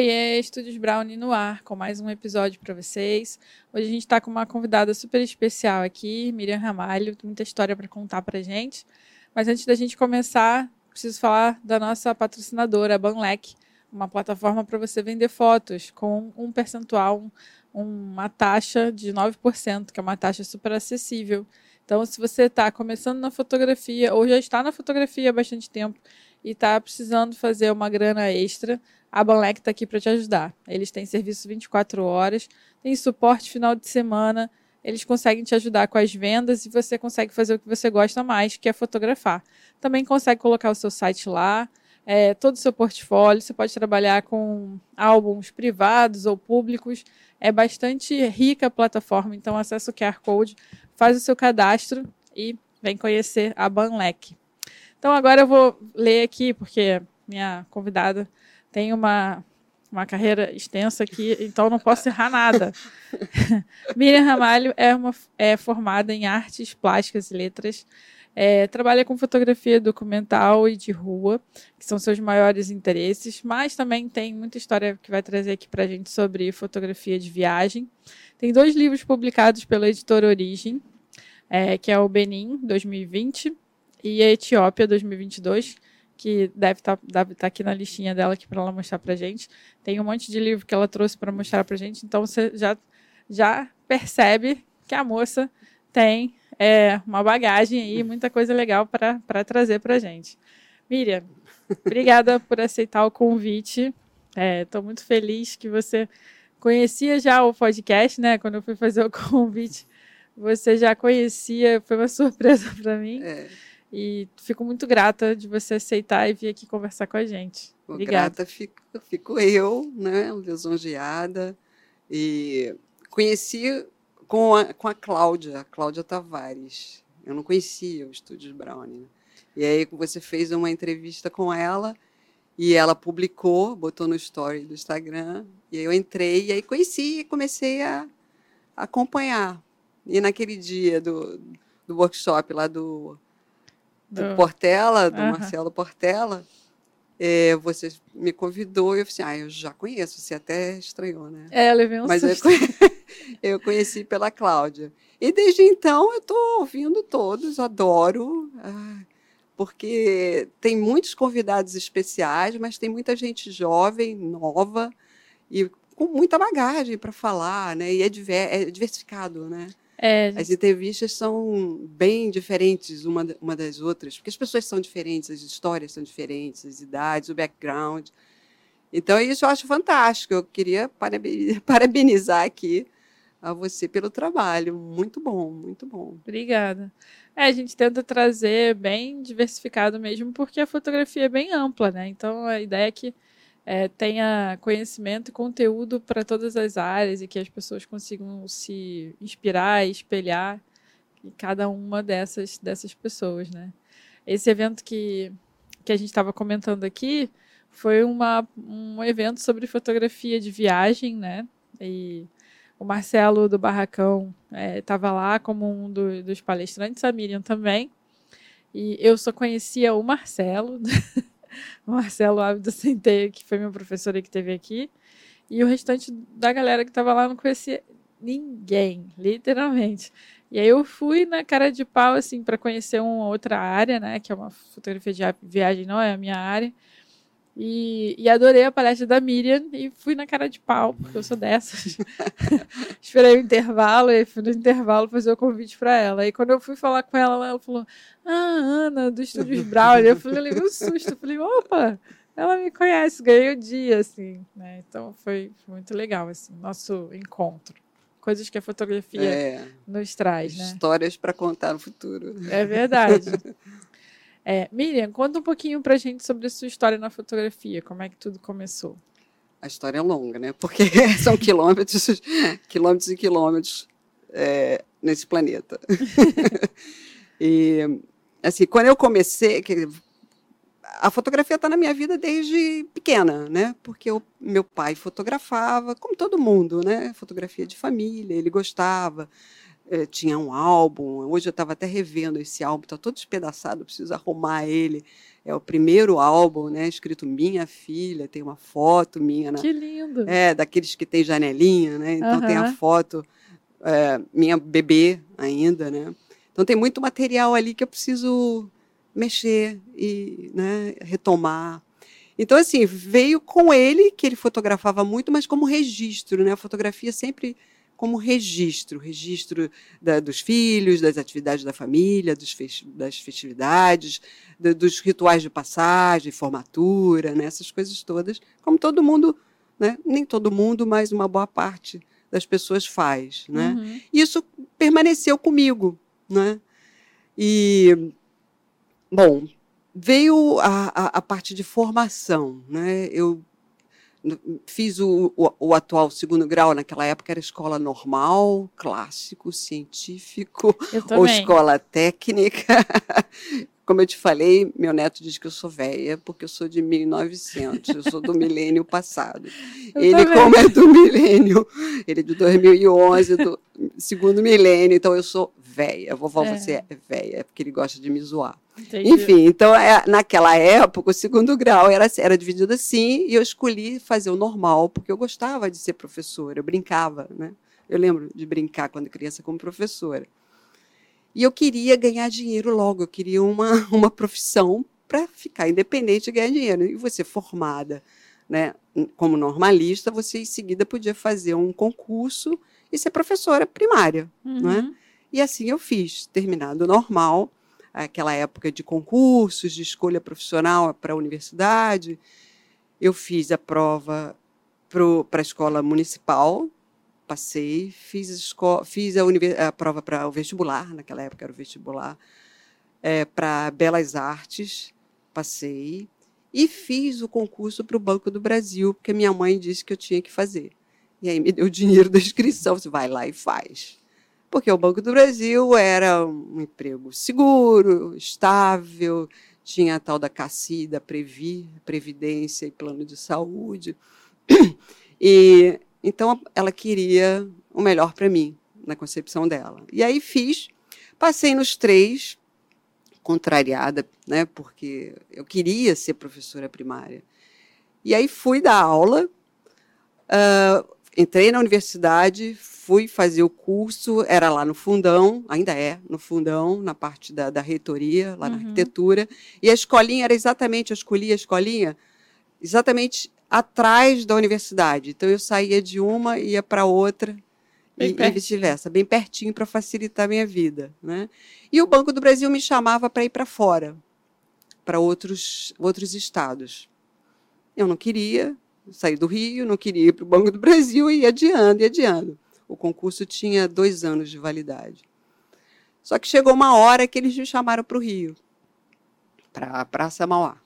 Oiê, Estúdios Brownie no ar, com mais um episódio para vocês. Hoje a gente está com uma convidada super especial aqui, Miriam Ramalho, muita história para contar para gente. Mas antes da gente começar, preciso falar da nossa patrocinadora, a Banlec, uma plataforma para você vender fotos com um percentual, uma taxa de 9%, que é uma taxa super acessível. Então, se você está começando na fotografia ou já está na fotografia há bastante tempo e está precisando fazer uma grana extra, a Banlec está aqui para te ajudar. Eles têm serviço 24 horas, tem suporte final de semana, eles conseguem te ajudar com as vendas e você consegue fazer o que você gosta mais, que é fotografar. Também consegue colocar o seu site lá, é, todo o seu portfólio, você pode trabalhar com álbuns privados ou públicos. É bastante rica a plataforma, então acessa o QR Code, faz o seu cadastro e vem conhecer a Banlec. Então agora eu vou ler aqui, porque minha convidada tem uma, uma carreira extensa aqui, então não posso errar nada. Miriam Ramalho é, uma, é formada em artes plásticas e letras. É, trabalha com fotografia documental e de rua, que são seus maiores interesses, mas também tem muita história que vai trazer aqui para a gente sobre fotografia de viagem. Tem dois livros publicados pela editora Origem, é, que é o Benin 2020 e a Etiópia 2022, que deve estar tá, tá aqui na listinha dela aqui para ela mostrar para gente. Tem um monte de livro que ela trouxe para mostrar para gente, então você já, já percebe que a moça tem é, uma bagagem aí, muita coisa legal para trazer para gente. Miriam, obrigada por aceitar o convite. Estou é, muito feliz que você conhecia já o podcast, né? Quando eu fui fazer o convite, você já conhecia, foi uma surpresa para mim. É. E fico muito grata de você aceitar e vir aqui conversar com a gente. Obrigada. Grata fico, fico eu, né, lisonjeada. E conheci com a, com a Cláudia, a Cláudia Tavares. Eu não conhecia o Estúdios Brownie. Né? E aí você fez uma entrevista com ela e ela publicou, botou no story do Instagram. E aí eu entrei e aí conheci e comecei a acompanhar. E naquele dia do, do workshop lá do do Portela, do uhum. Marcelo Portela, é, você me convidou e eu falei ah, eu já conheço, você até estranhou, né? É, levei um Mas susto. Eu, eu conheci pela Cláudia. E desde então eu estou ouvindo todos, adoro, ah, porque tem muitos convidados especiais, mas tem muita gente jovem, nova e com muita bagagem para falar, né? E é, diver, é diversificado, né? É. As entrevistas são bem diferentes uma, uma das outras, porque as pessoas são diferentes, as histórias são diferentes, as idades, o background. Então, isso eu acho fantástico. Eu queria parabenizar aqui a você pelo trabalho. Muito bom, muito bom. Obrigada. É, a gente tenta trazer bem diversificado mesmo, porque a fotografia é bem ampla, né? Então, a ideia é que é, tenha conhecimento e conteúdo para todas as áreas e que as pessoas consigam se inspirar e espelhar em cada uma dessas, dessas pessoas, né? Esse evento que, que a gente estava comentando aqui foi uma, um evento sobre fotografia de viagem, né? E o Marcelo do Barracão estava é, lá como um do, dos palestrantes, a Miriam também. E eu só conhecia o Marcelo Marcelo Ábido Centeio, que foi meu professor que teve aqui, e o restante da galera que estava lá não conhecia ninguém, literalmente. E aí eu fui na cara de pau, assim, para conhecer uma outra área, né, que é uma fotografia de viagem, não é a minha área, e, e, adorei a palestra da Miriam e fui na cara de pau, porque eu sou dessas. Esperei o intervalo e fui no intervalo fazer o convite para ela. E quando eu fui falar com ela, ela falou: Ah, Ana, do Estúdios Brown. Eu falei, eu levei um susto. Eu falei, opa, ela me conhece, ganhei o dia, assim. Né? Então foi, foi, muito legal, assim, nosso encontro. Coisas que a fotografia é, nos traz, né? Histórias para contar no futuro. É verdade. É, Miriam, conta um pouquinho pra gente sobre a sua história na fotografia, como é que tudo começou. A história é longa, né? Porque são quilômetros, quilômetros e quilômetros é, nesse planeta. e, assim, quando eu comecei, a fotografia está na minha vida desde pequena, né? Porque meu pai fotografava, como todo mundo, né? Fotografia de família, ele gostava. Eh, tinha um álbum. Hoje eu estava até revendo esse álbum, está todo despedaçado, preciso arrumar ele. É o primeiro álbum, né? Escrito Minha Filha, tem uma foto minha. Na, Que lindo. é, daqueles que tem janelinha, né? Então tem a foto, é, minha bebê ainda, né? Então tem muito material ali que eu preciso mexer e né, retomar. Então, assim, veio com ele, que ele fotografava muito, mas como registro, né? A fotografia sempre como registro, registro da- dos filhos, das atividades da família, das festividades, do- dos rituais de passagem, formatura, né? essas coisas todas, como todo mundo, né? nem todo mundo, mas uma boa parte das pessoas faz. Né? Uhum. Isso permaneceu comigo, né? E bom, veio a, a, a parte de formação, né? Eu fiz o, o, o atual segundo grau naquela época era escola normal, clássico, científico ou escola técnica. Como eu te falei, meu neto diz que eu sou velha, porque eu sou de 1900, eu sou do milênio passado. Eu ele, também. como é do milênio, ele é de 2011, do segundo milênio, então eu sou velha. Vovó, É. você é velha, é porque ele gosta de me zoar. Entendi. Enfim, então é, naquela época o segundo grau era, era dividido assim e eu escolhi fazer o normal porque eu gostava de ser professora, eu brincava, né? Eu lembro de brincar quando criança como professora. E eu queria ganhar dinheiro logo, eu queria uma, uma profissão para ficar independente e ganhar dinheiro. E você formada, né, como normalista, você em seguida podia fazer um concurso e ser professora primária. não é? E assim eu fiz, terminado normal, aquela época de concursos, de escolha profissional para a universidade. Eu fiz a prova para a escola municipal, passei, fiz, a, esco- fiz a, a prova para o vestibular, naquela época era o vestibular, para Belas Artes, passei, e fiz o concurso para o Banco do Brasil, porque minha mãe disse que eu tinha que fazer. E aí me deu o dinheiro da inscrição, você vai lá e faz porque o Banco do Brasil era um emprego seguro, estável, tinha a tal da CACI, da Previ, Previdência e Plano de Saúde. E então ela queria o melhor para mim, na concepção dela. E aí fiz, passei nos três, contrariada, né, porque eu queria ser professora primária. E aí fui dar aula, ah, entrei na universidade, fui fazer o curso, era lá no fundão, ainda é no fundão, na parte da, da reitoria, lá na Uhum. arquitetura. E a escolinha era exatamente, eu escolhi a escolinha exatamente atrás da universidade. Então eu saía de uma ia para outra. Bem E, e vice-versa, bem pertinho para facilitar a minha vida. Né? E o Banco do Brasil me chamava para ir para fora, para outros, outros estados. Eu não queria sair do Rio, não queria ir para o Banco do Brasil e ia adiando, e adiando. O concurso tinha dois anos de validade. Só que chegou uma hora que eles me chamaram para o Rio, para a Praça Mauá.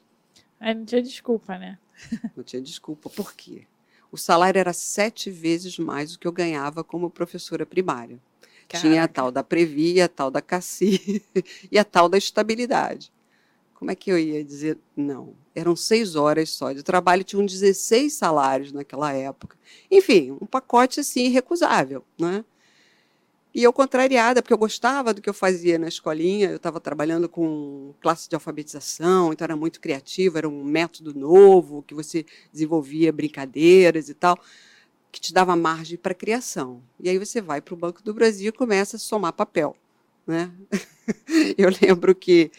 Aí não tinha desculpa, né? Não tinha desculpa. Por quê? O salário era sete vezes mais do que eu ganhava como professora primária. Tinha a Caraca. tal da Previ, a tal da Cassi e a tal da estabilidade. Como é que eu ia dizer não? Eram seis horas só de trabalho, tinham 16 salários naquela época. Enfim, um pacote assim irrecusável, né? E eu contrariada, porque eu gostava do que eu fazia na escolinha, eu estava trabalhando com classe de alfabetização, então era muito criativo, era um método novo, que você desenvolvia brincadeiras e tal, que te dava margem para criação. E aí você vai para o Banco do Brasil e começa a somar papel. Né? Eu lembro que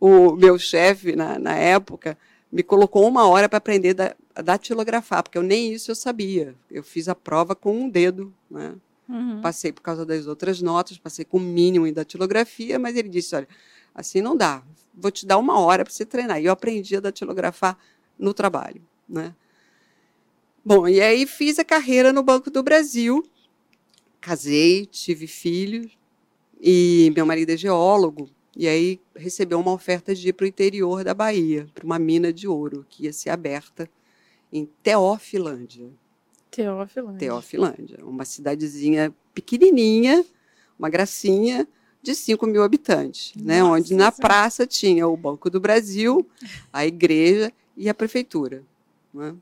o meu chefe, na, na época, me colocou uma hora para aprender da, a datilografar, porque eu nem isso eu sabia. Eu fiz a prova com um dedo, né? Uhum. Passei por causa das outras notas, passei com o mínimo em datilografia, mas ele disse: olha, assim não dá, vou te dar uma hora para você treinar. E eu aprendi a datilografar no trabalho. Né? Bom, e aí fiz a carreira no Banco do Brasil, casei, tive filhos, e meu marido é geólogo, e aí recebeu uma oferta de ir para o interior da Bahia, para uma mina de ouro que ia ser aberta em Teófilândia. Teófilo. né? Teófilândia, uma cidadezinha pequenininha, uma gracinha, de 5 mil habitantes, né? Onde na praça tinha o Banco do Brasil, a igreja e a prefeitura. né?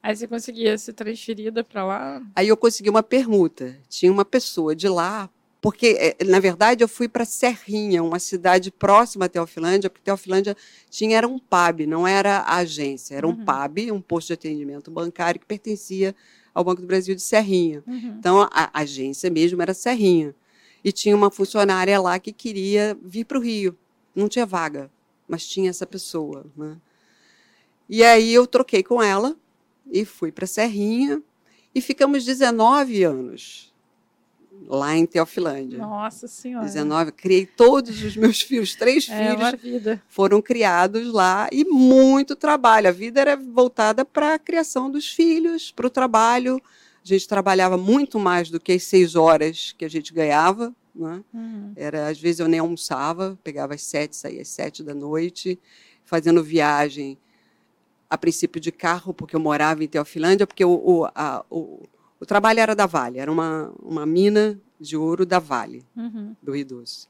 Aí você conseguia ser transferida pra lá? Aí eu consegui uma permuta. Tinha uma pessoa de lá porque, é, na verdade, eu fui para Serrinha, uma cidade próxima a Teofilândia, porque Teofilândia tinha era um pub, não era a agência, era um Uhum. pub, um posto de atendimento bancário que pertencia ao Banco do Brasil de Serrinha. Uhum. Então, a, a agência mesmo era Serrinha. E tinha uma funcionária lá que queria vir para o Rio. Não tinha vaga, mas tinha essa pessoa. Né? E aí eu troquei com ela e fui para Serrinha e ficamos 19 anos lá em Teofilândia. Nossa Senhora. 19, criei todos os meus filhos, três É filhos vida. foram criados lá e muito trabalho. A vida era voltada para a criação dos filhos, para o trabalho. A gente trabalhava muito mais do que as seis horas que a gente ganhava. Né? Uhum. Era, às vezes eu nem almoçava, pegava às sete, saía às sete da noite, fazendo viagem, a princípio de carro, porque eu morava em Teofilândia, porque o, o, a- o, o trabalho era da Vale, era uma, uma mina de ouro da Vale Uhum. do Rio Doce.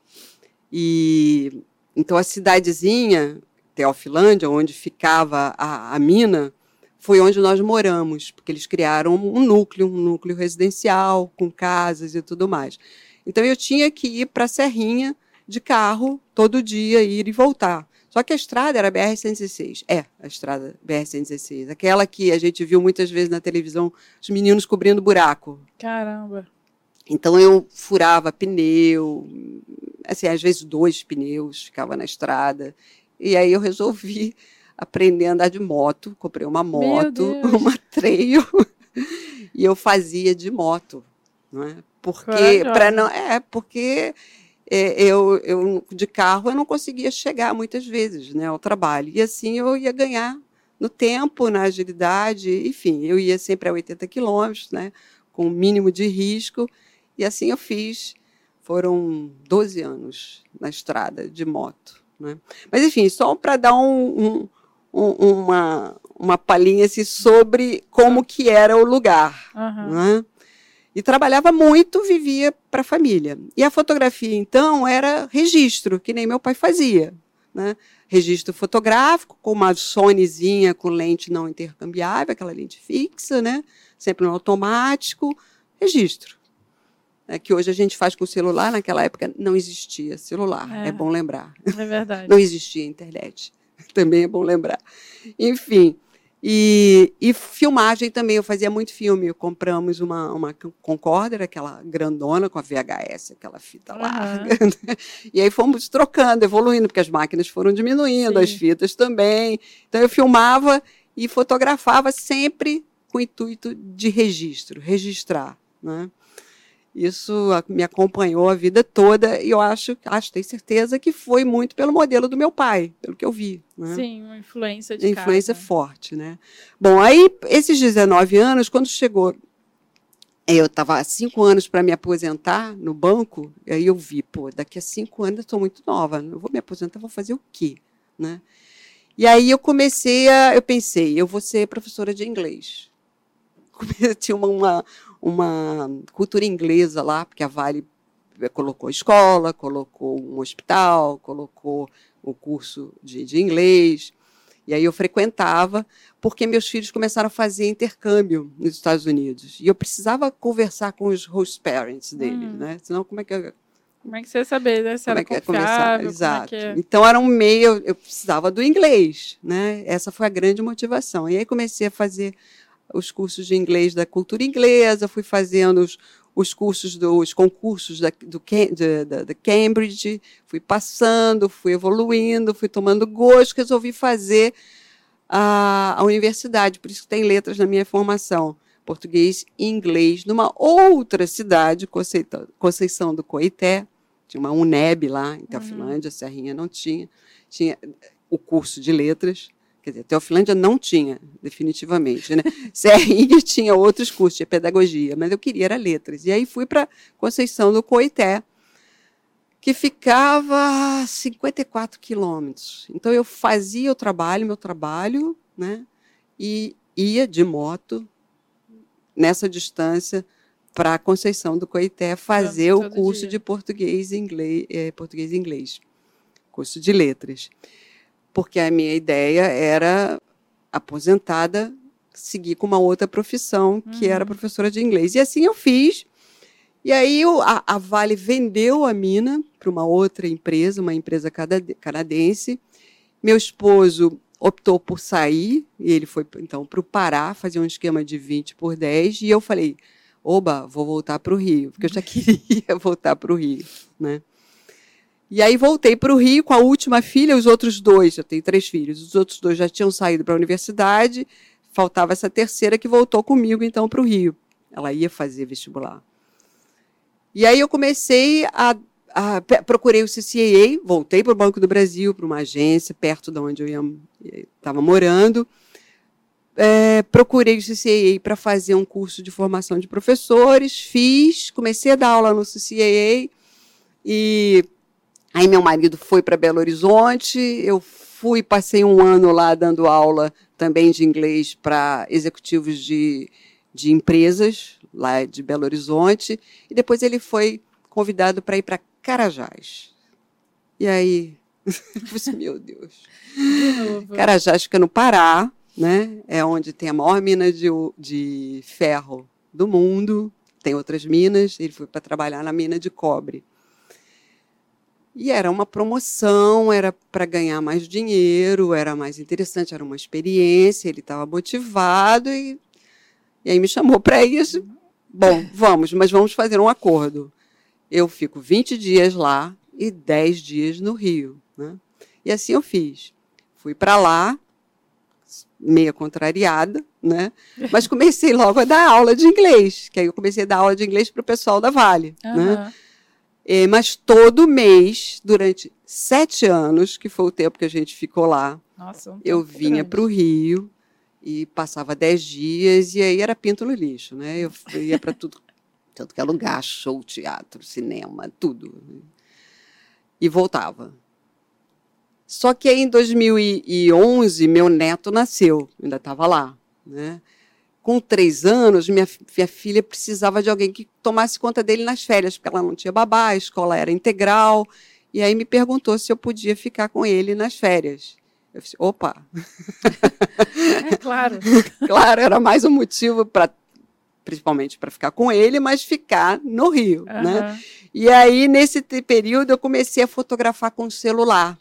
E então a cidadezinha, Teofilândia, onde ficava a, a mina, foi onde nós moramos, porque eles criaram um núcleo, um núcleo residencial, com casas e tudo mais. Então eu tinha que ir para a Serrinha de carro todo dia, ir e voltar. Só que a estrada era BR-116. É, a estrada BR-116. Aquela que a gente viu muitas vezes na televisão, os meninos cobrindo buraco. Caramba. Então eu furava pneu, assim, às vezes dois pneus, ficava na estrada. E aí eu resolvi aprender a andar de moto, comprei uma moto, uma trail, e eu fazia de moto, não é? Porque para não, é, porque eu, eu de carro eu não conseguia chegar muitas vezes, né, ao trabalho. E assim eu ia ganhar no tempo, na agilidade, enfim, eu ia sempre a 80 quilômetros, né, com o mínimo de risco. E assim eu fiz. Foram 12 anos na estrada de moto. Né? Mas, enfim, só para dar um, um- um- uma, uma palhinha assim, sobre como que era o lugar. Aham. né? E trabalhava muito, vivia para a família. E a fotografia, então, era registro, que nem meu pai fazia. Né? Registro fotográfico, com uma Sonyzinha com lente não intercambiável, aquela lente fixa, né? sempre no automático. Registro. É que hoje a gente faz com celular, naquela época não existia celular, É. é bom lembrar. É verdade. Não existia internet. Também é bom lembrar. Enfim. E, e filmagem também, eu fazia muito filme. Compramos uma, uma Concorder, aquela grandona com a VHS, aquela fita Aham. larga. né? E aí fomos trocando, evoluindo, porque as máquinas foram diminuindo, as Sim. fitas também. Então eu filmava e fotografava sempre com o intuito de registro, registrar. Né? Isso me acompanhou a vida toda e eu acho, acho, tenho certeza que foi muito pelo modelo do meu pai, pelo que eu vi. Né? Sim, uma influência de influência casa. forte, né? Bom, aí, esses 19 anos, quando chegou, eu estava há cinco anos para me aposentar no banco, e aí eu vi, pô, daqui a cinco anos eu estou muito nova, eu vou me aposentar, vou fazer o quê, né? E aí eu comecei a, eu pensei, eu vou ser professora de inglês. Tinha uma, uma, uma cultura inglesa lá, porque a Vale eh, colocou escola, colocou um hospital, colocou o curso de, de inglês. E aí eu frequentava, porque meus filhos começaram a fazer intercâmbio nos Estados Unidos. E eu precisava conversar com os host parents deles, Hum. né? Senão, como é que eu, Como é que você ia saber, né? Se como era é que ia é Exato. que é... Então era um meio, eu precisava do inglês, né? Essa foi a grande motivação. E aí comecei a fazer os cursos de inglês da cultura inglesa, fui fazendo os, os cursos dos concursos da, do, da, da Cambridge, fui passando, fui evoluindo, fui tomando gosto, resolvi fazer a, a universidade, por isso que tem letras na minha formação, português e inglês, numa outra cidade, Conceição do Coité, tinha uma UNEB lá em Teofilândia, Serrinha não tinha, tinha o curso de letras, quer dizer, Teofilândia não tinha, definitivamente, né? Serrinha tinha outros cursos, tinha pedagogia, mas eu queria era letras. E aí fui para Conceição do Coité, que ficava a 54 quilômetros. Então eu fazia o trabalho, meu trabalho, né? E ia de moto nessa distância para Conceição do Coité fazer o curso dia. de português e inglês, eh, português e inglês, curso de letras, porque a minha ideia era aposentada seguir com uma outra profissão que era Uhum. professora de inglês e assim eu fiz E aí a, a Vale vendeu a mina para uma outra empresa, uma empresa canadense. Meu esposo optou por sair, e ele foi então para o Pará fazer um esquema de 20 por 10, e eu falei, oba, vou voltar para o Rio, porque eu já queria voltar para o Rio, né? E aí voltei para o Rio com a última filha, os outros dois, eu tenho três filhos, os outros dois já tinham saído para a universidade, faltava essa terceira que voltou comigo então para o Rio. Ela ia fazer vestibular. E aí eu comecei a, a procurei o CCAA, voltei para o Banco do Brasil, para uma agência perto de onde eu estava morando. É, procurei o CCAA para fazer um curso de formação de professores, fiz, comecei a dar aula no CCAA e Aí meu marido foi para Belo Horizonte, eu fui, passei um ano lá dando aula também de inglês para executivos de, de empresas lá de Belo Horizonte, e depois ele foi convidado para ir para Carajás. E aí, eu meu Deus. Carajás fica no Pará, né? É onde tem a maior mina de, de ferro do mundo. Tem outras minas. Ele foi para trabalhar na mina de cobre. E era uma promoção, era para ganhar mais dinheiro, era mais interessante, era uma experiência, ele estava motivado e, e aí me chamou para isso. Bom, vamos, mas vamos fazer um acordo. Eu fico 20 dias lá e 10 dias no Rio. Né? E assim eu fiz. Fui para lá, meia contrariada, né? Mas comecei logo a dar aula de inglês, que aí eu comecei a dar aula de inglês para o pessoal da Vale, uhum. né? É, mas todo mês, durante sete anos, que foi o tempo que a gente ficou lá, Nossa, um eu vinha para o Rio e passava dez dias e aí era pinto no lixo, né? Eu ia para tudo, tanto que é lugar, show, teatro, cinema, tudo. E voltava. Só que aí em 2011 meu neto nasceu, ainda estava lá, né? Com três anos, minha, minha filha precisava de alguém que tomasse conta dele nas férias, porque ela não tinha babá, a escola era integral. E aí me perguntou se eu podia ficar com ele nas férias. Eu disse, opa! É claro. claro, era mais um motivo para principalmente para ficar com ele, mas ficar no Rio, uhum. né? E aí nesse período eu comecei a fotografar com o celular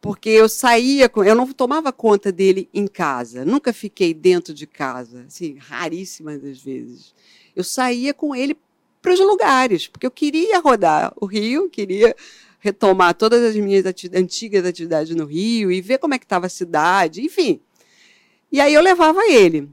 porque eu saía eu não tomava conta dele em casa, nunca fiquei dentro de casa, assim, raríssimas das vezes. Eu saía com ele para os lugares, porque eu queria rodar o Rio, queria retomar todas as minhas ati antigas atividades no Rio e ver como é que estava a cidade, enfim. E aí eu levava ele.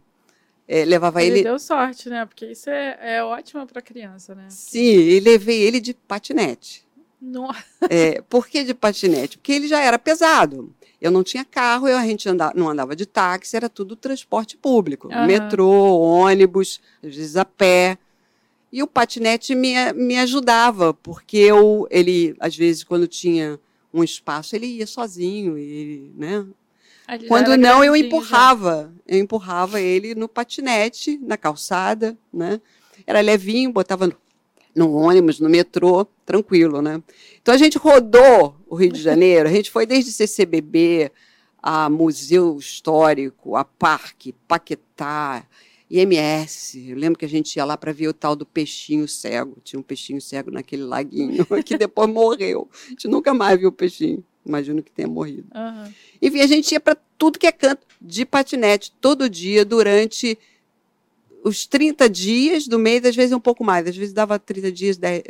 É, levava ele, ele. deu sorte, né? Porque isso é, é ótimo para criança, né? Sim, e levei ele de patinete. Nossa. É, por que de patinete? Porque ele já era pesado. Eu não tinha carro, eu, a gente andava, não andava de táxi, era tudo transporte público. Uhum. Metrô, ônibus, às vezes a pé. E o patinete me, me ajudava, porque eu, ele, às vezes, quando tinha um espaço, ele ia sozinho. E, né? Quando não, eu empurrava. Já. Eu empurrava ele no patinete, na calçada, né? Era levinho, botava no ônibus, no metrô, tranquilo, né? Então a gente rodou o Rio de Janeiro, a gente foi desde CCBB a Museu Histórico, a Parque, Paquetá, IMS. Eu lembro que a gente ia lá para ver o tal do peixinho cego. Tinha um peixinho cego naquele laguinho, que depois morreu. A gente nunca mais viu o peixinho. Imagino que tenha morrido. Uhum. Enfim, a gente ia para tudo que é canto de patinete todo dia durante os 30 dias do mês, às vezes um pouco mais, às vezes dava 30 dias, 10,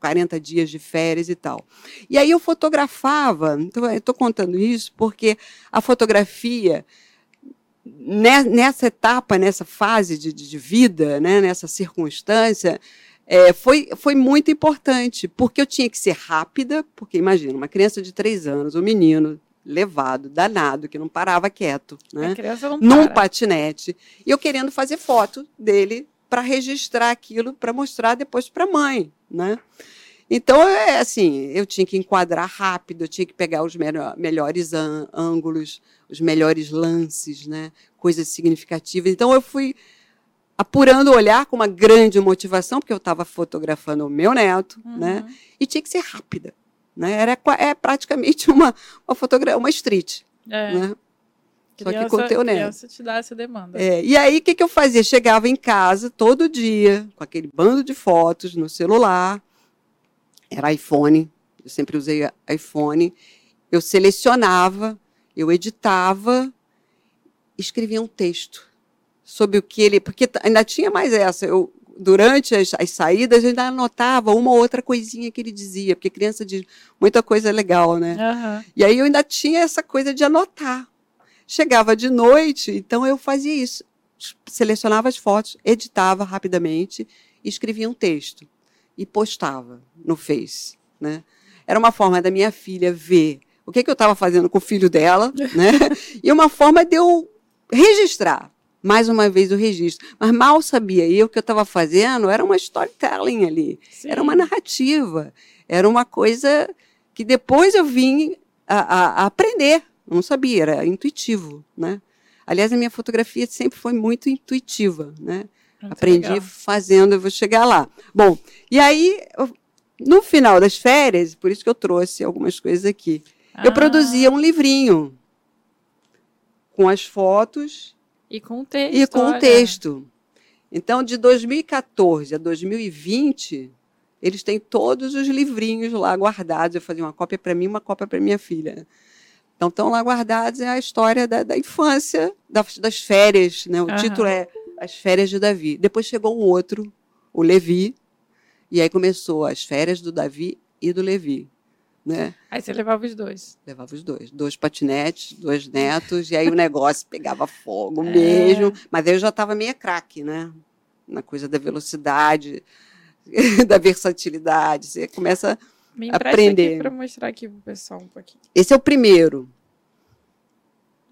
40 é, dias de férias e tal. E aí eu fotografava, então eu estou contando isso porque a fotografia, nessa etapa, nessa fase de, de vida, né, nessa circunstância, é, foi, foi muito importante, porque eu tinha que ser rápida, porque imagina, uma criança de três anos, um menino levado, danado, que não parava quieto, né? Num patinete. E eu querendo fazer foto dele para registrar aquilo, para mostrar depois para a mãe, né? Então, é assim, eu tinha que enquadrar rápido, eu tinha que pegar os melhores ângulos, os melhores lances, né? Coisas significativas. Então, eu fui apurando o olhar com uma grande motivação, porque eu estava fotografando o meu neto, né? uhum. né? E tinha que ser rápida. Né? Era, é praticamente uma, uma fotografia, uma street. É. Né? Criança, só que com teu neto. Criança te dá essa demanda. É, e aí, o que, que eu fazia? Chegava em casa todo dia, com aquele bando de fotos no celular. Era iPhone, eu sempre usei iPhone. Eu selecionava, eu editava, escrevia um texto sobre o que ele. Porque ainda tinha mais essa. Eu, durante as, as saídas, eu ainda anotava uma ou outra coisinha que ele dizia, porque criança diz muita coisa legal, né? Aham. E aí eu ainda tinha essa coisa de anotar. Chegava de noite, então eu fazia isso. Selecionava as fotos, editava rapidamente, escrevia um texto e postava no Face, né? Era uma forma da minha filha ver o que, que eu estava fazendo com o filho dela, né? E uma forma de eu registrar. Mais uma vez o registro. Mas mal sabia eu que eu estava fazendo era uma storytelling ali. Sim. Era uma narrativa. Era uma coisa que depois eu vim a, a- a aprender. Eu não sabia, era intuitivo, né? Aliás, a minha fotografia sempre foi muito intuitiva, né? Muito Aprendi legal. fazendo, eu vou chegar lá. Bom, e aí, eu- no final das férias, por isso que eu trouxe algumas coisas aqui, eu Ah, produzia um livrinho com as fotos E com o texto. e com o texto. Então, de 2014 a 2020, eles têm todos os livrinhos lá guardados. Eu fazia uma cópia para mim, uma cópia para minha filha. Então, estão lá guardados é a história da, da infância, das, das férias. Né? O Aham. título é As Férias de Davi. Depois chegou um outro, o Levi, e aí começou as férias do Davi e do Levi. Né? Aí você levava os dois. Levava os dois. Dois patinetes, dois netos, e aí o negócio pegava fogo É. mesmo. Mas aí eu já estava meio craque, né? Na coisa da velocidade, da versatilidade. Você começa. Me empresta Aprender. aqui para mostrar aqui pro pessoal um pouquinho. Esse é o primeiro.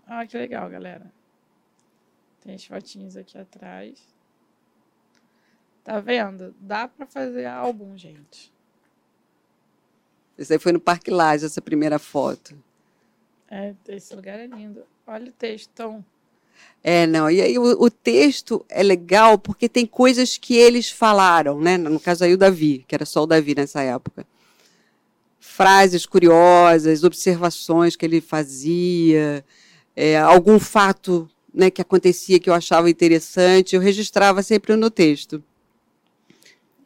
Ah, que legal, galera. Tem as fotinhas aqui atrás. Tá vendo? Dá para fazer álbum, gente. Esse aí foi no Parque Lage, essa primeira foto. É, esse lugar é lindo. Olha o textão. É, não. E aí o, o texto é legal porque tem coisas que eles falaram, né? No caso aí o Davi, que era só o Davi nessa época. Frases curiosas, observações que ele fazia, é, algum fato né, que acontecia que eu achava interessante, eu registrava sempre no texto.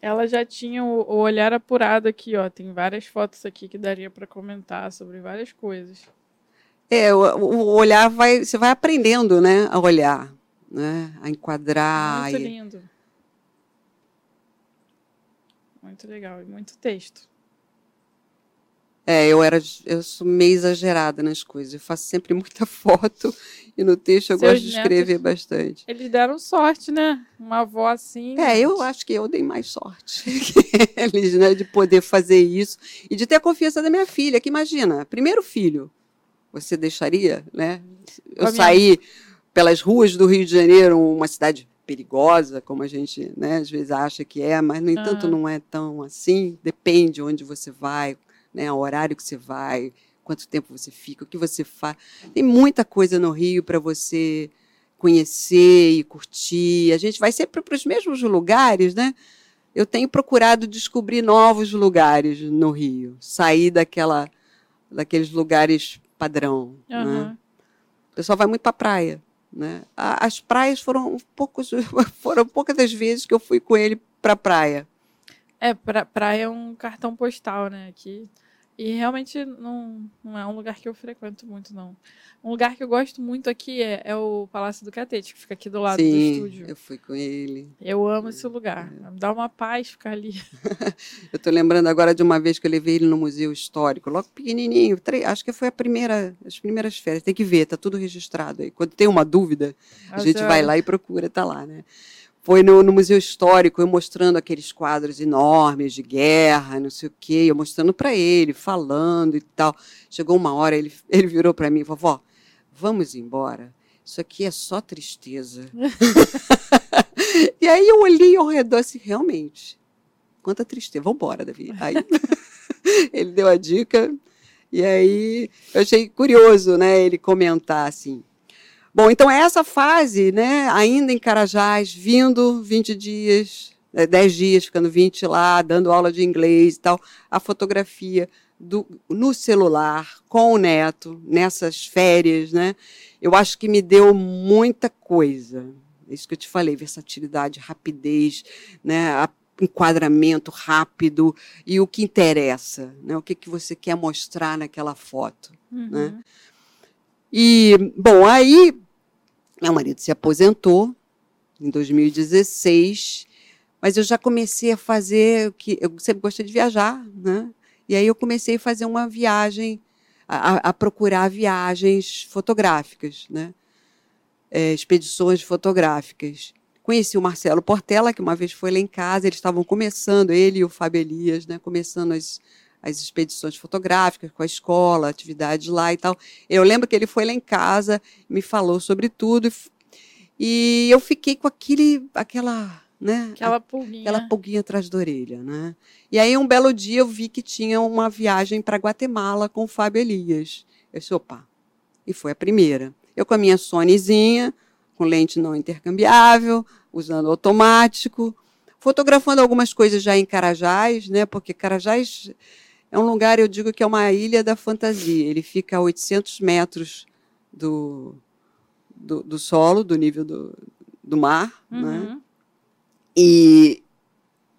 Ela já tinha o, o olhar apurado aqui, ó. Tem várias fotos aqui que daria para comentar sobre várias coisas. É, o, o olhar vai, você vai aprendendo, né, a olhar, né, a enquadrar. muito e- lindo. Muito legal. E muito texto. É, eu era, eu sou meio exagerada nas coisas. Eu faço sempre muita foto e no texto eu Seus gosto de escrever netos- bastante. Eles deram sorte, né? Uma avó assim. É, eu acho que eu dei mais sorte que eles, né, de poder fazer isso e de ter a confiança da minha filha, que imagina, primeiro filho, você deixaria, né? Eu saí pelas ruas do Rio de Janeiro, uma cidade perigosa, como a gente, né, às vezes acha que é, mas no entanto não é tão assim. Depende onde você vai, né, o horário que você vai, quanto tempo você fica, o que você faz. Tem muita coisa no Rio para você conhecer e curtir. A gente vai sempre para os mesmos lugares, né? Eu tenho procurado descobrir novos lugares no Rio, sair daquela, daqueles lugares padrão. Né? Aham. O pessoal vai muito para a praia. Né? As praias foram poucos, foram poucas as vezes que eu fui com ele para a praia. É, pra, praia é um cartão postal, né? Aqui. E realmente não, não é um lugar que eu frequento muito, não. Um lugar que eu gosto muito aqui é, é o Palácio do Catete, que fica aqui do lado do Sim, estúdio. eu fui com ele. Eu amo esse lugar. Me dá uma paz ficar ali. Eu estou lembrando agora de uma vez que eu levei ele no Museu Histórico, logo pequenininho, acho que foi a primeira, as primeiras férias. Tem que ver, tá tudo registrado aí. Quando tem uma dúvida, a gente vai lá e procura, tá lá, né? Foi no, no Museu Histórico, eu mostrando aqueles quadros enormes de guerra, não sei o quê, eu mostrando para ele, falando e tal. Chegou uma hora, ele, ele virou para mim e falou: vamos embora. Isso aqui é só tristeza. e aí eu olhei ao redor assim, realmente, quanta tristeza. Vamos embora, Davi. Aí ele deu a dica, e aí eu achei curioso, né, ele comentar assim. Bom, então é essa fase, né, ainda em Carajás, vindo 20 dias, eh, 10 dias, ficando 20 lá, dando aula de inglês e tal, a fotografia do, no celular, com o neto, nessas férias, né? Eu acho que me deu muita coisa. Isso que eu te falei, versatilidade, rapidez, né? A, enquadramento rápido e o que interessa, né? O que, que você quer mostrar naquela foto, uhum. né? E, bom, aí meu marido se aposentou em 2016, mas eu já comecei a fazer que eu sempre gostei de viajar, né? E aí eu comecei a fazer uma viagem, a, a procurar viagens fotográficas, né? É, expedições fotográficas. Conheci o Marcelo Portela, que uma vez foi lá em casa, eles estavam começando, ele e o Fábio Elias, né? Começando as, as expedições fotográficas com a escola, atividades lá e tal. Eu lembro que ele foi lá em casa, me falou sobre tudo e eu fiquei com aquele, aquela, né? Aquela pulguinha. Aquela pulguinha atrás da orelha, né? E aí um belo dia eu vi que tinha uma viagem para Guatemala com o Fábio Elias. Eu disse, opa, e foi a primeira. Eu com a minha Sonyzinha, com lente não intercambiável, usando automático, fotografando algumas coisas já em Carajás, né? Porque Carajás é um lugar, eu digo que é uma ilha da fantasia. Ele fica a 800 metros do, do, do solo, do nível do, do mar, uhum. né? E,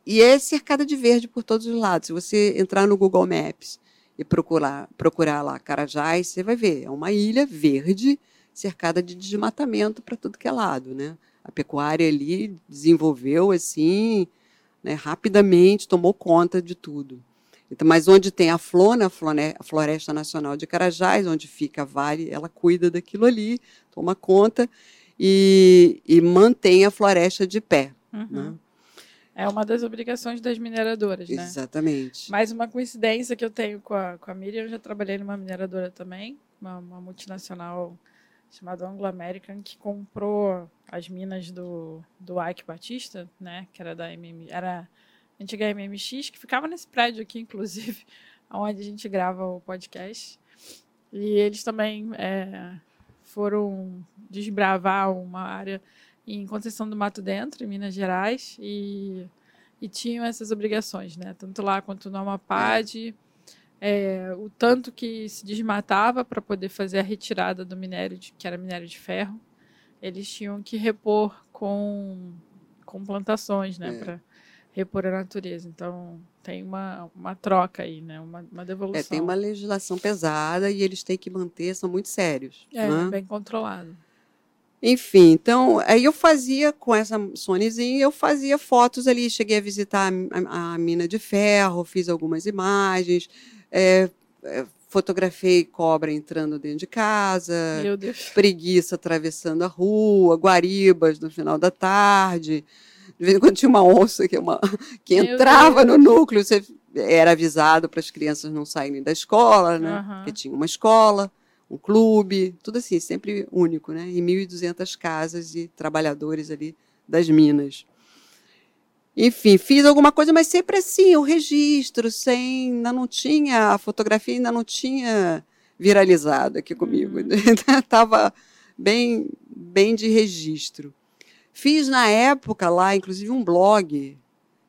e é cercada de verde por todos os lados. Se você entrar no Google Maps e procurar, procurar lá Carajás, você vai ver. É uma ilha verde cercada de desmatamento para tudo que é lado, né? A pecuária ali desenvolveu assim, né, rapidamente, tomou conta de tudo. Então, mas onde tem a Flona, a Floresta Nacional de Carajás, onde fica a Vale, ela cuida daquilo ali, toma conta e, e mantém a floresta de pé. Uhum. Né? É uma das obrigações das mineradoras, né? Exatamente. Mais uma coincidência que eu tenho com a, com a Miriam, eu já trabalhei numa mineradora também, uma, uma multinacional chamada Anglo American, que comprou as minas do, do Ike Batista, né? Que era da MM, era antiga MMX, que ficava nesse prédio aqui, inclusive, onde a gente grava o podcast. E eles também é, foram desbravar uma área em Conceição do Mato Dentro, em Minas Gerais, e, e tinham essas obrigações, né? Tanto lá quanto no Amapá, de é, o tanto que se desmatava para poder fazer a retirada do minério, de, que era minério de ferro, eles tinham que repor com, com plantações, né? É. repor a natureza. Então, tem uma, uma troca aí, né? Uma, uma devolução. É, tem uma legislação pesada e eles têm que manter, são muito sérios. É, né? bem controlado. Enfim, então, aí eu fazia com essa Sonyzinha, eu fazia fotos ali, cheguei a visitar a, a, a mina de ferro, fiz algumas imagens, é, é, fotografei cobra entrando dentro de casa, preguiça atravessando a rua, guaribas no final da tarde, de vez em quando tinha uma onça que, é uma, que entrava no núcleo, você era avisado para as crianças não saírem da escola, né? Uhum. Porque tinha uma escola, um clube, tudo assim, sempre único, né? E 1.200 casas de trabalhadores ali das minas. Enfim, fiz alguma coisa, mas sempre assim, o registro, sem, ainda não tinha, a fotografia ainda não tinha viralizado aqui comigo. Estava uhum. bem, bem de registro. Fiz na época lá, inclusive, um blog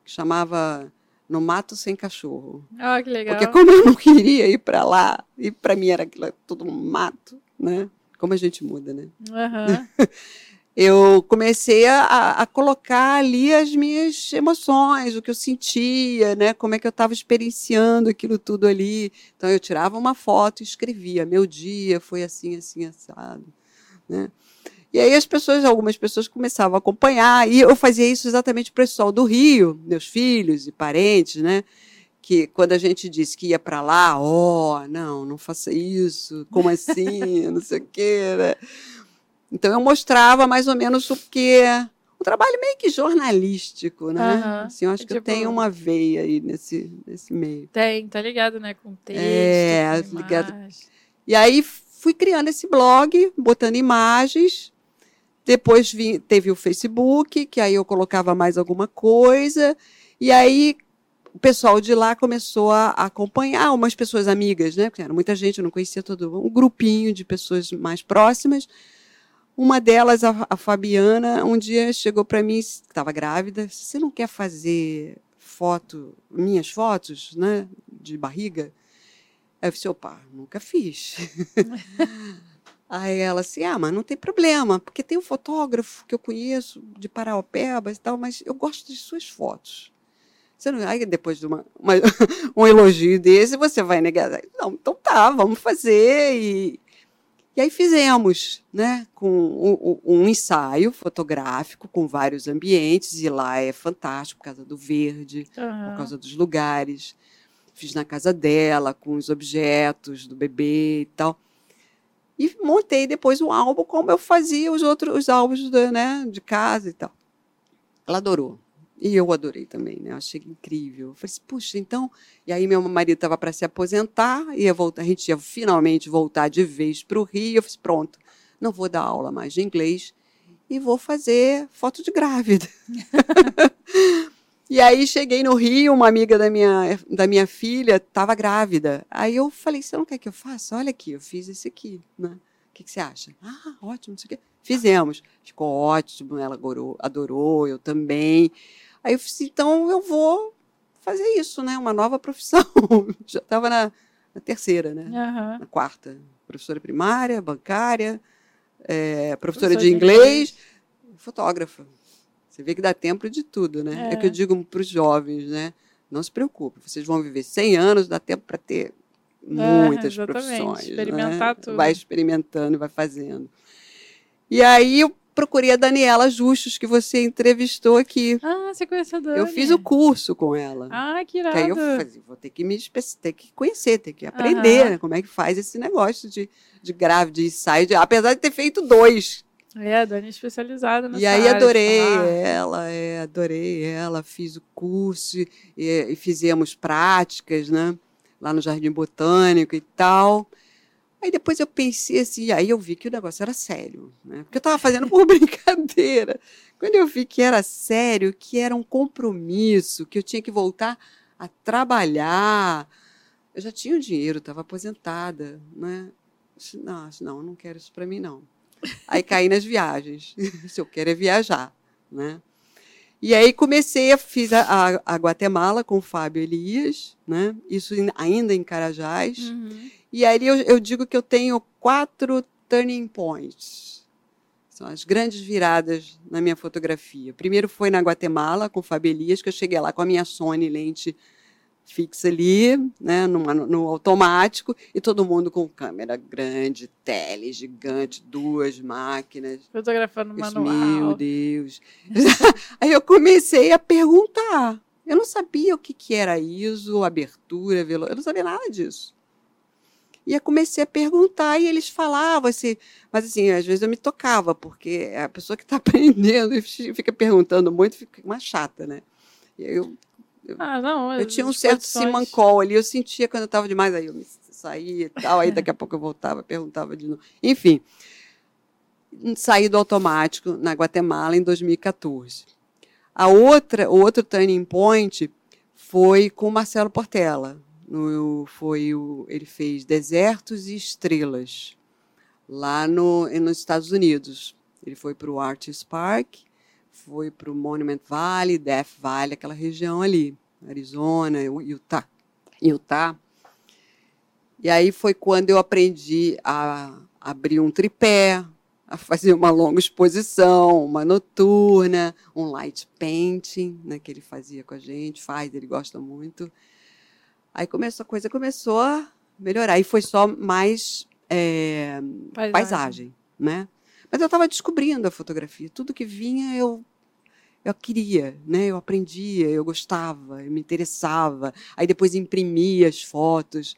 que chamava No Mato Sem Cachorro. Ah, que legal. Porque como eu não queria ir para lá, e para mim era aquilo, todo um mato, né? Como a gente muda, né? Uhum. eu comecei a, a, colocar ali as minhas emoções, o que eu sentia, né? Como é que eu estava experienciando aquilo tudo ali. Então eu tirava uma foto e escrevia: meu dia foi assim, assim, assado, né? E aí as pessoas, algumas pessoas começavam a acompanhar, e eu fazia isso exatamente para o pessoal do Rio, meus filhos e parentes, né? Que quando a gente disse que ia para lá, ó, oh, não, não faça isso, como assim, não sei o quê, né? Então eu mostrava mais ou menos o que um trabalho meio que jornalístico, né? Uhum. Assim, eu acho é, que tipo, eu tenho uma veia aí nesse, nesse meio. Tem, tá ligado, né? Com texto, é, com ligado. E aí fui criando esse blog, botando imagens, depois vi, teve o Facebook, que aí eu colocava mais alguma coisa. E aí o pessoal de lá começou a acompanhar, umas pessoas amigas, né? Porque era muita gente, eu não conhecia todo um grupinho de pessoas mais próximas. Uma delas, a, a Fabiana, um dia chegou para mim, estava grávida, você não quer fazer foto, minhas fotos, né, de barriga? Aí eu disse, opa, nunca fiz. Aí ela assim, ah, mas não tem problema, porque tem um fotógrafo que eu conheço de Paraupeba e tal, mas eu gosto de suas fotos. Você não, aí depois de uma, uma, um elogio desse, você vai negar. Não, então tá, vamos fazer. E, e aí fizemos, né, com um, um, ensaio fotográfico com vários ambientes, e lá é fantástico por causa do verde, uhum. por causa dos lugares. Fiz na casa dela, com os objetos do bebê e tal. E montei depois o álbum como eu fazia os outros os álbuns de, né, de casa e tal. Ela adorou. E eu adorei também, né? Eu achei incrível. Eu falei assim, puxa, então. E aí, meu marido estava para se aposentar, ia voltar, a gente ia finalmente voltar de vez para o Rio. Eu falei, pronto, não vou dar aula mais de inglês e vou fazer foto de grávida. e aí cheguei no Rio, uma amiga da minha, da minha filha estava grávida. Aí eu falei, você não quer que eu faça? Olha aqui, eu fiz esse aqui, né? O que, que você acha? Ah, ótimo, não sei o quê. Fizemos. Ficou ótimo, ela adorou, adorou eu também. Aí eu disse, então eu vou fazer isso, né? Uma nova profissão. Já estava na, na, terceira, né? Uhum. Na quarta. Professora primária, bancária, é, professora Professor de, inglês, inglês, fotógrafa. Você vê que dá tempo de tudo, né? É, é que eu digo para os jovens, né? Não se preocupe, vocês vão viver 100 anos, dá tempo para ter muitas é, profissões. Né? Experimentar né? tudo. Vai experimentando e vai fazendo. E aí eu procurei a Daniela Justus, que você entrevistou aqui. Ah, você conheceu a Dani. Eu fiz o curso com ela. Ah, que irado. Que aí eu falei, vou ter que me ter que conhecer, ter que aprender né, como é que faz esse negócio de, de grávida, de ensaio, de, apesar de ter feito dois. É, a Dani é especializada nessa E aí adorei ela, é, adorei ela, fiz o curso e, e fizemos práticas, né? Lá no Jardim Botânico e tal. Aí depois eu pensei assim, aí eu vi que o negócio era sério, né? Porque eu estava fazendo por brincadeira. Quando eu vi que era sério, que era um compromisso, que eu tinha que voltar a trabalhar, eu já tinha o dinheiro, estava aposentada, né? Não, não, não quero isso para mim não. Aí caí nas viagens. Se eu quero é viajar, né? E aí comecei, a, fiz a, a, Guatemala com o Fábio Elias, né? Isso ainda em Carajás. Uhum. E aí eu, eu digo que eu tenho quatro turning points. São as grandes viradas na minha fotografia. Primeiro foi na Guatemala, com Fábio Elias, que eu cheguei lá com a minha Sony lente fixa ali, né, numa, no automático, e todo mundo com câmera grande, tele gigante, duas máquinas. Fotografando manual. Meu Deus. Aí eu comecei a perguntar. Eu não sabia o que, que era ISO, abertura, velo... eu não sabia nada disso. E eu comecei a perguntar e eles falavam assim, mas assim, às vezes eu me tocava, porque a pessoa que está aprendendo e fica perguntando muito fica uma chata, né? Eu, eu, ah, não, eu tinha um certo simancol ali, eu sentia quando eu estava demais, aí eu me saía e tal, aí daqui a pouco eu voltava, perguntava de novo. Enfim, saí do automático na Guatemala em 2014. A outra, o outro turning point foi com o Marcelo Portela, no, foi o, ele fez Desertos e Estrelas, lá no, nos Estados Unidos. Ele foi para o Artist Park, foi para o Monument Valley, Death Valley, aquela região ali, Arizona, Utah. Utah. E aí foi quando eu aprendi a abrir um tripé, a fazer uma longa exposição, uma noturna, um light painting, né, que ele fazia com a gente, faz, ele gosta muito. Aí começou, a coisa começou a melhorar. E foi só mais é, paisagem. paisagem. né? Mas eu estava descobrindo a fotografia. Tudo que vinha eu eu queria, né? Eu aprendia, eu gostava, eu me interessava. Aí depois imprimia as fotos,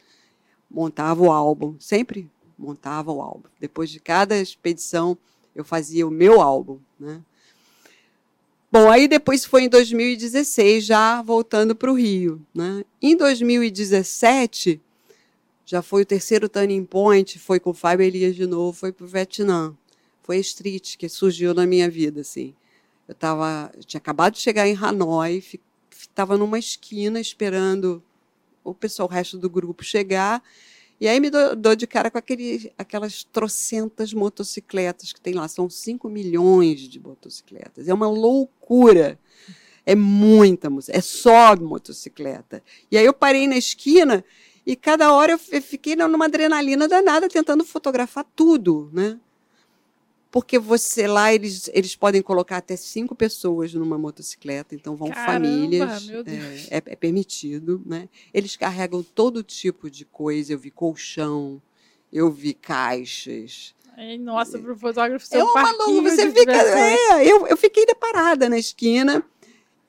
montava o álbum, sempre montava o álbum. Depois de cada expedição, eu fazia o meu álbum, né? Bom, aí depois foi em 2016, já voltando para o Rio. Né? Em 2017, já foi o terceiro turning point, foi com o Fábio Elias de novo, foi para o Vietnã. Foi a Street que surgiu na minha vida, assim. Eu, tava, eu tinha acabado de chegar em Hanoi, estava numa esquina esperando o pessoal, o resto do grupo chegar, e aí me dou, de cara com aquele, aquelas trocentas motocicletas que tem lá. São 5 milhões de motocicletas. É uma loucura. É muita. É só motocicleta. E aí eu parei na esquina E cada hora eu fiquei numa adrenalina danada tentando fotografar tudo, né? Porque você lá, eles, eles podem colocar até cinco pessoas numa motocicleta, então vão Caramba, famílias. meu Deus. É, é, é permitido, né? Eles carregam todo tipo de coisa. Eu vi colchão, eu vi caixas. Ai, nossa, para o fotógrafo ser É um louca, você de fica. É, eu, eu fiquei deparada na esquina.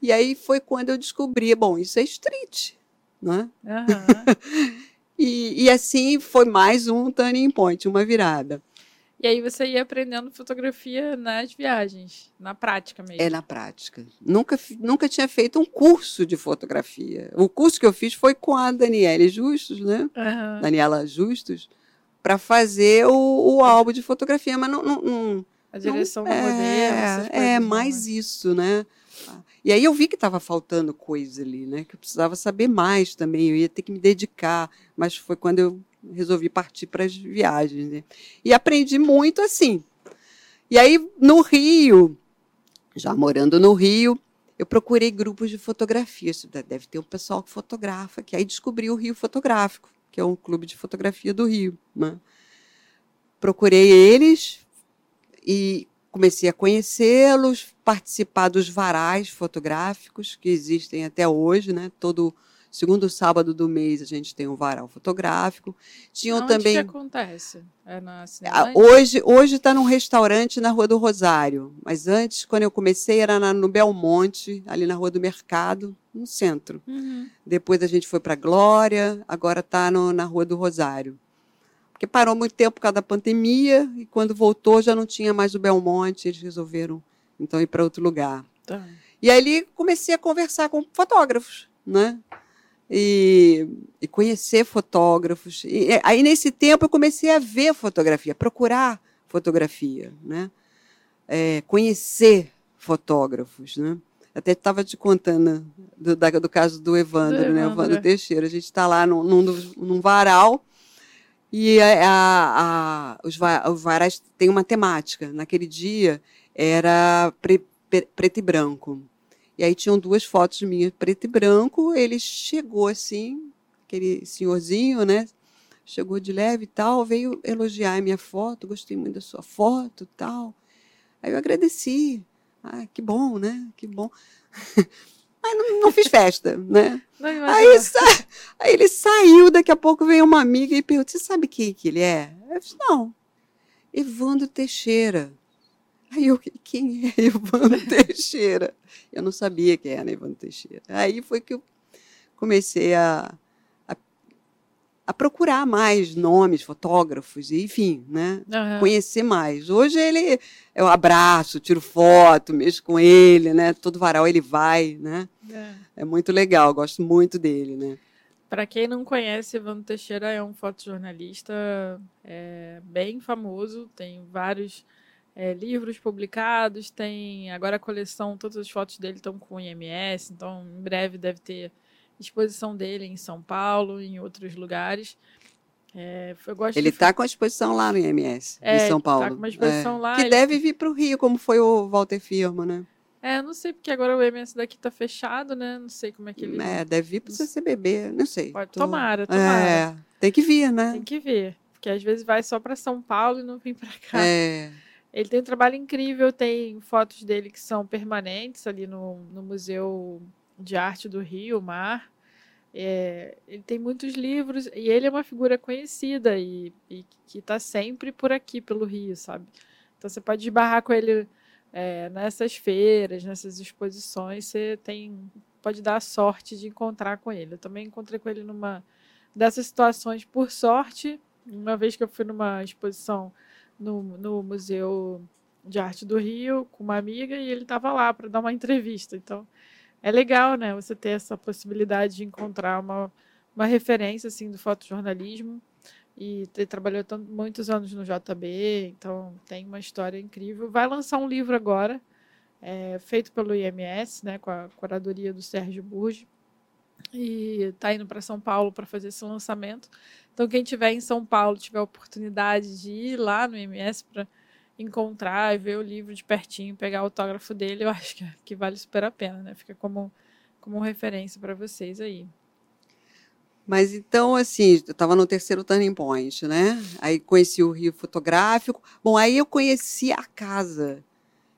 E aí foi quando eu descobri, bom, isso é street, né? Aham. E, e assim foi mais um turning point, uma virada. E aí você ia aprendendo fotografia nas viagens, na prática mesmo. É na prática. Nunca, nunca tinha feito um curso de fotografia. O curso que eu fiz foi com a Daniele Justus, né? Aham. Daniela Justus, para fazer o, o álbum de fotografia, mas não, não- não, A direção do é, modelo. essas é coisas, não, mais né? isso, né? E aí eu vi que estava faltando coisa ali, né? Que eu precisava saber mais também, eu ia ter que me dedicar, mas foi quando eu resolvi partir para as viagens, né? E aprendi muito assim. E aí no Rio, já morando no Rio, eu procurei grupos de fotografia. Deve ter um pessoal que fotografa, que aí descobri o Rio Fotográfico, que é um clube de fotografia do Rio, né? Procurei eles e comecei a conhecê-los, participar dos varais fotográficos que existem até hoje, né? Todo segundo sábado do mês a gente tem um varal fotográfico. Tinham Onde também que acontece? É na ah, Cinelândia? Hoje hoje está num restaurante na Rua do Rosário, mas antes, quando eu comecei, era na- no Belmonte, ali na Rua do Mercado, no centro. Uhum. Depois a gente foi para Glória, agora está na Rua do Rosário. Porque parou muito tempo por causa da pandemia e quando voltou já não tinha mais o Belmonte, eles resolveram então ir para outro lugar. Tá. E ali comecei a conversar com fotógrafos, né? E, e conhecer fotógrafos. E aí nesse tempo eu comecei a ver fotografia, procurar fotografia, né? É, conhecer fotógrafos, né? Até estava te contando do, da- do caso do Evandro, Do né? Evandro, Evandro é. Teixeira. A gente está lá num, num, num varal e a, a- a- os, va- os varais têm uma temática. Naquele dia era pre- pre- preto e branco. E aí tinham duas fotos minhas, preto e branco. Ele chegou assim, aquele senhorzinho, né? Chegou de leve e tal, veio elogiar a minha foto, gostei muito da sua foto e tal. Aí eu agradeci. Ah, que bom, né? Que bom. Mas não, não fiz festa, né? Não, Aí, sa- aí ele saiu, daqui a pouco veio uma amiga e perguntou: Você sabe quem que ele é? Eu disse: Não, Evandro Teixeira. Aí eu, quem é Evandro Teixeira? Eu não sabia quem era Evandro Teixeira. Aí foi que eu comecei a, a, a procurar mais nomes, fotógrafos, enfim, né? Aham. Conhecer mais. Hoje ele, eu abraço, tiro foto, mexo com ele, né? Todo varal ele vai, né? É. É muito legal, gosto muito dele, né? Para quem não conhece, Evandro Teixeira é um fotojornalista é, bem famoso, tem vários é, livros publicados, tem agora a coleção, todas as fotos dele estão com o IMS, então em breve deve ter exposição dele em São Paulo, em outros lugares. É, Ele de está com a exposição lá no IMS, É, em São tá Paulo. com uma exposição É. lá, Que ele- deve vir para o Rio, como foi o Walter Firmo, né? É, não sei porque agora o IMS daqui tá fechado, né? Não sei como é que ele É, deve vir para o CCBB, não sei. pode. Tô- Tomara, tomara. É, tem que vir, né? Tem que ver. Porque às vezes vai só para São Paulo e não vem para cá. É, Ele tem um trabalho incrível, tem fotos dele que são permanentes ali no, no Museu de Arte do Rio, Mar. É, ele tem muitos livros e ele é uma figura conhecida e, e que está sempre por aqui, pelo Rio, sabe? Então você pode esbarrar com ele é, nessas feiras, nessas exposições, você tem pode dar a sorte de encontrar com ele. Eu também encontrei com ele numa dessas situações, por sorte, uma vez que eu fui numa exposição no, no Museu de Arte do Rio com uma amiga e ele estava lá para dar uma entrevista. Então, é legal, né? Você ter essa possibilidade de encontrar uma, uma referência assim do fotojornalismo e ter trabalhou muitos anos no JB, então tem uma história incrível. Vai lançar um livro agora, é, feito pelo IMS, né, com a curadoria do Sérgio Burge, e está indo para São Paulo para fazer esse lançamento. Então, quem tiver em São Paulo, tiver a oportunidade de ir lá no IMS para encontrar e ver o livro de pertinho, pegar o autógrafo dele, eu acho que, que vale super a pena, né? Fica como, como referência para vocês aí. Mas então, assim, eu estava no terceiro turning point, né? Aí conheci o Rio Fotográfico. Bom, aí eu conheci a casa,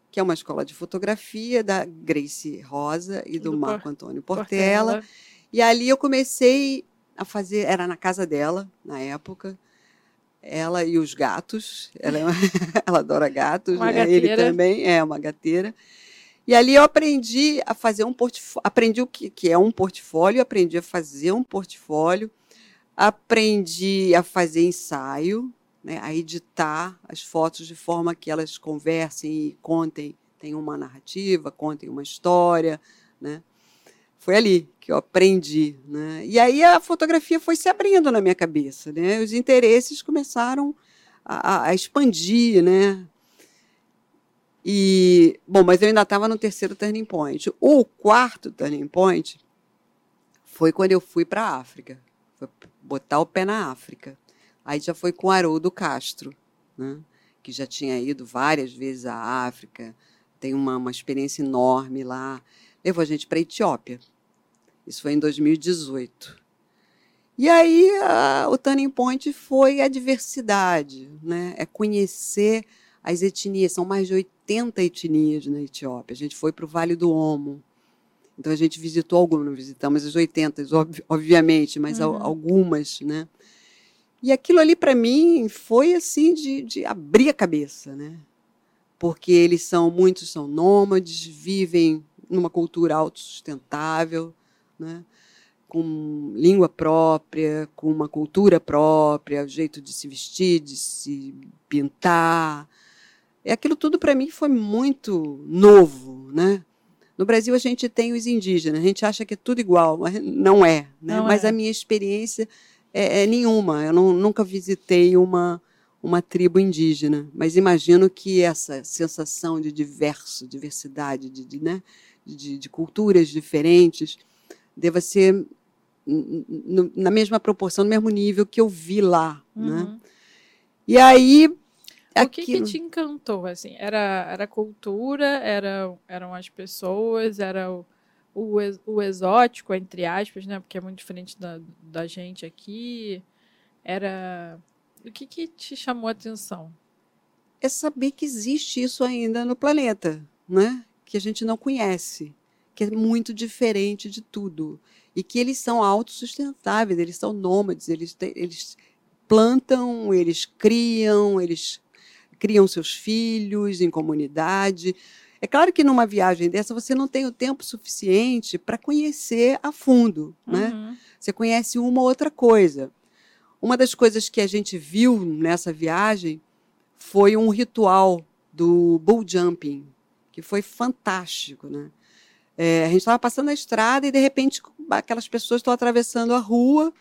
que é uma escola de fotografia da Grace Rosa e do, do Marco Antônio Portela. Portela. E ali eu comecei a fazer, era na casa dela, na época. Ela e os gatos. Ela, é uma, ela adora gatos, uma né? Ele também é uma gateira. E ali eu aprendi a fazer um portfólio, aprendi o que, que é um portfólio, aprendi a fazer um portfólio, aprendi a fazer ensaio, né, a editar as fotos de forma que elas conversem e contem, tem uma narrativa, contem uma história, né? Foi ali que eu aprendi, né? E aí a fotografia foi se abrindo na minha cabeça, né? Os interesses começaram a, a expandir, né? E, bom, mas eu ainda estava no terceiro turning point. O quarto turning point foi quando eu fui para a África. Foi botar o pé na África. Aí já foi com Haroldo Castro, né? que já tinha ido várias vezes à África, tem uma, uma experiência enorme lá. Levou a gente para a Etiópia. Isso foi em 2018. E aí a, o turning point foi a diversidade, né? é conhecer as etnias, são mais de 80 etnias na Etiópia. A gente foi para o Vale do Omo. Então a gente visitou algumas, não visitamos as 80, obviamente, mas uhum. algumas, né? E aquilo ali para mim foi assim de, de, abrir a cabeça, né? Porque eles são muitos são nômades, vivem numa cultura autossustentável, né? com língua própria, com uma cultura própria, o jeito de se vestir, de se pintar, é aquilo tudo para mim foi muito novo, né? No Brasil a gente tem os indígenas, a gente acha que é tudo igual, mas não é. Né? Não mas é. a minha experiência é, é nenhuma. Eu não, nunca visitei uma uma tribo indígena, mas imagino que essa sensação de diverso, diversidade, de, de né, de, de, culturas diferentes, deva ser na mesma proporção, no mesmo nível que eu vi lá, né? uhum. né? E aí o que, que, te encantou, assim? Era, era a cultura, era, eram as pessoas, era o, o, o exótico, entre aspas, né? Porque é muito diferente da, da gente aqui. Era... O que, que te chamou a atenção? É saber que existe isso ainda no planeta, né? Que a gente não conhece, que é muito diferente de tudo. E que eles são autossustentáveis, eles são nômades, eles, eles plantam, eles criam, eles criam seus filhos em comunidade. É claro que numa viagem dessa você não tem o tempo suficiente para conhecer a fundo, né? Uhum. Você conhece uma ou outra coisa. Uma das coisas que a gente viu nessa viagem foi um ritual do bull jumping, que foi fantástico, né? É, a gente estava passando a estrada e de repente aquelas pessoas estão atravessando a rua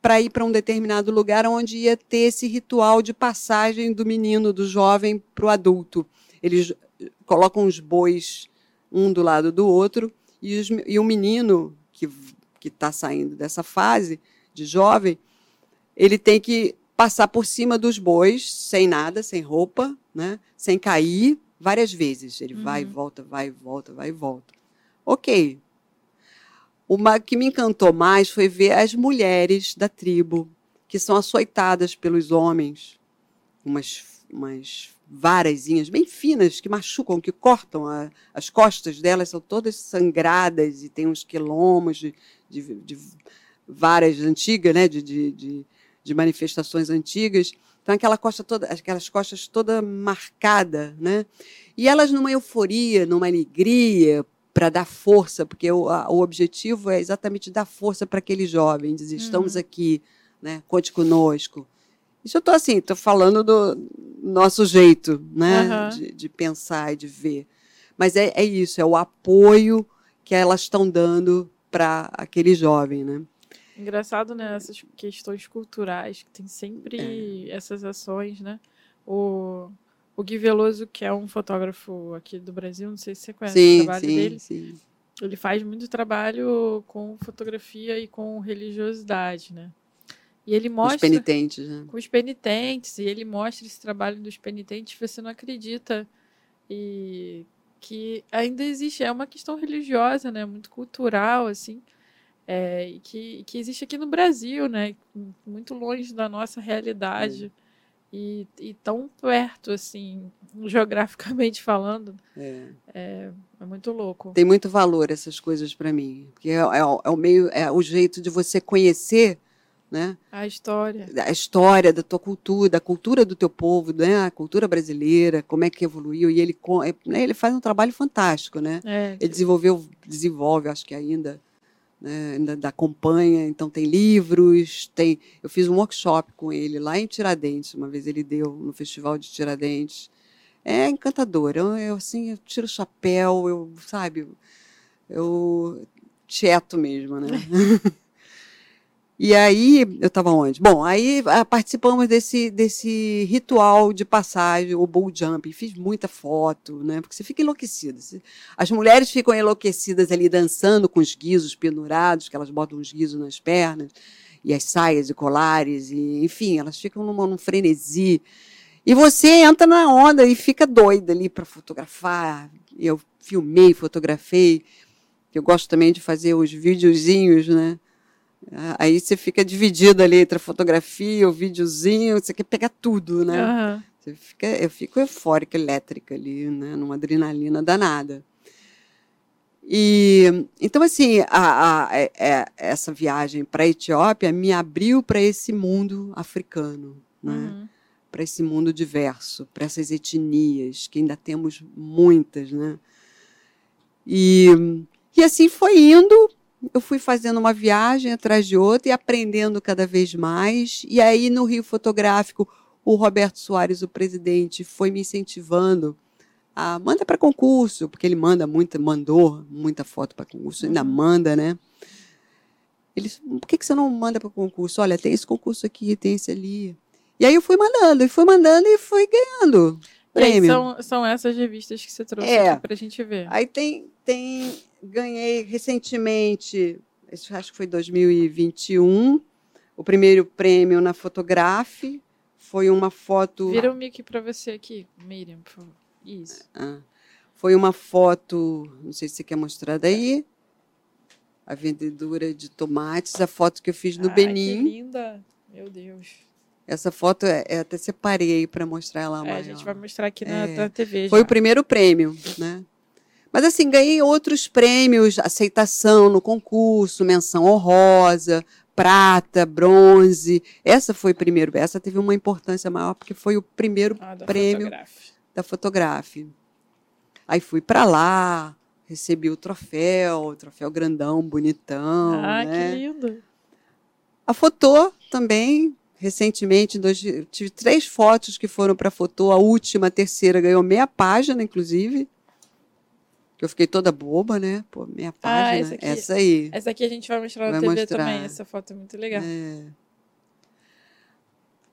para ir para um determinado lugar onde ia ter esse ritual de passagem do menino, do jovem, para o adulto. Eles colocam os bois um do lado do outro e, os, e o menino que está saindo dessa fase de jovem, ele tem que passar por cima dos bois sem nada, sem roupa, né? sem cair, várias vezes. Ele uhum. vai e volta, vai e volta, vai e volta. Ok, o que me encantou mais foi ver as mulheres da tribo, que são açoitadas pelos homens, umas, umas varazinhas bem finas que machucam, que cortam a, as costas delas, são todas sangradas e tem uns quilombos de, de, de varas antigas, né, de, de, de, manifestações antigas. Então, aquela costa toda, aquelas costas toda marcada, né? E elas numa euforia, numa alegria, para dar força, porque o, a, o objetivo é exatamente dar força para aqueles jovens, dizer, estamos uhum. aqui, né? conte conosco. Isso eu estou assim, estou falando do nosso jeito né? Uhum. De, de, pensar e de ver. Mas é, é isso, é o apoio que elas estão dando para aquele jovem. Né? Engraçado, né? Essas questões culturais, que tem sempre é. essas ações, né? O, o Gui Veloso, que é um fotógrafo aqui do Brasil, não sei se você conhece sim, o trabalho sim, dele. Sim. Ele faz muito trabalho com fotografia e com religiosidade, né? E ele mostra. Os penitentes, né? Com os penitentes, e ele mostra esse trabalho dos penitentes, você não acredita. E que ainda existe, é uma questão religiosa, né? Muito cultural, assim. É, que, que existe aqui no Brasil, né? Muito longe da nossa realidade. É. E, e, tão perto, assim, geograficamente falando. É. é. É, muito louco. Tem muito valor essas coisas para mim. Porque é, é, é, o meio, é o jeito de você conhecer né? A história. A história da tua cultura, da cultura do teu povo, né? A cultura brasileira, como é que evoluiu. E ele, né? ele faz um trabalho fantástico, né? É. Ele desenvolveu, desenvolve, acho que ainda né, da, acompanha, então tem livros, tem. Eu fiz um workshop com ele lá em Tiradentes, uma vez ele deu no Festival de Tiradentes. É encantador. Eu, eu assim, eu tiro o chapéu, eu, sabe, eu tieto mesmo, né? E aí, eu estava onde? Bom, aí ah, participamos desse, desse ritual de passagem, o bull jump. Fiz muita foto, né? Porque você fica enlouquecida. As mulheres ficam enlouquecidas ali dançando com os guizos pendurados, que elas botam os guizos nas pernas, e as saias e colares, e, enfim, elas ficam numa, num frenesi. E você entra na onda e fica doida ali para fotografar. Eu filmei, fotografei. Eu gosto também de fazer os videozinhos, né? Aí você fica dividido ali entre a fotografia, o videozinho, você quer pegar tudo, né? Uhum. Você fica, eu fico eufórica, elétrica ali, né? Numa adrenalina danada. E então assim, a, a, a, é, é, essa viagem para a Etiópia me abriu para esse mundo africano, né? Uhum. Para esse mundo diverso, para essas etnias que ainda temos muitas, né? E, e assim foi indo eu fui fazendo uma viagem atrás de outra e aprendendo cada vez mais. E aí, no Rio Fotográfico, o Roberto Soares, o presidente, foi me incentivando a manda para concurso, porque ele manda muita, mandou muita foto para concurso, ainda uhum. manda, né? Ele, por que, que você não manda para concurso? Olha, tem esse concurso aqui, tem esse ali. E aí eu fui mandando, e fui mandando e fui ganhando. Prêmio. São, são essas revistas que você trouxe é. para a gente ver. Aí tem, tem ganhei recentemente, acho que foi 2021, o primeiro prêmio na Fotografe. Foi uma foto. Vira o mic para você aqui, Miriam, por favor. Isso. Ah, foi uma foto, não sei se você quer mostrar daí. A vendedora de tomates, a foto que eu fiz no Ai, Benin. Que linda! Meu Deus. Essa foto é, é até separei para mostrar ela é, A gente vai mostrar aqui na, é, na TV. Foi já. o primeiro prêmio, né? Mas assim, ganhei outros prêmios, aceitação no concurso, menção honrosa, prata, bronze. Essa foi primeiro, essa teve uma importância maior porque foi o primeiro ah, da prêmio da Fotografe. Aí fui para lá, recebi o troféu, o troféu grandão, bonitão. Ah, né? que lindo. A Fotô também, recentemente, dois, tive três fotos que foram para a Fotô. A última, a terceira, ganhou meia página, inclusive eu fiquei toda boba, né? Pô, minha ah, página, ah, essa, aqui, essa, aí. Essa aqui a gente vai mostrar vai na TV mostrar. também, essa foto é muito legal. É.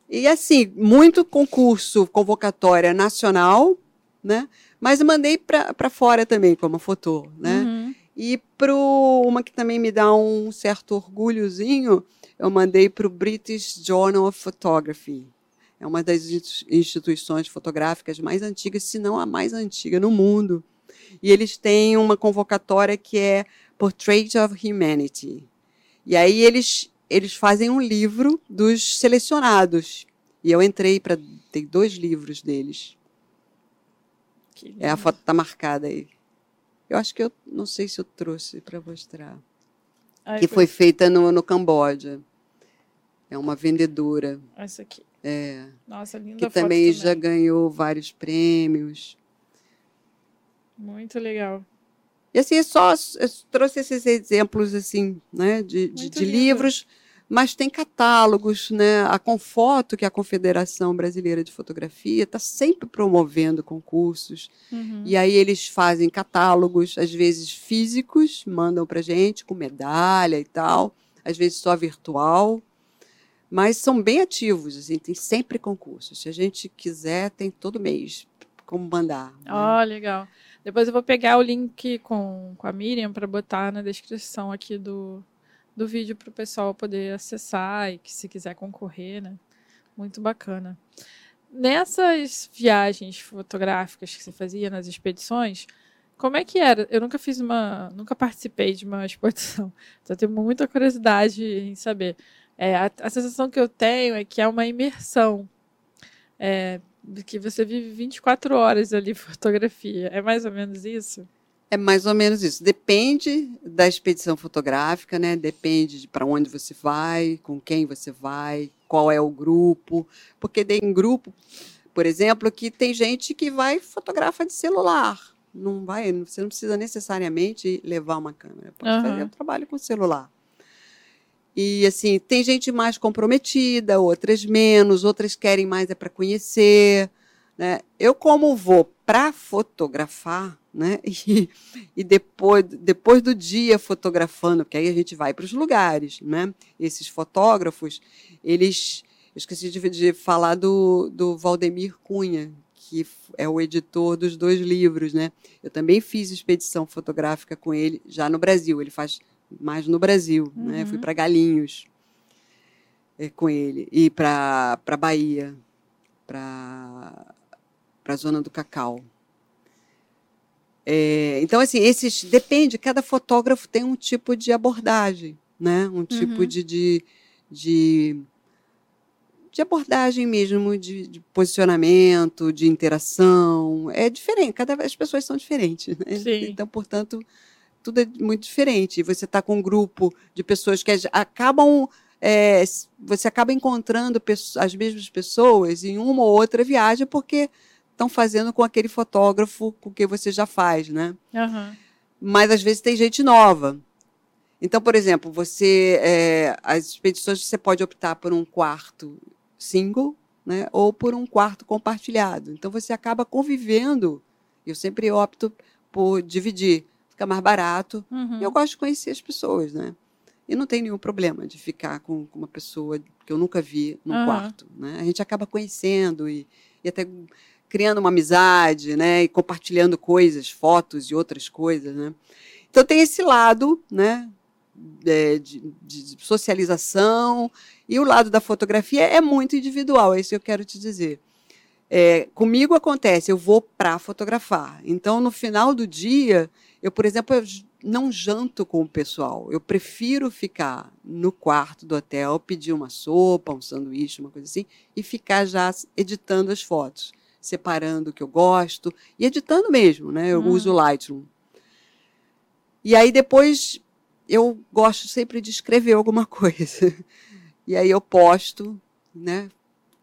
E assim, muito concurso, convocatória nacional, né? Mas mandei para fora também, como foto, né? Uhum. E para uma que também me dá um certo orgulhozinho, eu mandei para o British Journal of Photography. É uma das instituições fotográficas mais antigas, se não a mais antiga no mundo. E eles têm uma convocatória que é Portrait of Humanity. E aí eles, eles fazem um livro dos selecionados. E eu entrei para. Tem dois livros deles. É, a foto está marcada aí. Eu acho que eu não sei se eu trouxe para mostrar. Ai, que foi feita no, no Camboja. É uma vendedora. Essa aqui. É. Nossa, linda Que também, também já ganhou vários prêmios. Muito legal. E assim, é só eu trouxe esses exemplos assim, né, de, de, de livros, mas tem catálogos, né? A Confoto, que é a Confederação Brasileira de Fotografia, está sempre promovendo concursos. Uhum. E aí eles fazem catálogos, às vezes físicos, mandam para gente com medalha e tal, às vezes só virtual. Mas são bem ativos, assim, tem sempre concursos. Se a gente quiser, tem todo mês como mandar. Né? Oh, legal. Depois eu vou pegar o link com, com a Miriam para botar na descrição aqui do, do vídeo para o pessoal poder acessar e que se quiser concorrer, né? Muito bacana. Nessas viagens fotográficas que você fazia nas expedições, Como é que era? Eu nunca fiz uma. Nunca participei de uma exposição. Então tenho muita curiosidade em saber. É, a, a, sensação que eu tenho é que é uma imersão. É, que você vive 24 horas ali fotografia. É mais ou menos isso? É mais ou menos isso. Depende da expedição fotográfica, né? Depende de para onde você vai, com quem você vai, qual é o grupo. Porque tem grupo, por exemplo, que tem gente que vai fotografa de celular não vai, você não precisa necessariamente levar uma câmera, pode uhum. fazer o trabalho com celular. E assim, tem gente mais comprometida, outras menos, outras querem mais é para conhecer, né? Eu como vou para fotografar, né? E, e, depois, depois do dia fotografando, porque aí a gente vai para os lugares, né? Esses fotógrafos, eles, eu esqueci de, de falar do, do Valdemir Cunha, que é o editor dos dois livros, né? Eu também fiz expedição fotográfica com ele já no Brasil. Ele faz mais no Brasil, uhum. né? Fui para Galinhos é, com ele e para para Bahia, para para a zona do Cacau. É, então assim, esses depende. Cada fotógrafo tem um tipo de abordagem, né? Um tipo uhum. de, de, de de abordagem mesmo, de, de, posicionamento, de interação. É diferente, cada vez as pessoas são diferentes. Né? Então, portanto, tudo é muito diferente. Você está com um grupo de pessoas que acabam. É, você acaba encontrando as mesmas pessoas em uma ou outra viagem porque estão fazendo com aquele fotógrafo com que você já faz, né? Uhum. Mas às vezes tem gente nova. Então, por exemplo, você é, as expedições você pode optar por um quarto single, né, ou por um quarto compartilhado. Então você acaba convivendo. Eu sempre opto por dividir, fica mais barato. Uhum. E eu gosto de conhecer as pessoas, né? E não tem nenhum problema de ficar com, com uma pessoa que eu nunca vi num uhum. quarto, né? A gente acaba conhecendo e, e até criando uma amizade, né? E compartilhando coisas, fotos e outras coisas, né? Então tem esse lado, né? de, de, de, socialização e o lado da fotografia é muito individual, é isso que eu quero te dizer. É, comigo acontece, eu vou para fotografar. Então, no final do dia, eu, por exemplo, eu não janto com o pessoal. Eu prefiro ficar no quarto do hotel, pedir uma sopa, um sanduíche, uma coisa assim, e ficar já editando as fotos, separando o que eu gosto e editando mesmo, né? Eu hum. uso o Lightroom. E aí depois eu gosto sempre de escrever alguma coisa. E aí eu posto, né?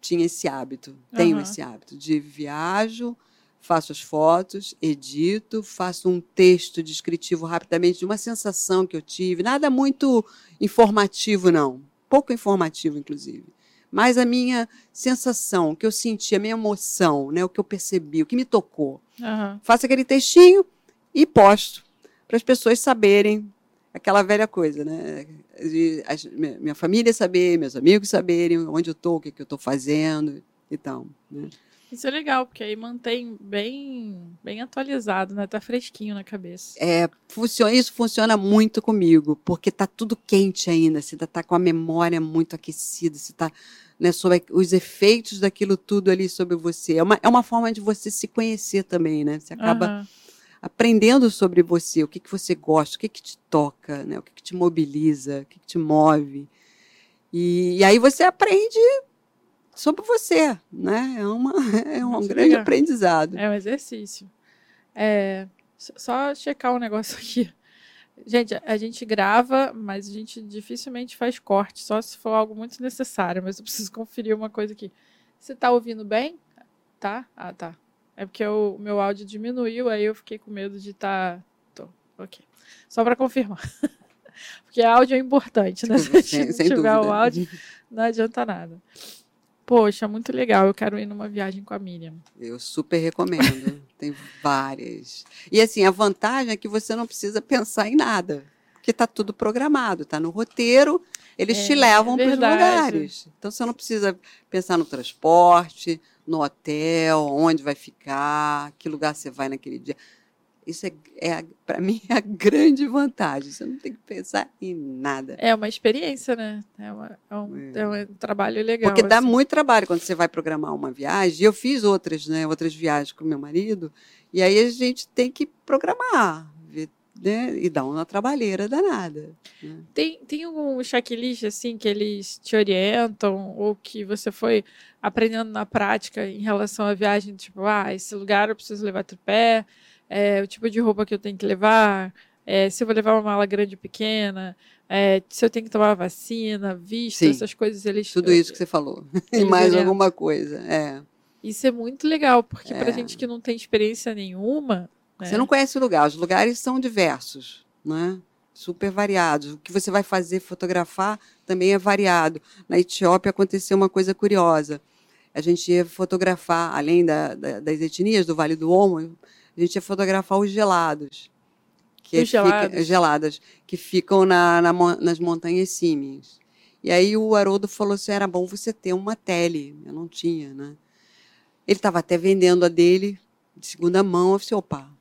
Tinha esse hábito, tenho uhum. esse hábito de viajo, faço as fotos, edito, faço um texto descritivo rapidamente de uma sensação que eu tive, nada muito informativo não, pouco informativo inclusive, mas a minha sensação, o que eu senti, a minha emoção, né, o que eu percebi, o que me tocou. Uhum. Faço aquele textinho e posto para as pessoas saberem aquela velha coisa, né? De a, minha família saber, meus amigos saberem onde eu estou, o que, que eu estou fazendo e tal. Né? Isso é legal, porque aí mantém bem, bem atualizado, né? Tá fresquinho na cabeça. É, funciona, isso funciona muito comigo, porque tá tudo quente ainda, você tá com a memória muito aquecida, você tá né, sobre os efeitos daquilo tudo ali sobre você. É uma, é uma forma de você se conhecer também, né? Você acaba. Uhum aprendendo sobre você, o que, que você gosta, o que, que te toca, né? o que, que te mobiliza, o que, que te move. E, e, aí você aprende sobre você, né? É, uma, é um Muito grande legal. aprendizado. É um exercício. É, só checar um negócio aqui. Gente, a gente grava, mas a gente dificilmente faz corte, só se for algo muito necessário. Mas eu preciso conferir uma coisa aqui. Você está ouvindo bem? Tá? Ah, tá. É porque o meu áudio diminuiu, aí eu fiquei com medo de estar. Tá... Tô, ok. Só para confirmar. porque áudio é importante, né? Se sem, sem tiver dúvida. o áudio, não adianta nada. Poxa, muito legal. Eu quero ir numa viagem com a Miriam. Eu super recomendo. Tem várias. E assim, a vantagem é que você não precisa pensar em nada. Porque está tudo programado, está no roteiro, eles é, te levam para os lugares. Então você não precisa pensar no transporte, no hotel, onde vai ficar, que lugar você vai naquele dia. Isso é, é para mim, é a grande vantagem. Você não tem que pensar em nada. É uma experiência, né? É, uma, é, um, é. é um, trabalho legal. Porque dá assim. muito trabalho quando você vai programar uma viagem. E eu fiz outras, né? Outras viagens com meu marido. E aí a gente tem que programar né? E dá uma trabalheira danada. Né? Tem, tem algum checklist assim que eles te orientam ou que você foi aprendendo na prática em relação à viagem? Tipo, ah, esse lugar eu preciso levar tripé, é, o tipo de roupa que eu tenho que levar, é, se eu vou levar uma mala grande ou pequena, é, se eu tenho que tomar vacina, visto, Sim, essas coisas eles. Tudo isso que você falou. E mais orientam. alguma coisa. É. Isso é muito legal, porque é. para gente que não tem experiência nenhuma, é. Você não conhece o lugar, os lugares são diversos, né? super variados. O que você vai fazer, fotografar, também é variado. Na Etiópia aconteceu uma coisa curiosa. A gente ia fotografar, além da, da, das etnias do Vale do Omo, a gente ia fotografar os gelados. Que os gelados. Fica, geladas, que ficam na, na, nas montanhas símias. E aí o Haroldo falou assim, era bom você ter uma tele. Eu não tinha, né? Ele estava até vendendo a dele de segunda mão. Eu falei, assim, opa,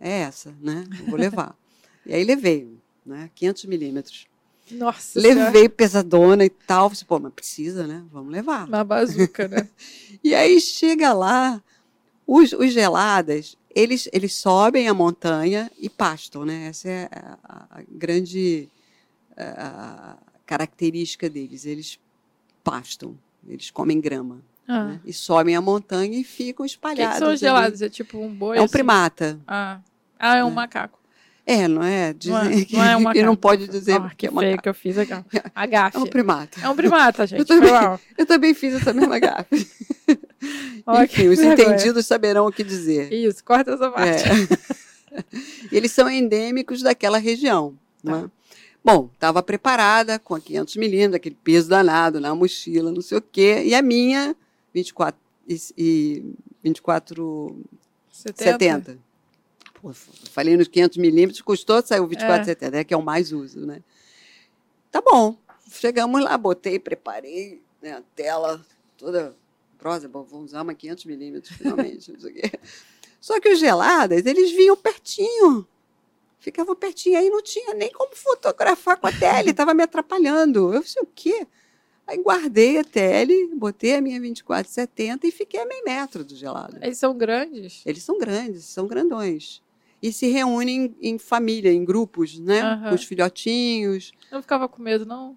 é essa, né? vou levar. e aí levei, né? 500 milímetros. Nossa Levei senhora. pesadona e tal. Falei, pô, mas precisa, né? Vamos levar. Uma bazuca, né? e aí chega lá, os, os geladas, eles, eles sobem a montanha e pastam, né? Essa é a, a grande a característica deles. Eles pastam, eles comem grama. Ah. Né? E sobem a montanha e ficam espalhados. O que, que são gelados? É tipo um boi? É um assim? primata. Ah. Ah, é um é. macaco. É, não é? Dizem não é, que, não é um macaco. não pode dizer oh, que é macaco. que eu fiz aqui. A gafe. É um primata. É um primata, gente. Eu também, eu também fiz essa mesma gafe. Enfim, os entendidos saberão o que dizer. Isso, corta essa parte. É. Eles são endêmicos daquela região. Tá. Né? Bom, estava preparada com 500 milímetros, aquele peso danado na mochila, não sei o quê. E a minha, 24 e, e 24 70. 70 falei nos 500 milímetros, custou, saiu 24,70, é. né, que é o mais uso, né? Tá bom, chegamos lá, botei, preparei né, a tela toda prosa, bom, vamos usar uma 500 milímetros finalmente, não sei o quê. Só que os geladas, eles vinham pertinho, ficavam pertinho, aí não tinha nem como fotografar com a tele, estava me atrapalhando. Eu disse, o quê? Aí guardei a tele, botei a minha 2470 e fiquei a meio metro do gelado. Eles são grandes? Eles são grandes, são grandões e se reúnem em família, em grupos, né? Uhum. Com os filhotinhos. Não ficava com medo, não?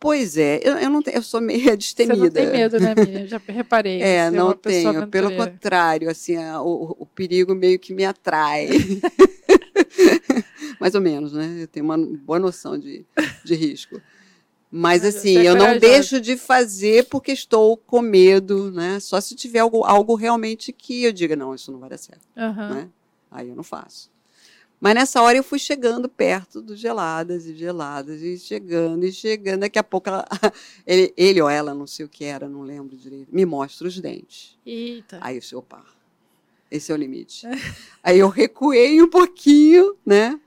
Pois é, eu, eu, não tenho, eu sou meio destemida. Você não tem medo, né, Miriam? Já reparei. É, não é tenho. Pelo contrário, assim, a, o, o perigo meio que me atrai. Mais ou menos, né? Eu tenho uma boa noção de, de risco. Mas assim, é eu não deixo de fazer porque estou com medo, né? Só se tiver algo, algo realmente que eu diga, não, isso não vai dar certo. Uhum. Né? Aí eu não faço. Mas nessa hora eu fui chegando perto dos geladas e geladas, e chegando e chegando. Daqui a pouco ela, ele, ele, ou ela, não sei o que era, não lembro direito, me mostra os dentes. Eita. Aí eu disse, opa, esse é o limite. Aí eu recuei um pouquinho, né?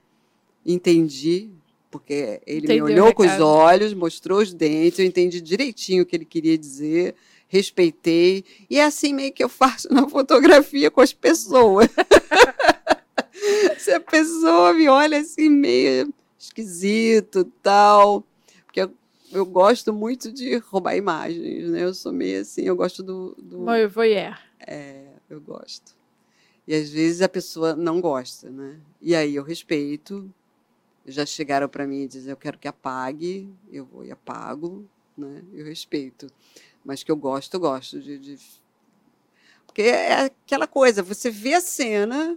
Entendi, porque ele Entendeu, me olhou com os olhos, mostrou os dentes, eu entendi direitinho o que ele queria dizer, respeitei. E é assim meio que eu faço na fotografia com as pessoas. Se a pessoa me olha assim meio esquisito tal, porque eu, eu gosto muito de roubar imagens, né? Eu sou meio assim, eu gosto do... do voyeur. É, eu gosto. E às vezes a pessoa não gosta, né? E aí eu respeito. Já chegaram para mim e dizem, eu quero que apague, eu vou e apago, né? Eu respeito. Mas que eu gosto, eu gosto de, de... Porque é aquela coisa, você vê a cena,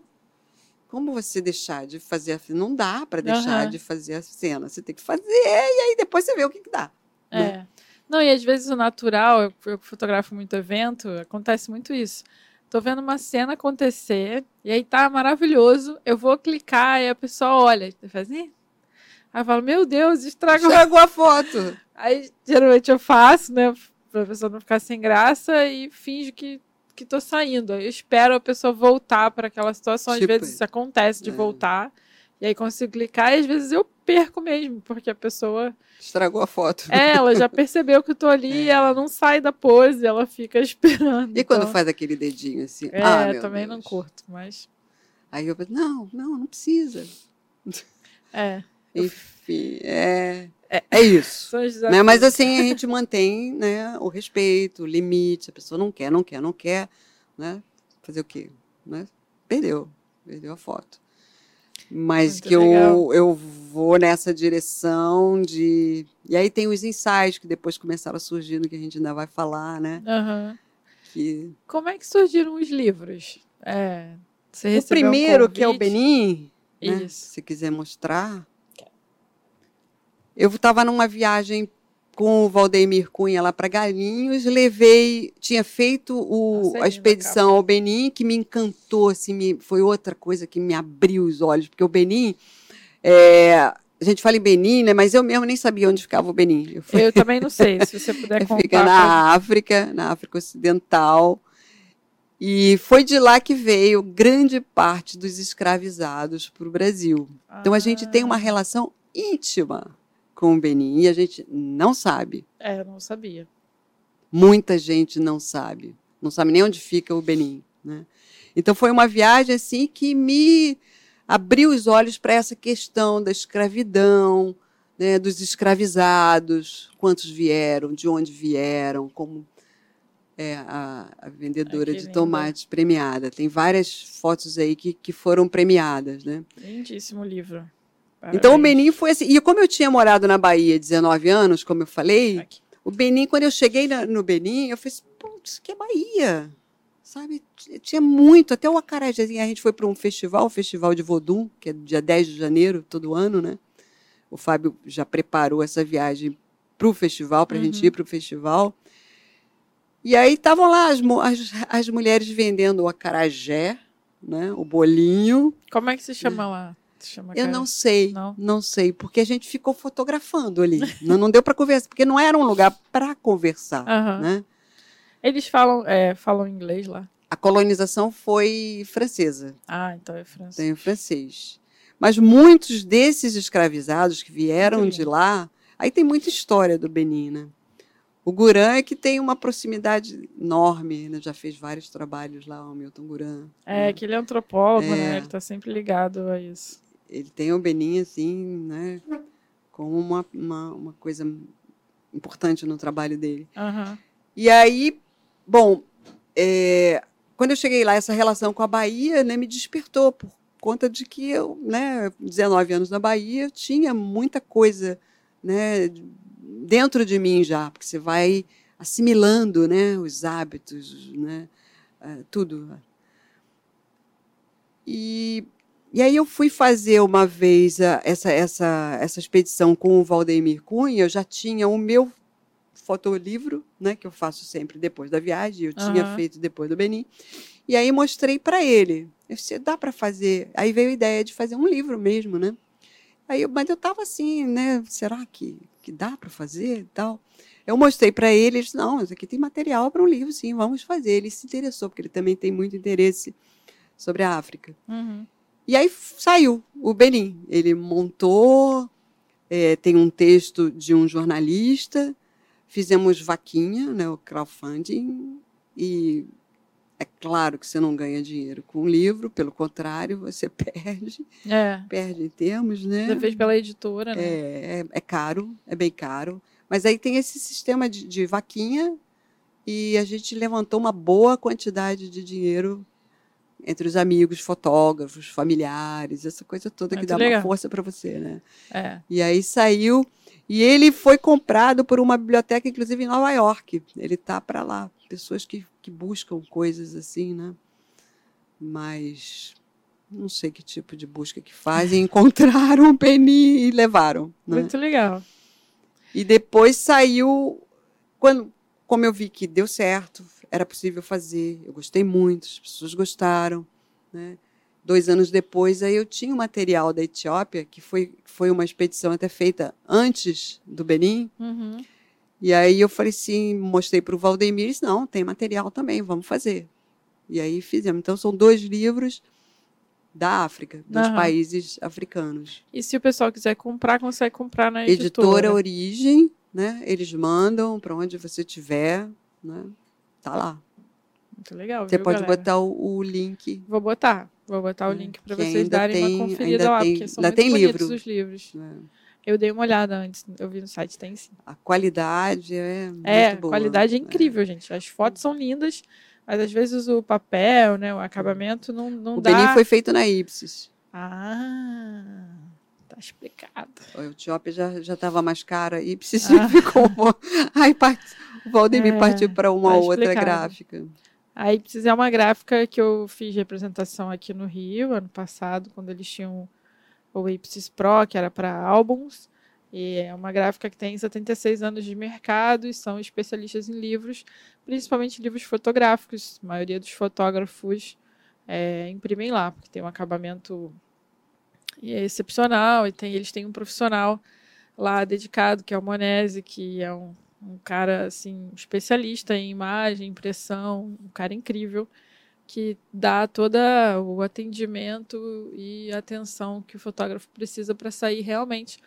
como você deixar de fazer a Não dá para deixar uhum. de fazer a cena. Você tem que fazer e aí depois você vê o que, que dá. Né? É. Né? Não, e às vezes o natural, eu, eu fotografo muito evento, acontece muito isso. Tô vendo uma cena acontecer, e aí tá maravilhoso. Eu vou clicar e a pessoa olha. Faz assim. Aí eu falo, meu Deus, estragou. Estragou a foto. Aí geralmente eu faço, né? Pra pessoa não ficar sem graça e finge que que tô saindo. Eu espero a pessoa voltar para aquela situação. Tipo, às vezes isso acontece de é. voltar. E aí consigo clicar e às vezes eu perco mesmo, porque a pessoa. Estragou a foto. É, ela já percebeu que eu tô ali, é. ela não sai da pose, ela fica esperando. E então... quando faz aquele dedinho assim? É, ah, também Deus. não curto, mas. Aí eu falei, não, não, não precisa. É. Enfim, é, É. é isso. Né? Mas assim a gente mantém né, o respeito, o limite. A pessoa não quer, não quer, não quer. Né? Fazer o quê? Né? Perdeu. Perdeu a foto. Mas Muito que eu, legal. eu vou nessa direção de. E aí tem os ensaios que depois começaram a surgir, no que a gente ainda vai falar, né? Aham. Que... Como é que surgiram os livros? É, O recebeu um primeiro, que é o? Benin, né? Isso. se quiser mostrar. Eu estava numa viagem com o Valdemir Cunha lá para Galinhos, levei, tinha feito o- a expedição ao Benin, que me encantou, assim, me- foi outra coisa que me abriu os olhos, porque o Benin, é, a gente fala em Benin, né, mas eu mesmo nem sabia onde ficava o Benin. Eu fui Eu também não sei, se você puder contar. Fica na África, na África Ocidental. E foi de lá que veio grande parte dos escravizados para o Brasil. Então a gente tem uma Ah, relação íntima com o Benin e a gente não sabe. É, eu não sabia. Muita gente não sabe. Não sabe nem onde fica o Benin. Né? Então foi uma viagem assim que me abriu os olhos para essa questão da escravidão, né, dos escravizados, quantos vieram, de onde vieram, como é a, a vendedora Ai, de tomates premiada. Tem várias fotos aí que, que foram premiadas, né? Lindíssimo livro. Então o. Benin foi assim. E como eu tinha morado na Bahia 19 anos, como eu falei, Aqui. o Benin, quando eu cheguei na- no Benin, eu falei assim, putz, que é Bahia. Sabe? Tinha muito, até o acarajézinho. A gente foi para um festival, o Festival de Vodum, que é dia 10 de janeiro, todo ano, né? O Fábio já preparou essa viagem para o festival, para a gente Uhum. ir para o festival. E aí estavam lá as, as, as mulheres vendendo o acarajé, né? o bolinho. Como é que se chama lá? Chama Eu cara- não sei, Não? não? sei, porque a gente ficou fotografando ali. não, não deu para conversar, porque não era um lugar para conversar. Aham. Né? Eles falam, é, falam inglês lá. A colonização foi francesa, Ah, então é francês. tem o francês. Mas muitos desses escravizados que vieram Muito de lá, aí tem muita história do Benin, né? O Guran é que tem uma proximidade enorme, né? já fez vários trabalhos lá, o Milton Guran. É, né? que ele é antropólogo, É. né? Ele tá sempre ligado a isso. Ele tem o Benin, assim, né? como uma, uma, uma coisa importante no trabalho dele. Aham. E aí, bom, é, quando eu cheguei lá, essa relação com a Bahia né, me despertou, por conta de que eu, né, 19 anos na Bahia, eu tinha muita coisa né, dentro de mim já, porque você vai assimilando né, os hábitos, né, eh, tudo. E, e aí eu fui fazer uma vez a- essa, essa, essa expedição com o Valdemir Cunha, eu já tinha o meu fotolivro, né, que eu faço sempre depois da viagem, eu tinha Aham. feito depois do Benin. E aí mostrei para ele. Eu disse, dá para fazer. Aí veio a ideia de fazer um livro mesmo, né? Aí, eu, mas eu estava assim, né? Será que, que dá para fazer e tal? Eu mostrei para ele, ele disse, não, isso aqui tem material para um livro, sim, vamos fazer. Ele se interessou, porque ele também tem muito interesse sobre a África. Uhum. E aí saiu o Benin. Ele montou, eh, tem um texto de um jornalista, fizemos vaquinha, né, o crowdfunding, e é claro que você não ganha dinheiro com o livro, pelo contrário, você perde, É. perde em termos, né? Você fez pela editora, né? É, é, é caro, é bem caro. Mas aí tem esse sistema de, de vaquinha e a gente levantou uma boa quantidade de dinheiro entre os amigos, fotógrafos, familiares, essa coisa toda que Muito dá legal. uma força para você, né? É. E aí saiu e ele foi comprado por uma biblioteca, inclusive em Nova York. Ele tá para lá, pessoas que, que buscam coisas assim, né? Mas não sei que tipo de busca que fazem, encontraram o Penny e levaram. Né? Muito legal. E depois saiu, quando, como eu vi que deu certo, era possível fazer, eu gostei muito, as pessoas gostaram. Né? Dois anos depois, aí eu tinha o material da Etiópia, que foi, foi uma expedição até feita antes do Benin. Uhum. E aí eu falei assim, mostrei para o Valdemir, e disse, não, tem material também, vamos fazer. E aí fizemos. Então são dois livros da África, dos Aham. países africanos. E se o pessoal quiser comprar, consegue comprar na editora editora. Origem, né? Eles mandam para onde você tiver, né? Tá lá. Muito legal. Você viu, pode galera? botar o, o link. Vou botar. Vou botar o É, link para vocês darem tem- uma conferida lá, tem- porque são muito tem bonitos livro. os livros. né? Eu dei uma olhada antes, eu vi no site, tem sim. A qualidade é É, muito a boa. qualidade é incrível, gente. As fotos são lindas, mas às vezes o papel, né, o acabamento não, não O dá. Benin foi feito na Ipsis. Ah, tá explicado. O Etiópia já já estava mais cara. Ipsis Ah. ficou. Aí part... o Valdemir É, partiu para uma tá outra explicado. gráfica. A Ipsis é uma gráfica que eu fiz representação aqui no Rio, ano passado, quando eles tinham o Ipsis Pro, que era para álbuns. E é uma gráfica que tem 76 anos de mercado e são especialistas em livros, principalmente livros fotográficos. A maioria dos fotógrafos é, imprimem lá, porque tem um acabamento excepcional e tem, eles têm um profissional lá dedicado, que é o Monese, que é um, um cara assim especialista em imagem, impressão, um cara incrível que dá todo o atendimento e atenção que o fotógrafo precisa para sair realmente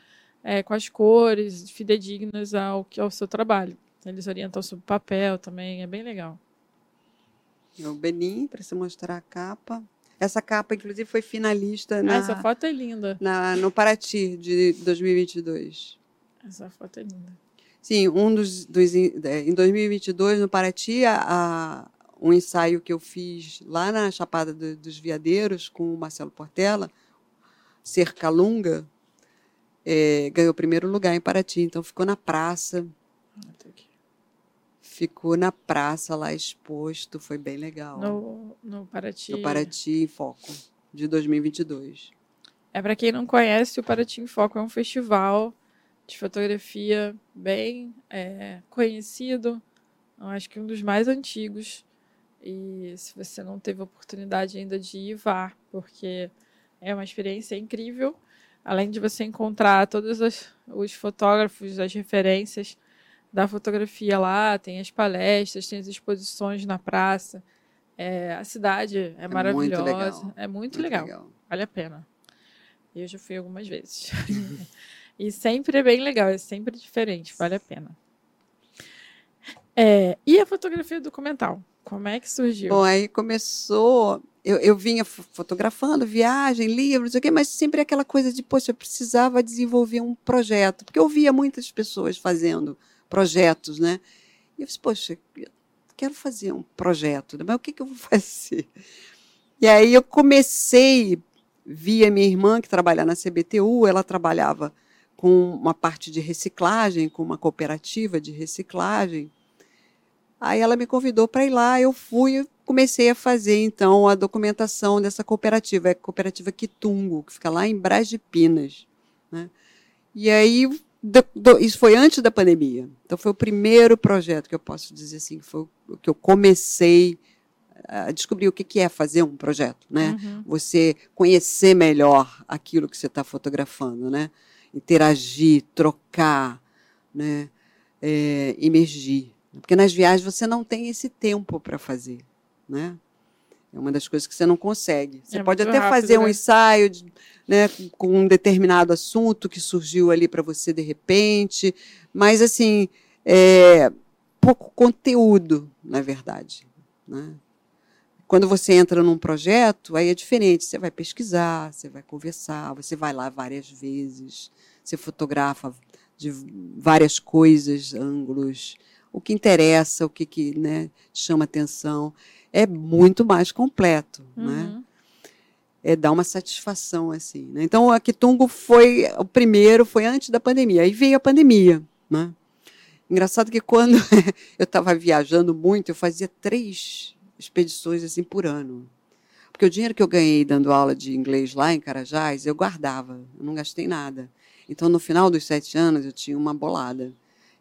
é, com as cores fidedignas ao ao seu trabalho. Eles orientam sobre papel também, é bem legal. É O Benin, para você mostrar a capa. Essa capa, inclusive, foi finalista Ah, na, essa foto é linda. na- no Paraty de 2022. Essa foto é linda. Sim, um dos, dos é, em 2022 no Paraty, a, um ensaio que eu fiz lá na Chapada do- dos Veadeiros com o Marcelo Portela, Cercalunga, é, ganhou o primeiro lugar em Paraty. Então ficou na praça, Ah, tá aqui. Ficou na praça lá exposto, foi bem legal. No, no Paraty. No Paraty em Foco de 2022. É para quem não conhece, o Paraty em Foco é um festival de fotografia bem é, conhecido. Acho que um dos mais antigos. E se você não teve a oportunidade ainda de ir, vá, porque é uma experiência incrível. Além de você encontrar todos as- os fotógrafos, as referências da fotografia lá, tem as palestras, tem as exposições na praça. É, a cidade é, muito maravilhosa. legal. É muito, legal. Vale a pena. Eu já fui algumas vezes. e sempre é bem legal, é sempre diferente, vale a pena. É, e a fotografia documental? Como é que surgiu? Bom, aí começou. Eu, eu vinha fo- fotografando viagem, livros, não sei o quê, mas sempre aquela coisa de, poxa, eu precisava desenvolver um projeto, porque eu via muitas pessoas fazendo projetos, né? E eu disse, poxa, eu quero fazer um projeto, né? mas o que, que eu vou fazer? E aí eu comecei, via minha irmã que trabalha na CBTU, ela trabalhava com uma parte de reciclagem, com uma cooperativa de reciclagem. Aí ela me convidou para ir lá, eu fui e comecei a fazer então a documentação dessa cooperativa, é a cooperativa Quitungo, que fica lá em Brás de Pinas. Né? E aí, do- do- isso foi antes da pandemia. Então foi o primeiro projeto que eu posso dizer assim, foi o que eu comecei a descobrir o que que é fazer um projeto, né? Uhum. você conhecer melhor aquilo que você está fotografando, né? Interagir, trocar, né? É, imergir. Porque nas viagens você não tem esse tempo para fazer, né? É uma das coisas que você não consegue. Você É pode até rápido, fazer um né? ensaio de- né, com um determinado assunto que surgiu ali para você de repente, mas assim, é, pouco conteúdo, na verdade. Né? Quando você entra num projeto, aí é diferente. Você vai pesquisar, você vai conversar, você vai lá várias vezes, você fotografa de várias coisas, ângulos, o que interessa, o que, que né, chama atenção. É muito mais completo, né? Uhum. é dar uma satisfação assim. Né? Então a Kitungo foi o primeiro, foi antes da pandemia. Aí veio a pandemia, né? Engraçado que quando eu estava viajando muito, eu fazia três expedições assim por ano. Porque o dinheiro que eu ganhei dando aula de inglês lá em Carajás, eu guardava, eu não gastei nada. Então, no final dos sete anos, eu tinha uma bolada.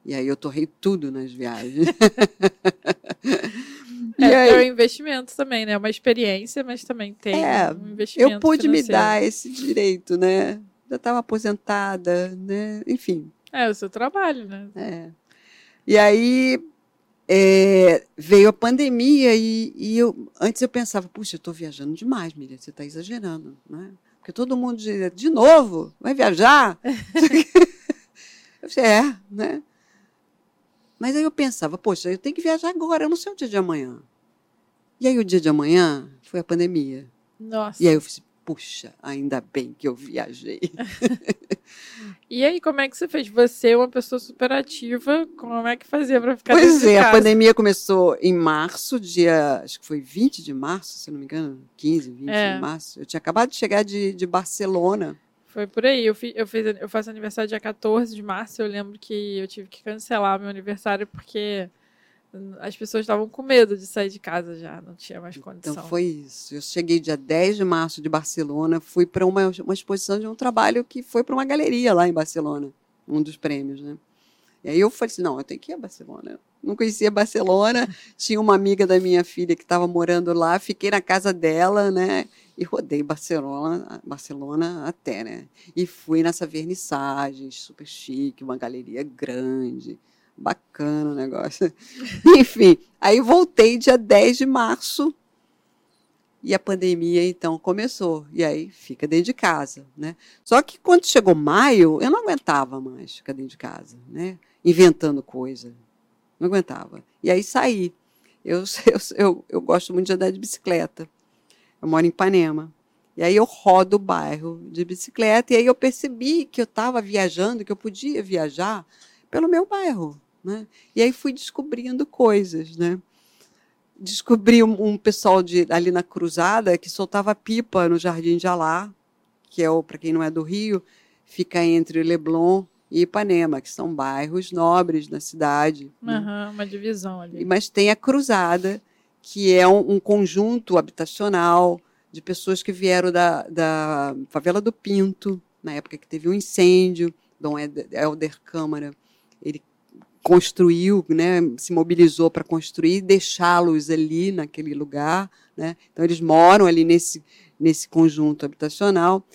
E aí eu torrei tudo nas viagens. É, é um investimento também, né? É uma experiência, mas também tem É, um investimento eu pude me financeiro. dar esse direito, né? Já estava aposentada, né? Enfim. É o seu trabalho, né? é. E aí é, veio a pandemia e, e eu, antes eu pensava, puxa, eu estou viajando demais, Miriam, você está exagerando, né? Porque todo mundo dizia, de novo? Vai viajar? eu disse, é, né? Mas aí eu pensava, poxa, eu tenho que viajar agora, eu não sei o dia de amanhã. E aí o dia de amanhã foi a pandemia. Nossa. E aí eu falei, puxa, ainda bem que eu viajei. e aí, como é que você fez? Você é uma pessoa super ativa, como é que fazia para ficar Pois é, a pandemia começou em março, dia, acho que foi 20 de março, se não me engano, 15, 20 é. de março. Eu tinha acabado de chegar de, de Barcelona. Foi por aí. Eu, fiz, eu, fiz, eu faço aniversário dia 14 de março. Eu lembro que eu tive que cancelar meu aniversário porque as pessoas estavam com medo de sair de casa já, não tinha mais então, condição. Então foi isso. Eu cheguei dia 10 de março de Barcelona, fui para uma, uma exposição de um trabalho que foi para uma galeria lá em Barcelona, um dos prêmios, né? E aí eu falei assim, não, eu tenho que ir a Barcelona. Não conhecia Barcelona, tinha uma amiga da minha filha que estava morando lá, fiquei na casa dela, né? E rodei Barcelona, Barcelona até, né? E fui nessa vernissagem super chique, uma galeria grande Bacana o negócio. Enfim, aí voltei dia 10 de março e a pandemia então começou. E aí fica dentro de casa, né? Só que quando chegou maio, eu não aguentava mais ficar dentro de casa, né? Inventando coisa. Não aguentava. E aí saí. Eu, eu, eu, eu gosto muito de andar de bicicleta. Eu moro em Ipanema. E aí eu rodo o bairro de bicicleta. E aí eu percebi que eu estava viajando, que eu podia viajar pelo meu bairro. Né? E aí fui descobrindo coisas. Né? Descobri um, um pessoal de, ali na Cruzada que soltava pipa no Jardim de Alá, que é, para quem não é do Rio, fica entre Leblon e Ipanema, que são bairros nobres na cidade. Uhum, né? Uma divisão ali. Mas tem a Cruzada, que é um, um conjunto habitacional de pessoas que vieram da, da favela do Pinto, na época que teve um incêndio. Dom Helder Câmara, ele construiu, né, se mobilizou para construir deixá-los ali naquele lugar. Né? Então, eles moram ali nesse, nesse conjunto habitacional.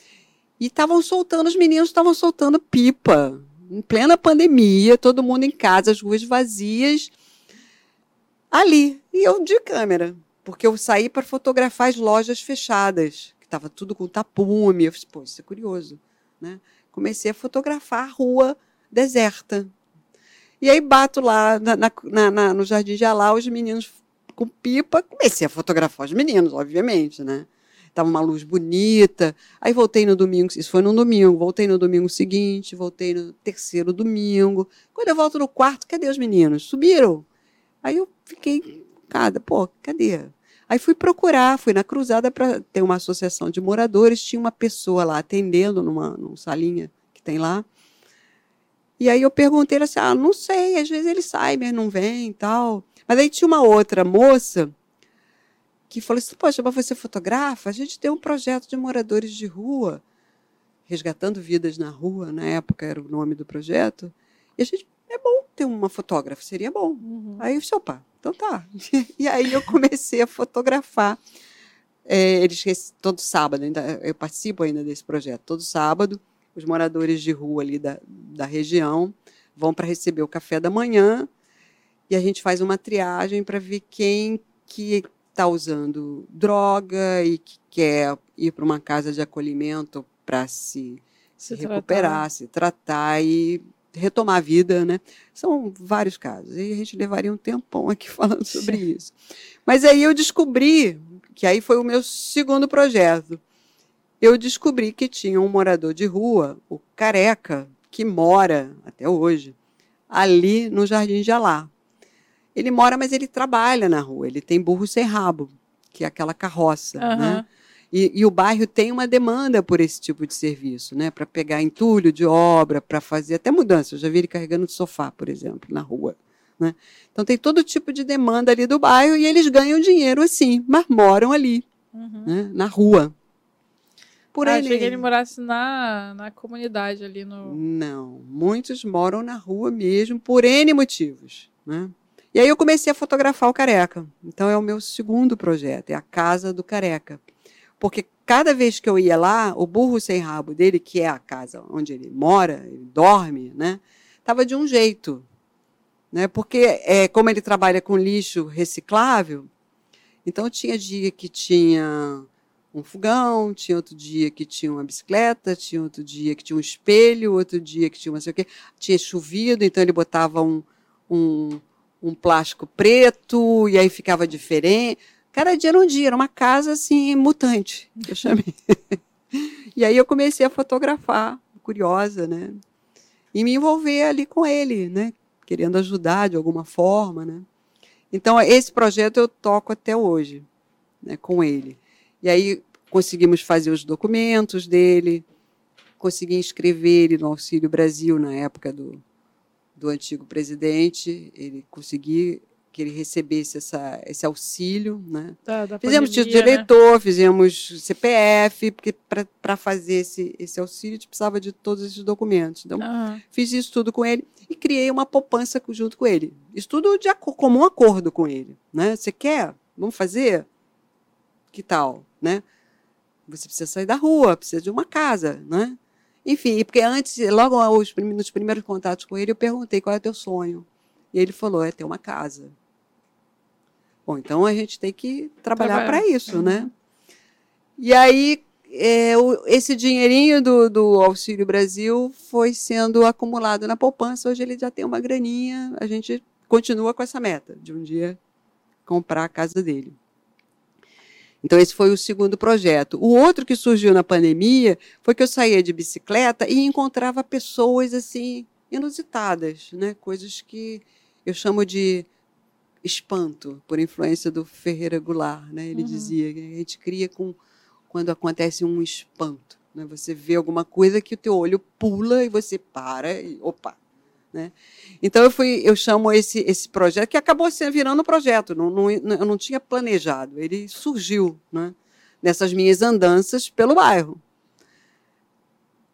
E estavam soltando, os meninos estavam soltando pipa, em plena pandemia, todo mundo em casa, as ruas vazias, ali. E eu de câmera, porque eu saí para fotografar as lojas fechadas, que estava tudo com tapume. Eu falei, pô, isso é curioso. Né? Comecei a fotografar a rua deserta, e aí bato lá na, na, na, no Jardim de Alá, os meninos com pipa, comecei a fotografar os meninos, obviamente, né? Tava uma luz bonita. Aí voltei no domingo, isso foi no domingo, voltei no domingo seguinte, voltei no terceiro domingo. Quando eu volto no quarto, cadê os meninos? Subiram. Aí eu fiquei, cada, pô, cadê? Aí fui procurar, fui na cruzada para ter uma associação de moradores, tinha uma pessoa lá atendendo numa, numa salinha que tem lá. E aí eu perguntei assim: ah, não sei, às vezes ele sai, mas não vem e tal. Mas aí tinha uma outra moça que falou assim: poxa, mas você fotografa? A gente tem um projeto de moradores de rua, resgatando vidas na rua, na época era o nome do projeto. E a gente, é bom ter uma fotógrafa, seria bom. Uhum. Aí eu disse: opa, então tá. E aí eu comecei a fotografar. É, eles todo sábado, ainda, eu participo ainda desse projeto, todo sábado os moradores de rua ali da, da região vão para receber o café da manhã e a gente faz uma triagem para ver quem que está usando droga e que quer ir para uma casa de acolhimento para se, se, se recuperar, tratar. se tratar e retomar a vida, né? São vários casos. E a gente levaria um tempão aqui falando sobre isso. Mas aí eu descobri que aí foi o meu segundo projeto eu descobri que tinha um morador de rua, o Careca, que mora até hoje ali no Jardim de Alá. Ele mora, mas ele trabalha na rua. Ele tem burro sem rabo, que é aquela carroça, uhum. né? E, e, o bairro tem uma demanda por esse tipo de serviço, né? Para pegar entulho de obra, para fazer até mudança. Eu já vi ele carregando sofá, por exemplo, na rua. Né? Então tem todo tipo de demanda ali do bairro e eles ganham dinheiro assim, mas moram ali, uhum. né? na rua por ah, ele. Achei que ele morasse na, na comunidade ali no. Não, muitos moram na rua mesmo, por N motivos. Né? E aí eu comecei a fotografar o careca. Então é o meu segundo projeto, é a casa do careca. Porque cada vez que eu ia lá, o burro sem rabo dele, que é a casa onde ele mora, ele dorme, né? Tava de um jeito. Né? Porque é, como ele trabalha com lixo reciclável, então tinha dia que tinha um fogão, tinha outro dia que tinha uma bicicleta, tinha outro dia que tinha um espelho, outro dia que tinha não sei o quê. Tinha chovido, então ele botava um, um, um plástico preto e aí ficava diferente. Cada dia era um dia, era uma casa assim, mutante, eu chamei. e aí eu comecei a fotografar, curiosa, né? E me envolver ali com ele, né? Querendo ajudar de alguma forma, né? Então, esse projeto eu toco até hoje, né, com ele. E aí conseguimos fazer os documentos dele, consegui inscrever ele no Auxílio Brasil na época do, do antigo presidente, ele consegui que ele recebesse essa, esse auxílio, né? Da, da fizemos pandemia, título de né? eleitor, fizemos CPF, porque para fazer esse, esse auxílio a gente precisava de todos esses documentos. Então, Aham. fiz isso tudo com ele e criei uma poupança junto com ele. Isso tudo de comum acordo com ele. Né? Você quer? Vamos fazer? Que tal? Né? Você precisa sair da rua, precisa de uma casa. Né? Enfim, porque antes, logo aos nos primeiros contatos com ele, eu perguntei qual é o teu sonho. E ele falou: é ter uma casa. Bom, então a gente tem que trabalhar para isso, Uhum. né? E aí, é, o- esse dinheirinho do, do Auxílio Brasil foi sendo acumulado na poupança. Hoje ele já tem uma graninha. A gente continua com essa meta de um dia comprar a casa dele. Então, esse foi o segundo projeto. O outro que surgiu na pandemia foi que eu saía de bicicleta e encontrava pessoas assim inusitadas, né? Coisas que eu chamo de espanto, por influência do Ferreira Goulart, né? Ele Uhum. dizia que a gente cria com quando acontece um espanto, né? Você vê alguma coisa que o teu olho pula e você para e opa, né? Então eu fui, eu chamo esse esse projeto que acabou sendo virando um projeto, não, não, eu não tinha planejado, ele surgiu, né? Nessas minhas andanças pelo bairro.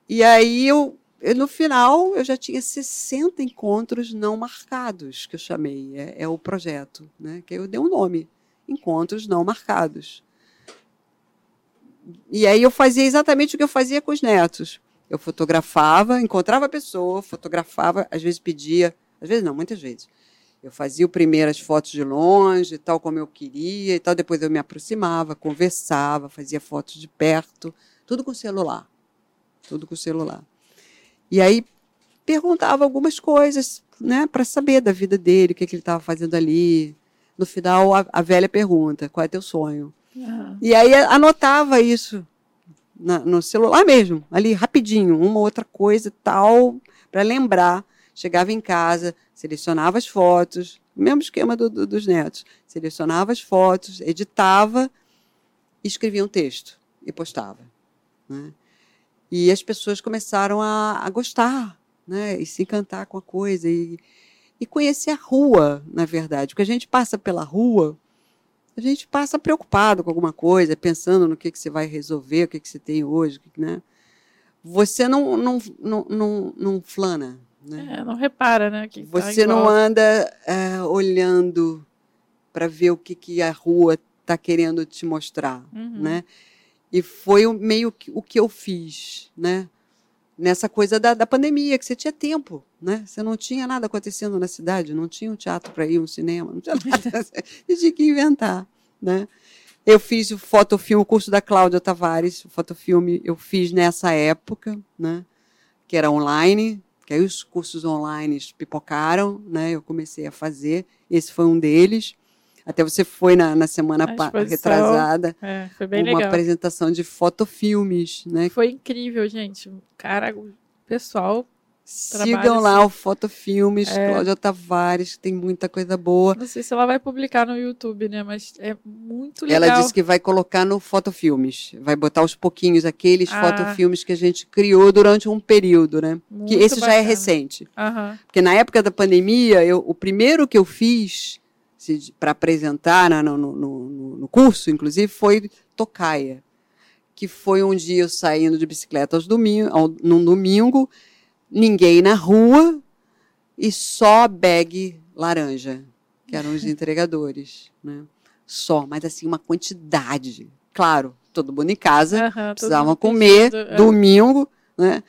E aí eu, eu, no final eu já tinha 60 encontros não marcados que eu chamei, é, é o projeto, né? Que eu dei um nome, encontros não marcados. E aí eu fazia exatamente o que eu fazia com os netos. Eu fotografava, encontrava a pessoa, fotografava, às vezes pedia, às vezes não, muitas vezes. Eu fazia o primeiro as fotos de longe, tal como eu queria, e tal. Depois eu me aproximava, conversava, fazia fotos de perto, tudo com celular, tudo com celular. E aí perguntava algumas coisas, né, para saber da vida dele, o que, que ele estava fazendo ali. No final, a, a velha pergunta: qual é teu sonho? E aí anotava isso na- no celular mesmo, ali rapidinho, uma outra coisa tal, para lembrar. Chegava em casa, selecionava as fotos, mesmo esquema do- do- dos netos. Selecionava as fotos, editava escrevia um texto e postava. né? E as pessoas começaram a, a gostar, né? E se encantar com a coisa e, e conhecer a rua, na verdade. Porque a gente passa pela rua a gente passa preocupado com alguma coisa, pensando no que, que você vai resolver, o que, que você tem hoje, né? Você não, não, não, não, não flana, né? É, não repara, né? Que tá Você em não anda é, olhando para ver o que, que a rua está querendo te mostrar, Uhum. né? E foi meio que o que eu fiz, né? Nessa coisa da, da pandemia, que você tinha tempo, né? Você não tinha nada acontecendo na cidade, não tinha um teatro para ir, um cinema, não tinha nada. Você tinha que inventar, né? Eu fiz o fotofilme, o curso da Cláudia Tavares, o fotofilme eu fiz nessa época, né? Que era online, que aí os cursos online pipocaram, né? Eu comecei a fazer, esse foi um deles. Até você foi na, na semana retrasada, É, foi bem uma legal. apresentação de fotofilmes, né? Foi incrível, gente. Cara, o pessoal. Sigam lá o Fotofilmes, É. Cláudia Tavares, tem muita coisa boa. Não sei se ela vai publicar no YouTube, né? Mas é muito legal. Ela disse que vai colocar no Fotofilmes, vai botar aos pouquinhos aqueles Ah. fotofilmes que a gente criou durante um período, né? Muito que esse já é bacana. recente. Aham. Porque na época da pandemia, eu, o primeiro que eu fiz para apresentar no, no- no- curso, inclusive, foi Tocaia. Que foi um dia eu saindo de bicicleta aos domingo, ao, num domingo, ninguém na rua e só bag laranja, que eram os entregadores. Né? Só, mas assim, uma quantidade. Claro, todo mundo em casa, precisavam mundo comer é. domingo, né?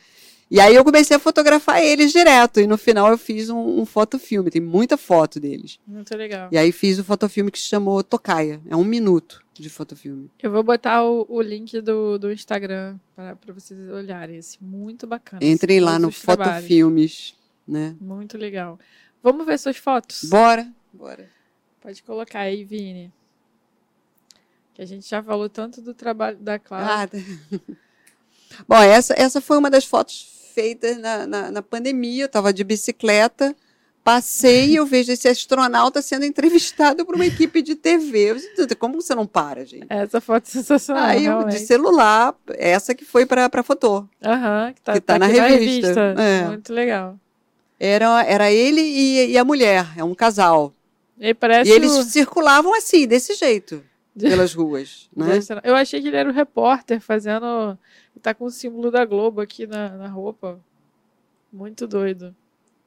E aí eu comecei a fotografar eles direto. E no final eu fiz um, um fotofilme, tem muita foto deles. Muito legal. E aí fiz o fotofilme que se chamou Tocaia. É um minuto de fotofilme. Eu vou botar o, o link do, do Instagram para vocês olharem. Esse muito bacana. Entrem lá no. Fotofilmes, né? Muito legal. Vamos ver suas fotos? Bora, bora. Pode colocar aí, Vini. Que a gente já falou tanto do trabalho da Cláudia. Ah, Bom, essa, essa foi uma das fotos feitas na, na, na pandemia. Eu estava de bicicleta, passei e eu vejo esse astronauta sendo entrevistado por uma equipe de TV. Eu disse, Como você não para, gente? Essa foto é sensacional. Aí eu, de celular, essa que foi para a Fotô. Aham, que tá, que tá na aqui revista. É. Muito legal. Era, era ele e, e a mulher, é um casal. E parece E eles o- circulavam assim, desse jeito, pelas ruas. Né? Eu achei que ele era o repórter fazendo. Tá com o símbolo da Globo aqui na, na roupa. Muito doido.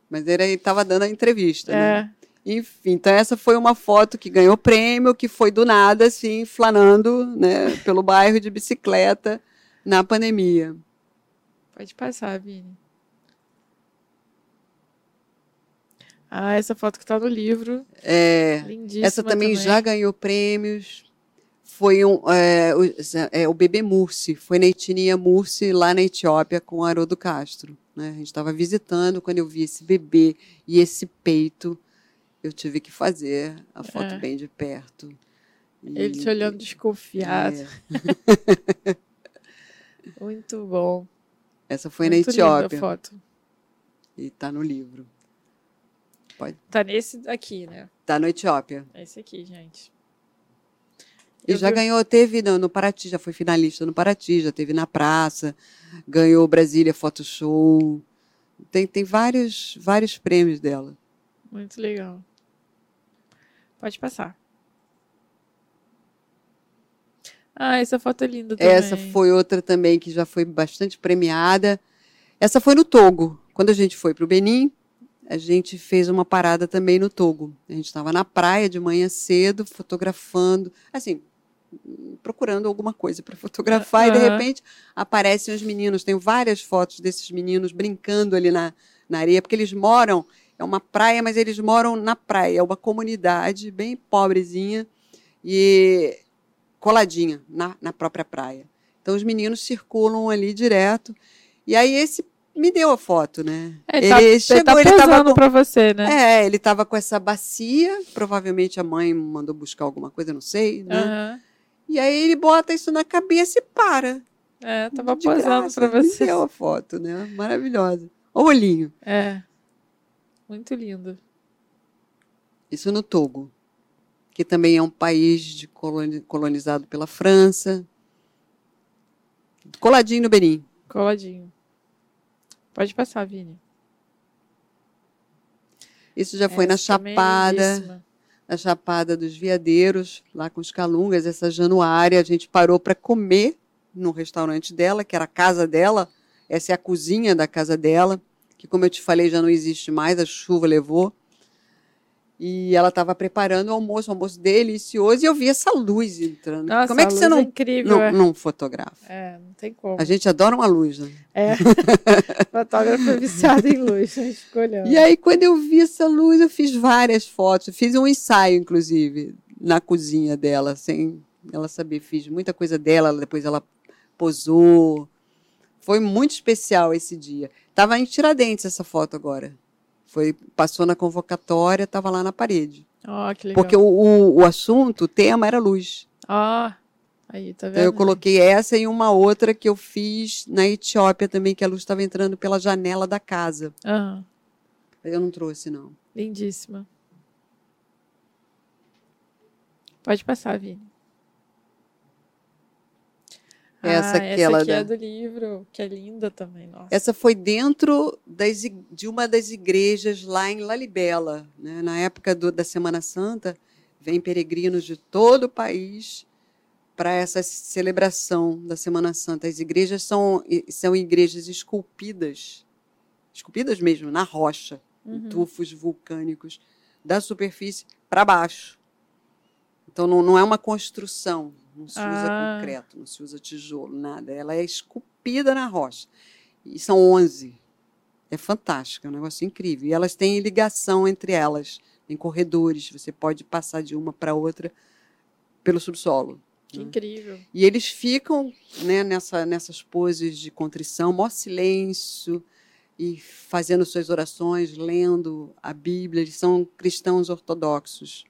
Mas ele estava dando a entrevista. né? É. Enfim, então essa foi uma foto que ganhou prêmio, que foi do nada, assim, flanando né, pelo bairro de bicicleta na pandemia. Pode passar, Vini. Ah, essa foto que tá no livro. É, Lindíssima. essa também, já ganhou prêmios. Foi um, é, o, é, o bebê Mursi, foi na etnia Mursi, lá na Etiópia, com Haroldo Castro. Né? A gente estava visitando, quando eu vi esse bebê e esse peito, eu tive que fazer a foto É. bem de perto. E- Ele te olhando desconfiado. É, Muito bom. essa foi Muito na linda a Etiópia. foto. E tá no livro. Tá nesse aqui, né? Tá no Etiópia. É esse aqui, gente. E Eu já ganhou, teve no, no Paraty, já foi finalista no Paraty, já teve na praça, ganhou Brasília Photo Show. Tem, tem vários, vários prêmios dela. Muito legal. Pode passar. Ah, essa foto é linda também. Essa foi outra também que já foi bastante premiada. Essa foi no Togo. Quando a gente foi para o Benin, a gente fez uma parada também no Togo. A gente estava na praia de manhã cedo, fotografando, assim, procurando alguma coisa para fotografar, e de repente aparecem os meninos. Tenho várias fotos desses meninos brincando ali na, na areia, porque eles moram, é uma praia, mas eles moram na praia, é uma comunidade bem pobrezinha e coladinha na, na própria praia. Então os meninos circulam ali direto. E aí esse me deu a foto, né? É, ele, tá, ele chegou, tá ele tava posando com- pra você, né? É, ele estava com essa bacia, provavelmente a mãe mandou buscar alguma coisa, não sei, né? Aham. E aí ele bota isso na cabeça e para. É, tava De posando me você. deu a foto, né? Maravilhosa. O olhinho. É. Muito lindo. Isso no Togo, que também é um país colonizado pela França. Coladinho no Benin. Coladinho. Pode passar, Vini. Isso já foi na Essa é Chapada. Na Chapada dos Veadeiros, lá com os Calungas, essa Januária, a gente parou para comer no restaurante dela, que era a casa dela, essa é a cozinha da casa dela, que como eu te falei já não existe mais, a chuva levou. E ela estava preparando o almoço, o almoço delicioso, e eu vi essa luz entrando. Nossa, como é que você não, é incrível. não, é. não fotografa? É, não tem como. A gente adora uma luz, né? É. Fotógrafo é viciado em luz, ficou olhando. E aí, quando eu vi essa luz, eu fiz várias fotos. Fiz um ensaio, inclusive, na cozinha dela, sem ela saber. Fiz muita coisa dela, depois ela posou. Foi muito especial esse dia. Tava em Tiradentes essa foto agora. Foi, passou na convocatória, estava lá na parede. Ó, que legal. Porque o, o, o assunto, o tema era luz. Ó, aí, tá vendo? Então eu coloquei essa e uma outra que eu fiz na Etiópia também, que a luz estava entrando pela janela da casa. Aham, Eu não trouxe, não. lindíssima. Pode passar, Vini. Essa ah, aquela essa aqui da- é do livro, que é linda também, nossa. Essa foi dentro das de uma das igrejas lá em Lalibela. Né? Na época do- da Semana Santa, vem peregrinos de todo o país para essa celebração da Semana Santa. As igrejas são, são igrejas esculpidas, esculpidas mesmo, na rocha, em Uhum. tufos vulcânicos, da superfície para baixo. Então não, não é uma construção, não se usa Ah. concreto, não se usa tijolo, nada. Ela é esculpida na rocha. E são 11. É fantástico, é um negócio incrível. E elas têm ligação entre elas, tem corredores, você pode passar de uma para outra pelo subsolo. Que incrível. E eles ficam né, nessa, nessas poses de contrição, maior silêncio, e fazendo suas orações, lendo a Bíblia. Eles são cristãos ortodoxos.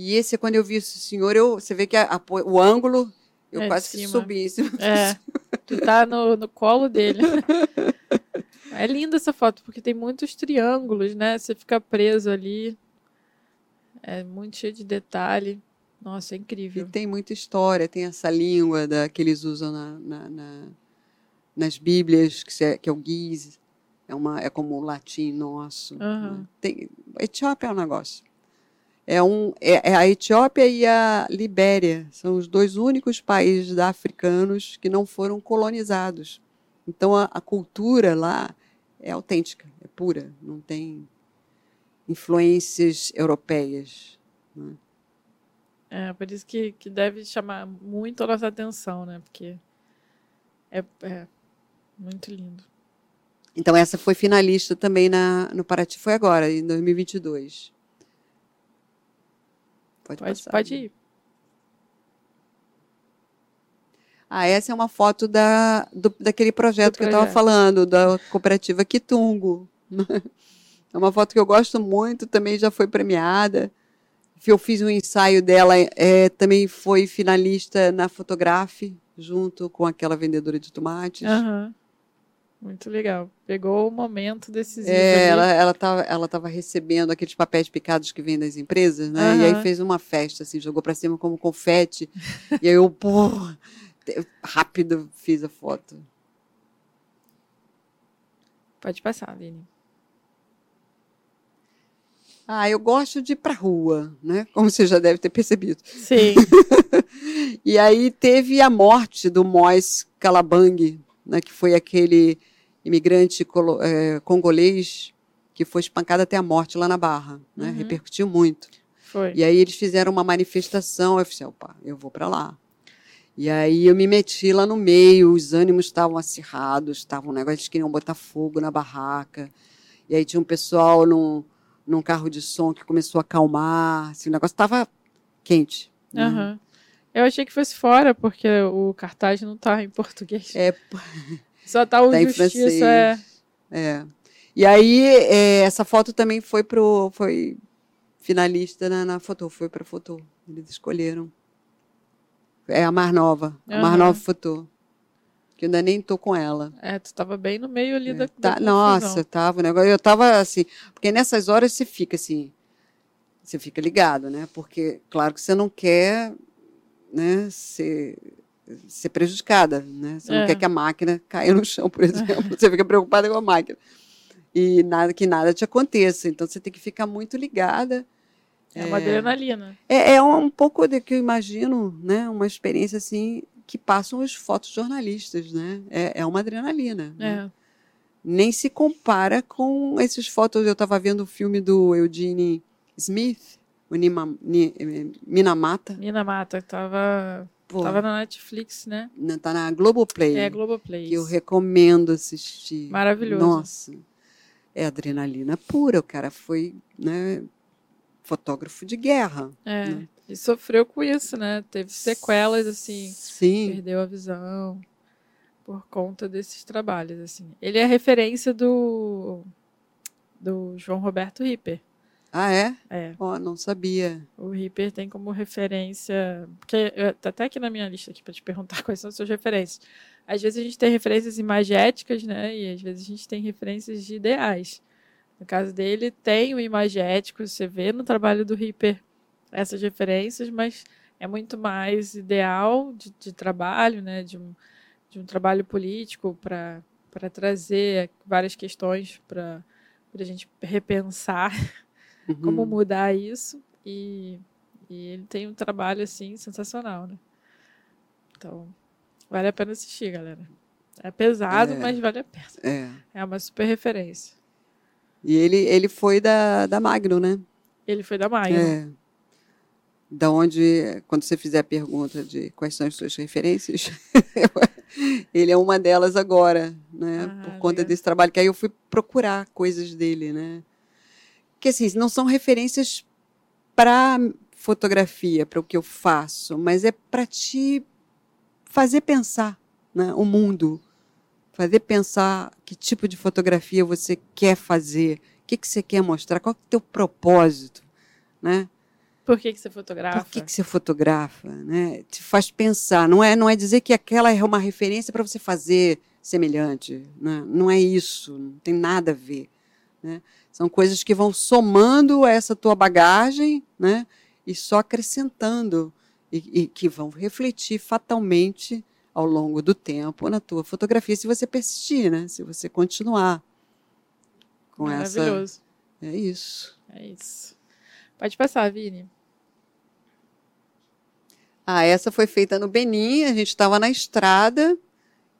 E esse, quando eu vi esse senhor, eu, você vê que a, a, o ângulo, eu É quase que subi em cima. É, tu tá no, no colo dele. É linda essa foto, porque tem muitos triângulos, né? Você fica preso ali. É muito cheio de detalhe. Nossa, é E incrível. tem muita história, tem essa língua da, que eles usam na, na- na- nas Bíblias, que, se- que é o Giz, é, uma, é como o latim nosso. Aham. né? Tem, Etiópia é um negócio. É, um, é, é a Etiópia e a Libéria são os dois únicos países africanos que não foram colonizados. Então a, a cultura lá é autêntica, é pura, não tem influências europeias. É, por isso que, que deve chamar muito a nossa atenção, né? Porque é, é muito lindo. Então essa foi finalista também na, no Paraty, foi agora, em 2022. Pode, Pode, passar. pode ir. Ah, essa é uma foto da, do- daquele projeto Do que eu estava projeto. falando, da cooperativa Quitungo. É uma foto que eu gosto muito, também já foi premiada. Eu fiz um ensaio dela, é, também foi finalista na Fotografe, junto com aquela vendedora de tomates. Aham. Muito legal. Pegou o momento decisivo. É, ela, ela tava, ela tava recebendo aqueles papéis picados que vêm das empresas, né? E aí fez uma festa, assim, jogou pra cima como confete. e aí eu, pô, rápido fiz a foto. Pode passar, Aline. Ah, eu gosto de ir pra rua, né? Como você já deve ter percebido. Sim. E aí teve a morte do Mois Kalabang, né? Que foi aquele imigrante colo- eh, congolês que foi espancado até a morte lá na Barra, né? Uhum. Repercutiu muito. Foi. E aí eles fizeram uma manifestação, eu falei, opa, eu vou para lá. E aí eu me meti lá no meio, os ânimos estavam acirrados, estavam um negócio, eles queriam botar fogo na barraca. E aí tinha um pessoal num, num carro de som que começou a acalmar, assim, o negócio estava quente. né? Eu achei que fosse fora, porque o cartaz não tá em português. É, Só tá o Tá Justiça. É... é. E aí é, essa foto também foi pro, foi finalista na, na Fotô, foi para Fotô. Eles escolheram. É a mais nova, a Aham. nova Fotô. Que eu ainda nem tô com ela. é, tu tava bem no meio ali É, da, tá- nossa, tava o negócio. Eu tava assim, porque nessas horas você fica assim, você fica ligado, né? Porque claro que você não quer, né, ser, ser prejudicada, né? Você É. não quer que a máquina caia no chão, por exemplo. Você fica preocupada com a máquina. E nada que nada te aconteça. Então você tem que ficar muito ligada. É uma adrenalina. É, é um pouco do que eu imagino, né? Uma experiência assim que passam os fotojornalistas, né? É, é uma adrenalina. né? É. nem se compara com esses fotos. Eu estava vendo o filme do Eugene Smith, o Nima, Ni, eh, Minamata, Mina Mata, tava, na Netflix, né? na- tá na Globoplay, É, Globoplay. que eu recomendo assistir. Maravilhoso. Nossa, é adrenalina pura. O cara foi, né, fotógrafo de guerra. É. né? E sofreu com isso, né? Teve sequelas, assim, Sim, perdeu a visão por conta desses trabalhos, assim. Ele é referência do do João Roberto Ripper. Ah é? É, Ó, não sabia. o Ripper tem como referência, porque tá até aqui na minha lista aqui para te perguntar quais são as suas referências. Às vezes a gente tem referências imagéticas, né? E às vezes a gente tem referências de ideais. No caso dele, tem o imagético, você vê no trabalho do Ripper essas referências, mas é muito mais ideal de, de trabalho, né? De um, de um trabalho político para trazer várias questões para a gente repensar Uhum. como mudar isso e, e ele tem um trabalho assim sensacional, né? Então, vale a pena assistir, galera. É pesado, É. mas vale a pena. É. É uma super referência. E ele, ele foi da, da Magno, né? Ele foi da Maia. É. Da onde, quando você fizer a pergunta de quais são as suas referências, ele é uma delas agora, né? Ah, Por conta legal. desse trabalho, que aí eu fui procurar coisas dele, né? Que assim, não são referências para fotografia, para o que eu faço, mas é para te fazer pensar, né? O mundo, fazer pensar que tipo de fotografia você quer fazer, o que, que você quer mostrar, qual é o teu propósito, né? Por que, que você fotografa? Por que, que você fotografa? Né? Te faz pensar. Não é, não é dizer que aquela é uma referência para você fazer semelhante. Né? Não é isso. Não tem nada a ver. Né? São coisas que vão somando essa tua bagagem né? e só acrescentando. E, e que vão refletir fatalmente ao longo do tempo na tua fotografia, se você persistir, né? se você continuar com Maravilhoso. essa. É isso. É isso. Pode passar, Vini. Ah, essa foi feita no Benin, a gente estava na estrada,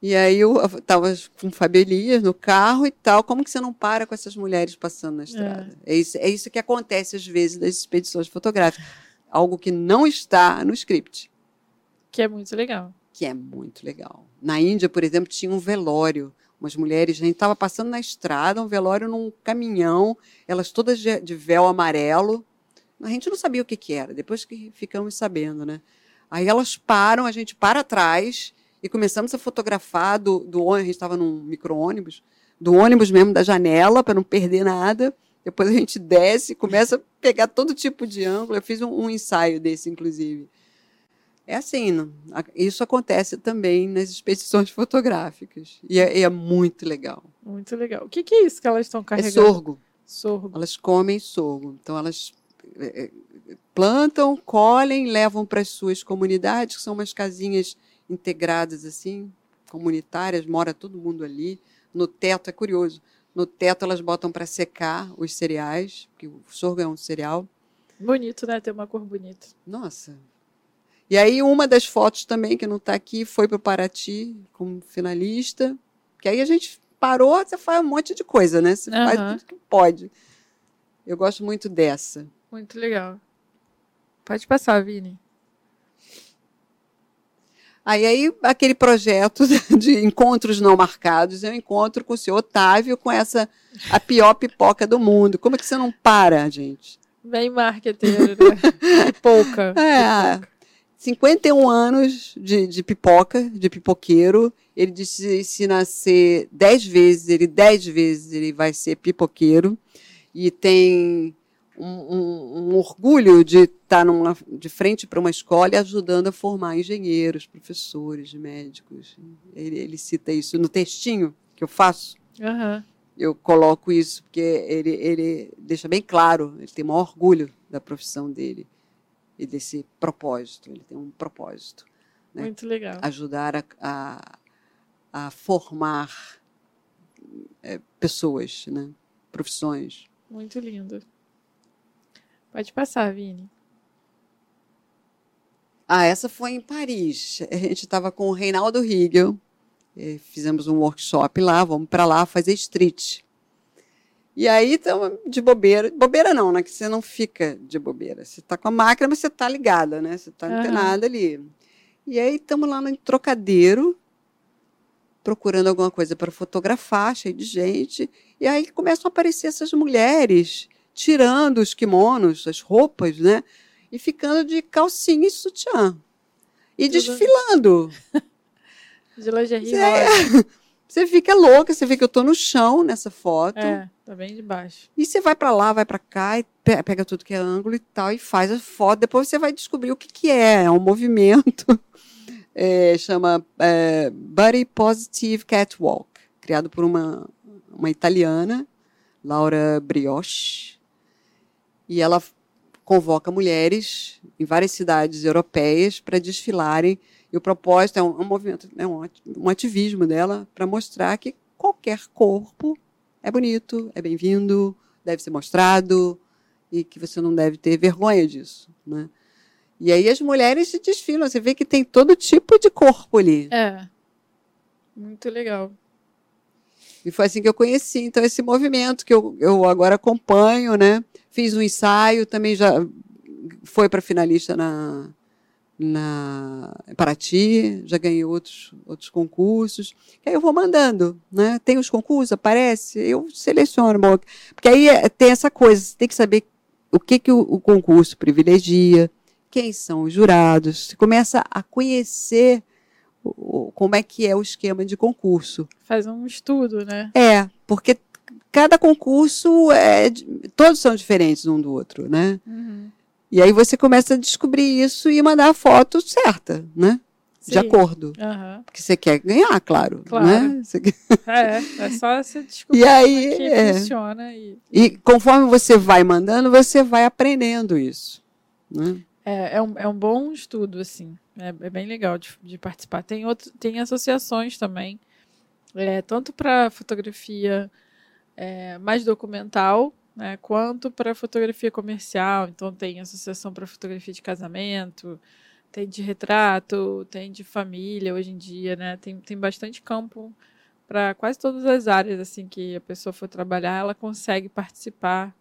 e aí eu estava com Fabi Elias no carro e tal. Como que você não para com essas mulheres passando na estrada? É, é isso, é isso que acontece às vezes nas expedições fotográficas. Algo que não está no script. Que é muito legal. Que é muito legal. Na Índia, por exemplo, tinha um velório. Umas mulheres, a gente estava passando na estrada, um velório num caminhão, elas todas de, de véu amarelo. A gente não sabia o que, que era, depois que ficamos sabendo, né? Aí elas param, a gente para atrás e começamos a fotografar do, do ônibus, a gente estava num micro-ônibus, do ônibus mesmo, da janela, para não perder nada. Depois a gente desce, começa a pegar todo tipo de ângulo. Eu fiz um, um ensaio desse, inclusive. É assim, não, isso acontece também nas expedições fotográficas. E é, é, muito legal. Muito legal. O que, que é isso que elas estão é carregando? É sorgo. Sorgo. Elas comem sorgo. Então, elas é, é, plantam, colhem, levam para as suas comunidades, que são umas casinhas integradas assim, comunitárias, mora todo mundo ali. No teto, é curioso, no teto elas botam para secar os cereais, porque o sorgo é um cereal. Bonito, né? Ter uma cor bonita. Nossa. E aí uma das fotos também, que não está aqui, foi para o Paraty como finalista. Que aí a gente parou, você faz um monte de coisa, né? Você uhum. faz tudo que pode. Eu gosto muito dessa. Muito legal. Pode passar, Vini. Aí, aí, aquele projeto de encontros não marcados, eu encontro com o senhor Otávio com essa, a pior pipoca do mundo. Como é que você não para, gente? Bem marqueteiro, né? Pipoca. É, pipoca. 51 anos de, de pipoca, de pipoqueiro. Ele disse se nascer 10 vezes, ele 10 vezes ele vai ser pipoqueiro. E tem um, um, orgulho de estar numa, de frente para uma escola e ajudando a formar engenheiros, professores, médicos. Ele, ele cita isso no textinho que eu faço. Uhum. Eu coloco isso porque ele, ele deixa bem claro, ele tem maior orgulho da profissão dele e desse propósito. Ele tem um propósito. Né? Muito legal. Ajudar a, a, a formar é, pessoas, né? profissões. Muito lindo. Pode passar, Vini. Ah, essa foi em Paris. A gente estava com o Reinaldo Riegel, fizemos um workshop lá, vamos para lá fazer street. E aí estamos de bobeira. Bobeira não, né? Que você não fica de bobeira. Você está com a máquina, mas você está ligada, né? Você está uhum. antenada ali. E aí estamos lá no trocadeiro, procurando alguma coisa para fotografar, cheio de gente. E aí começam a aparecer essas mulheres tirando os kimonos, as roupas, né? E ficando de calcinha e sutiã. E desfilando. De lingerie é, Você fica louca, você vê que eu tô no chão nessa foto. É, tá bem de baixo. E você vai para lá, vai para cá, e pega tudo que é ângulo e tal, e faz a foto. Depois você vai descobrir o que, que é. É um movimento. É, chama é, Body Positive Catwalk, criado por uma, uma italiana, Laura Brioche. E ela convoca mulheres em várias cidades europeias para desfilarem e o propósito é um, um movimento, é um, um ativismo dela para mostrar que qualquer corpo é bonito, é bem-vindo, deve ser mostrado e que você não deve ter vergonha disso, né? E aí as mulheres se desfilam, você vê que tem todo tipo de corpo ali. É. Muito legal. E foi assim que eu conheci, então, esse movimento que eu, eu agora acompanho, né? Fiz um ensaio, também já foi para finalista na, na Paraty, já ganhei outros, outros concursos. Aí eu vou mandando, né? Tem os concursos, aparece, eu seleciono. Porque aí é, tem essa coisa, você tem que saber o que, que o, o concurso privilegia, quem são os jurados. Você começa a conhecer o, como é que é o esquema de concurso. Faz um estudo, né? É, porque cada concurso, é, todos são diferentes um do outro, né? Uhum. E aí você começa a descobrir isso e mandar a foto certa, né? De Sim. acordo. Aham. Porque você quer ganhar, claro. Claro. Né? Você É, é só você descobrir E aí, que é. funciona e E conforme você vai mandando, você vai aprendendo isso. Né? É, é, um, é um bom estudo, assim. É, é bem legal de, de participar. Tem, outro, tem associações também, é, tanto para fotografia é, mais documental, né, quanto para fotografia comercial. Então, tem associação para fotografia de casamento, tem de retrato, tem de família hoje em dia, né? Tem, tem bastante campo para quase todas as áreas assim que a pessoa for trabalhar, ela consegue participar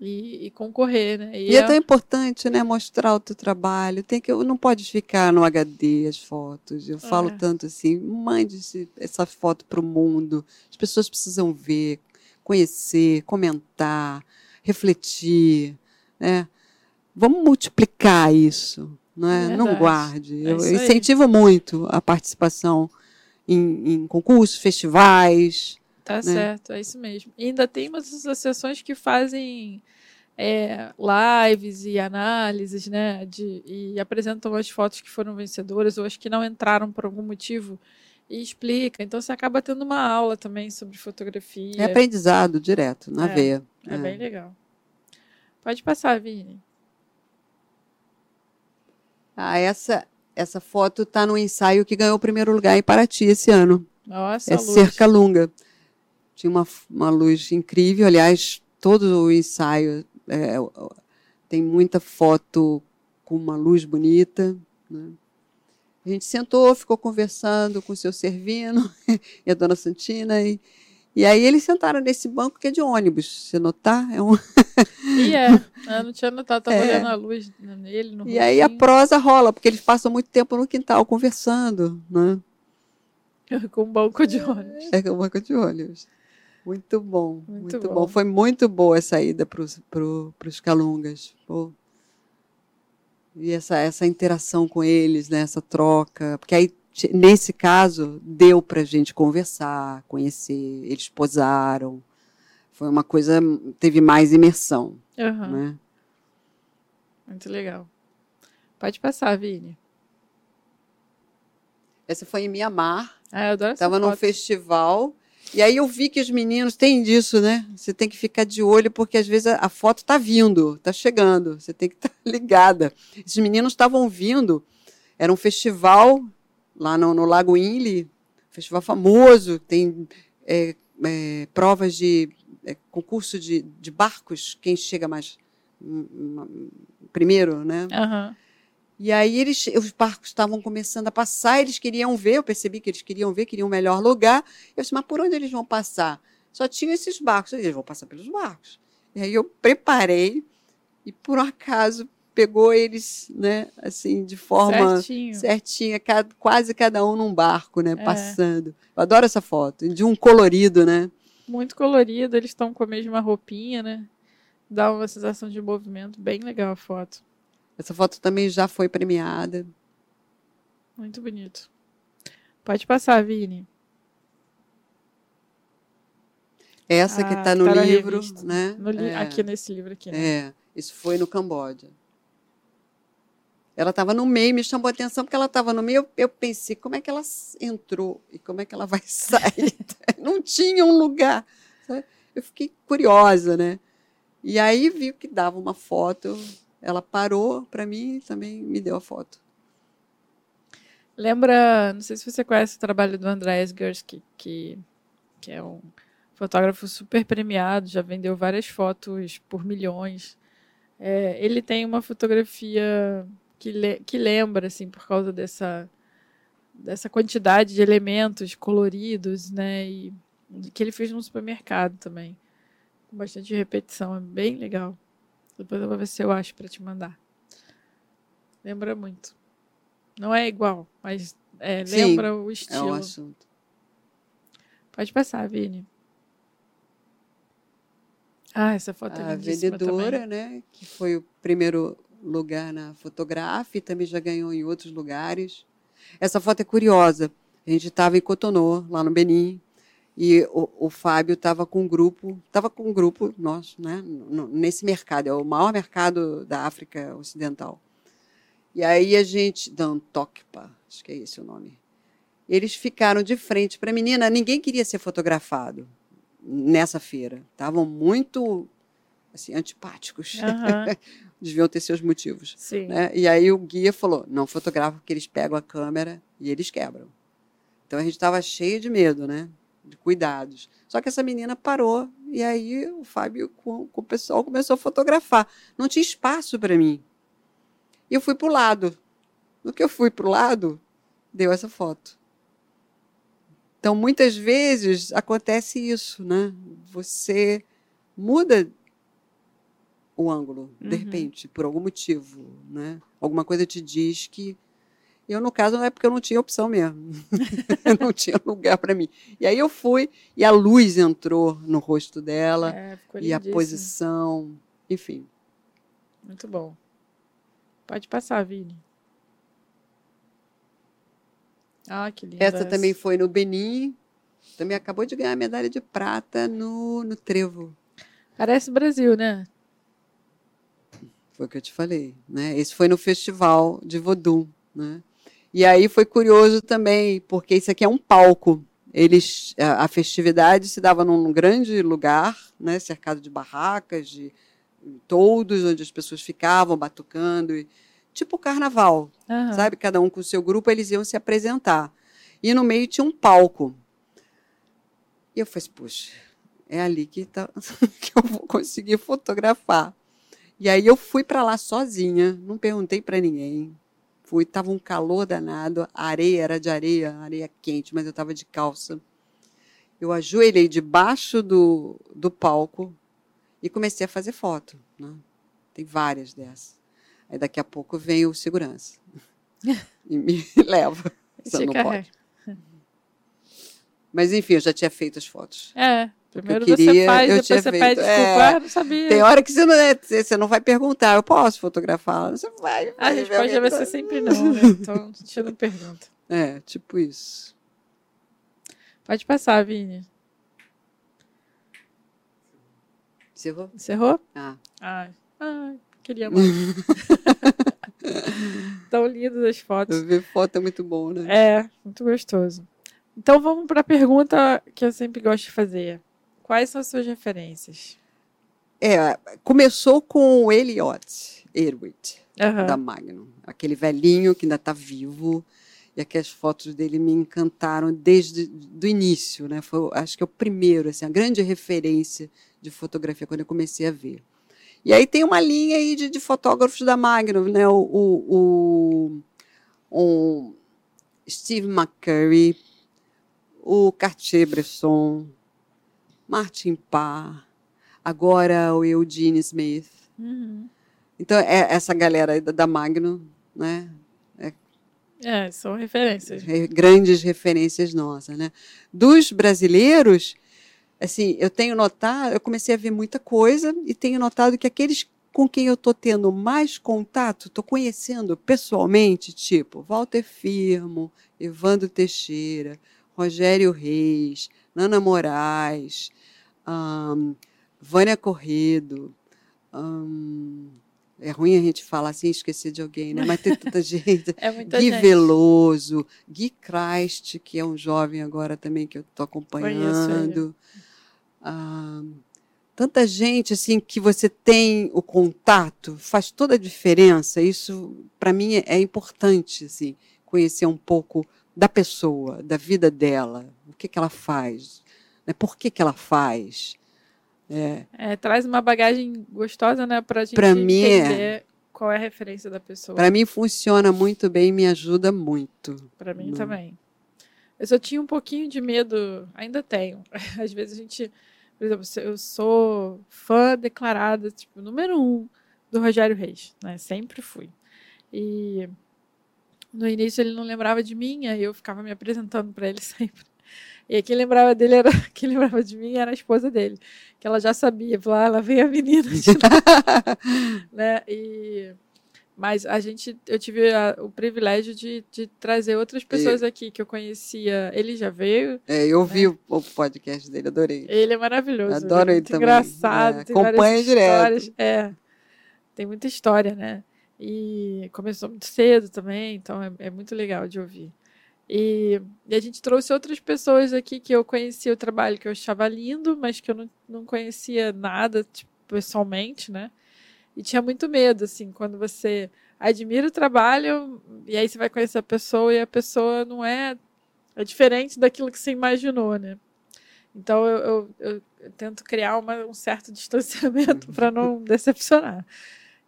e, e concorrer, né? E é tão importante, né, mostrar o teu trabalho. Tem que, não pode ficar no HD as fotos. Eu falo É. tanto assim, mande essa foto para o mundo. As pessoas precisam ver, conhecer, comentar, refletir, né? Vamos multiplicar isso, não é? Não Verdade. guarde. É Eu isso aí. incentivo muito a participação em, em concursos, festivais. Tá certo, é isso mesmo. E ainda tem umas associações que fazem é, lives e análises, né? De, e apresentam as fotos que foram vencedoras ou as que não entraram por algum motivo e explica. Então você acaba tendo uma aula também sobre fotografia. É aprendizado direto, na É, veia. É bem legal. Pode passar, Vini. Ah, essa, essa foto está no ensaio que ganhou o primeiro lugar em Paraty esse ano. Nossa, é luz. Cerca Lunga. Tinha uma, uma luz incrível. Aliás, todo o ensaio é, tem muita foto com uma luz bonita. né? A gente sentou, ficou conversando com o seu Servino e a dona Santina. E, e aí eles sentaram nesse banco que é de ônibus. Se notar, é um, E é, eu não tinha notado, tava É. olhando a luz nele. No E aí a prosa rola, porque eles passam muito tempo no quintal conversando, né? com um banco de ônibus. É que é um banco de olhos. Muito bom, Muito muito, bom. bom. Foi muito boa essa ida para os Calungas. Pô. E essa, essa interação com eles, né? essa troca. Porque aí, nesse caso, deu para a gente conversar, conhecer. Eles posaram. Foi uma coisa, teve mais imersão. Aham, Né? Muito legal. Pode passar, Vini. Essa foi em Mianmar. Ah, eu adoro Estava num foto. festival. E aí eu vi que os meninos têm disso, né? Você tem que ficar de olho, porque às vezes a, foto está vindo, está chegando. Você tem que estar ligada. Esses meninos estavam vindo. Era um festival lá no, no Lago Inle, festival famoso, tem é, é, provas de é, concurso de, de barcos, quem chega mais hum, hum, primeiro, né? Aham. E aí eles, os barcos estavam começando a passar, eles queriam ver, eu percebi que eles queriam ver, queriam um melhor lugar. Eu disse, mas por onde eles vão passar? Só tinham esses barcos, eles vão passar pelos barcos. E aí eu preparei e por um acaso pegou eles, né, assim, de forma Certinho. certinha, cada- quase cada um num barco, né, É. passando. Eu adoro essa foto, de um colorido, né? Muito colorido, eles estão com a mesma roupinha, né? Dá uma sensação de movimento, bem legal a foto. Essa foto também já foi premiada. Muito bonito. Pode passar, Vini. Essa que Ah, está no tá livro, revista. né? No li- É. Aqui nesse livro aqui, né? É, isso foi no Camboja. Ela estava no meio, me chamou a atenção porque ela estava no meio. Eu, eu pensei, como é que ela entrou e como é que ela vai sair? Não tinha um lugar. sabe? Eu fiquei curiosa, né? E aí vi que dava uma foto. Ela parou para mim e também me deu a foto. Lembra, não sei se você conhece o trabalho do Andrés Gursky, que, que é um fotógrafo super premiado, já vendeu várias fotos por milhões. É, ele tem uma fotografia que, le- que lembra, assim, por causa dessa, dessa quantidade de elementos coloridos, né? E que ele fez no supermercado também. Com bastante repetição, é bem legal. Depois eu vou ver se eu acho para te mandar. Lembra muito. Não é igual, mas é, Sim, lembra o É estilo. o assunto. Pode passar, Vini. Ah, essa foto é A vendedora, também. né? Que foi o primeiro lugar na Fotografe, também já ganhou em outros lugares. Essa foto é curiosa. A gente estava em Cotonou, lá no Benin, E o, o Fábio estava com um grupo, estava com um grupo nosso, né, nesse mercado, é o maior mercado da África Ocidental. E aí a gente, Dantokpa, acho que é esse o nome. Eles ficaram de frente para a menina, ninguém queria ser fotografado nessa feira. Estavam muito assim, antipáticos. Uhum. Deviam ter seus motivos. Né? E aí o guia falou: não fotografa porque eles pegam a câmera e eles quebram. Então a gente estava cheio de medo, né? De cuidados. Só que essa menina parou e aí o Fábio com, com o pessoal começou a fotografar. Não tinha espaço para mim. E eu fui para o lado. No que eu fui para o lado, deu essa foto. Então, muitas vezes acontece isso, né? Você muda o ângulo, uhum. de repente, por algum motivo, né? Alguma coisa te diz que eu, no caso, não é porque eu não tinha opção mesmo. não tinha lugar para mim. E aí eu fui, e a luz entrou no rosto dela, é, e a posição, enfim. Muito bom. Pode passar, Vini. Ah, que linda. Essa, essa, também foi no Benin. Também acabou de ganhar a medalha de prata no, no Trevo. Parece Brasil, né? Foi o que eu te falei, né? Esse foi no festival de Vodum, né? E aí foi curioso também, porque isso aqui é um palco. Eles, a, festividade se dava num grande lugar, né? Cercado de barracas, de todos onde as pessoas ficavam batucando. E, tipo carnaval, uhum. sabe? Cada um com o seu grupo, eles iam se apresentar. E no meio tinha um palco. E eu falei, puxa, é ali que, tá, que eu vou conseguir fotografar. E aí eu fui para lá sozinha, não perguntei para ninguém. Fui, tava um calor danado, a areia era de areia, areia quente, mas eu estava de calça. Eu ajoelhei debaixo do, do palco e comecei a fazer foto. Né? Tem várias dessas. Aí daqui a pouco vem o segurança e me leva. Você não pode. Mas enfim, eu já tinha feito as fotos. É. Primeiro queria, você faz, depois você feito. pede desculpa. É, ah, não sabia. Tem hora que você não, é, você não vai perguntar, eu posso fotografar? Você vai. A resposta vai ser sempre não, né? Então, a gente não pergunta. É, tipo isso. Pode passar, Vini. Encerrou? Encerrou? Ah. Ai. Ai. Queria mais. Tão lindas as fotos. Ver foto é muito bom, né? É, muito gostoso. Então vamos para a pergunta que eu sempre gosto de fazer. Quais são as suas referências? É, começou com o Elliot Erwitt, uhum. da Magnum. Aquele velhinho que ainda está vivo. E aquelas fotos dele me encantaram desde o início, né? Foi, acho que é o primeiro, assim, a grande referência de fotografia quando eu comecei a ver. E aí tem uma linha aí de, de fotógrafos da Magnum, né? O, o, o, Steve McCurry, o Cartier-Bresson, Martin Parr, agora o Eugene Smith. Uhum. Então, é essa galera da, da Magnum, né? É, é, são referências. Grandes referências nossas, né? Dos brasileiros, assim, eu tenho notado, eu comecei a ver muita coisa e tenho notado que aqueles com quem eu estou tendo mais contato, estou conhecendo pessoalmente, tipo Walter Firmo, Evandro Teixeira, Rogério Reis, Nana Moraes, um, Vânia Corredo, um, é ruim a gente falar assim, esquecer de alguém, né? Mas tem tanta gente. é muita Gui gente. Veloso, Gui Christ, que é um jovem agora também que eu estou acompanhando. Tanta gente assim que você tem o contato faz toda a diferença. Isso para mim é, é importante assim, conhecer um pouco da pessoa, da vida dela, o que, que ela faz, né? por que, que ela faz. É. É, traz uma bagagem gostosa, né, para a gente pra é entender qual é a referência da pessoa. Para mim funciona muito bem, me ajuda muito. Para mim também. Eu só tinha um pouquinho de medo, ainda tenho. Às vezes a gente, por exemplo, eu sou fã declarada, tipo, número um do Rogério Reis, né? Sempre fui. E no início ele não lembrava de mim, aí eu ficava me apresentando para ele sempre. E quem lembrava dele era quem lembrava de mim era a esposa dele, que ela já sabia, falou, ah, lá vem a menina, né? E Mas a gente, eu tive a, o privilégio de, de trazer outras pessoas e... aqui que eu conhecia. Ele já veio. É, eu né? vi o, o, podcast dele, adorei. Ele é maravilhoso. Adoro ele, também. Engraçado. É, acompanha direto. É, tem muita história, né? E começou muito cedo também, então é, é muito legal de ouvir. E, e, a gente trouxe outras pessoas aqui que eu conhecia o trabalho que eu achava lindo, mas que eu não, não conhecia nada tipo, pessoalmente, né? E tinha muito medo, assim, quando você admira o trabalho e aí você vai conhecer a pessoa e a pessoa não é, é diferente daquilo que você imaginou, né? Então eu, eu, eu, tento criar uma, um certo distanciamento para não decepcionar.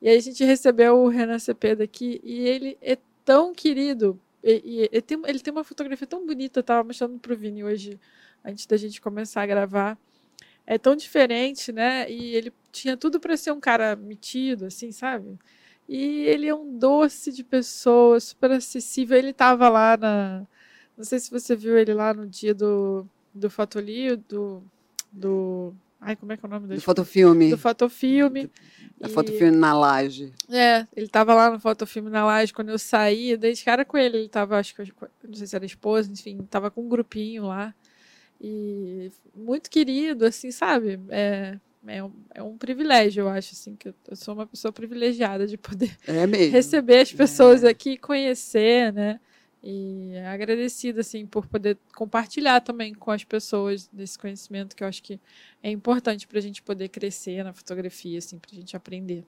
E aí a gente recebeu o Renan Cepeda aqui e ele é tão querido. E, e ele, tem, ele tem uma fotografia tão bonita, eu tava mostrando pro Vini hoje, antes da gente começar a gravar é tão diferente, né? E ele tinha tudo para ser um cara metido, assim, sabe? E ele é um doce de pessoa, super acessível. Ele estava lá na. Não sei se você viu ele lá no dia do, do Fotolio, do. do Ai, como é que é o nome dele? Do fotofilme. Do fotofilme. E... fotofilme na laje. É, ele estava lá no fotofilme na laje quando eu saí, dei de cara com ele. Ele estava, acho que, não sei se era esposa, enfim, estava com um grupinho lá. E muito querido, assim, sabe? É, é, um, é um privilégio, eu acho, assim, que eu, eu sou uma pessoa privilegiada de poder é receber as pessoas é. aqui, conhecer, né? E agradecida, assim, por poder compartilhar também com as pessoas desse conhecimento que eu acho que é importante para a gente poder crescer na fotografia, assim, para a gente aprender.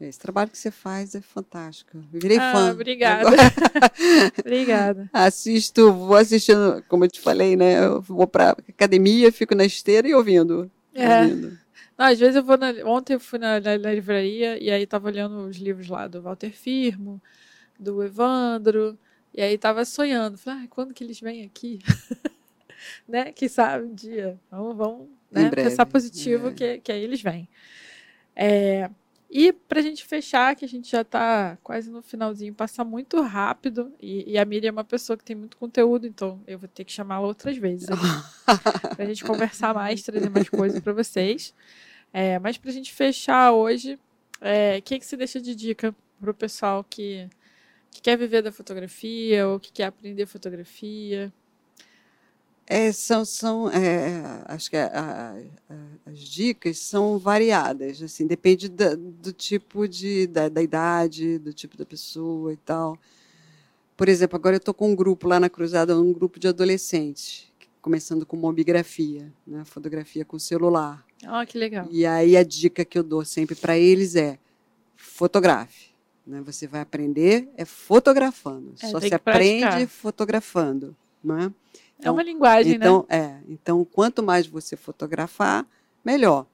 Esse trabalho que você faz é fantástico. Eu virei ah, fã. Obrigada. obrigada. Assisto, vou assistindo, como eu te falei, né? Eu vou para academia, fico na esteira e ouvindo. É. ouvindo. Não, às vezes eu vou na, ontem eu fui na, na, na, livraria e aí tava olhando os livros lá do Walter Firmo, do Evandro, e aí tava sonhando, falei, ah, quando que eles vêm aqui? né? Que sabe um dia. Vamos, vamos né? pensar positivo é. que, que aí eles vêm. É, e para a gente fechar, que a gente já está quase no finalzinho, passa muito rápido. E, e, a Miriam é uma pessoa que tem muito conteúdo, então eu vou ter que chamá-la outras vezes para a gente conversar mais, trazer mais coisas para vocês. É, mas para a gente fechar hoje, é, o que, que você deixa de dica para o pessoal que, que quer viver da fotografia ou que quer aprender fotografia? É, são, são é, acho que a, a, as dicas são variadas, assim, depende da, do tipo de, da, da, idade, do tipo da pessoa e tal. Por exemplo, agora eu estou com um grupo lá na Cruzada, um grupo de adolescentes, começando com mobigrafia, né, fotografia com celular. Ah, oh, que legal. E aí a dica que eu dou sempre para eles é fotografe. Né? Você vai aprender é fotografando. É, Só se aprende fotografando. Né? Então, é uma linguagem, então, né? É. Então, quanto mais você fotografar, melhor.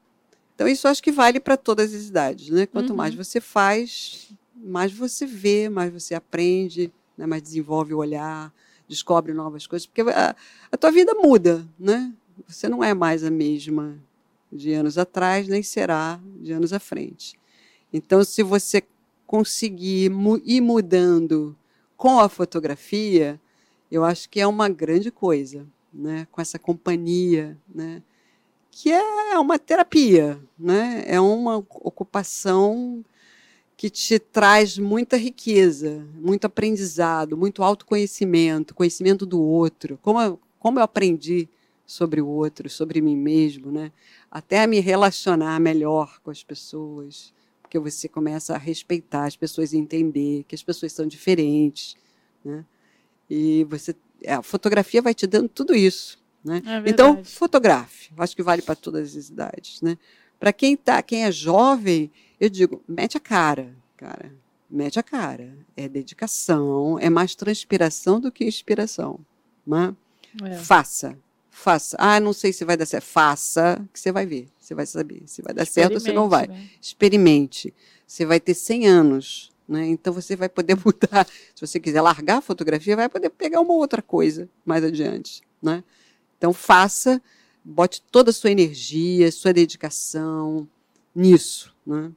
Então, isso acho que vale para todas as idades, né? Quanto uhum. mais você faz, mais você vê, mais você aprende, né? mais desenvolve o olhar, descobre novas coisas, porque a, a tua vida muda, né? Você não é mais a mesma de anos atrás, nem será de anos à frente. Então, se você conseguir ir mudando com a fotografia, eu acho que é uma grande coisa, né? com essa companhia, né? que é uma terapia, né? é uma ocupação que te traz muita riqueza, muito aprendizado, muito autoconhecimento, conhecimento do outro, como eu, como eu aprendi sobre o outro, sobre mim mesmo, né? até me relacionar melhor com as pessoas, porque você começa a respeitar as pessoas e entender que as pessoas são diferentes, né? E você, a fotografia vai te dando tudo isso. Né? É então, fotografe. Acho que vale para todas as idades. Né? Para quem, tá, quem é jovem, eu digo, mete a cara, cara. Mete a cara. É dedicação, é mais transpiração do que inspiração. Né? É. Faça. Faça. Ah, não sei se vai dar certo. Faça, que você vai ver. Você vai saber se vai dar certo ou se não vai. Né? Experimente. Você vai ter 100 anos né? Então você vai poder mudar. Se você quiser largar a fotografia, vai poder pegar uma outra coisa mais adiante. Né? Então faça, bote toda a sua energia, sua dedicação nisso. Né?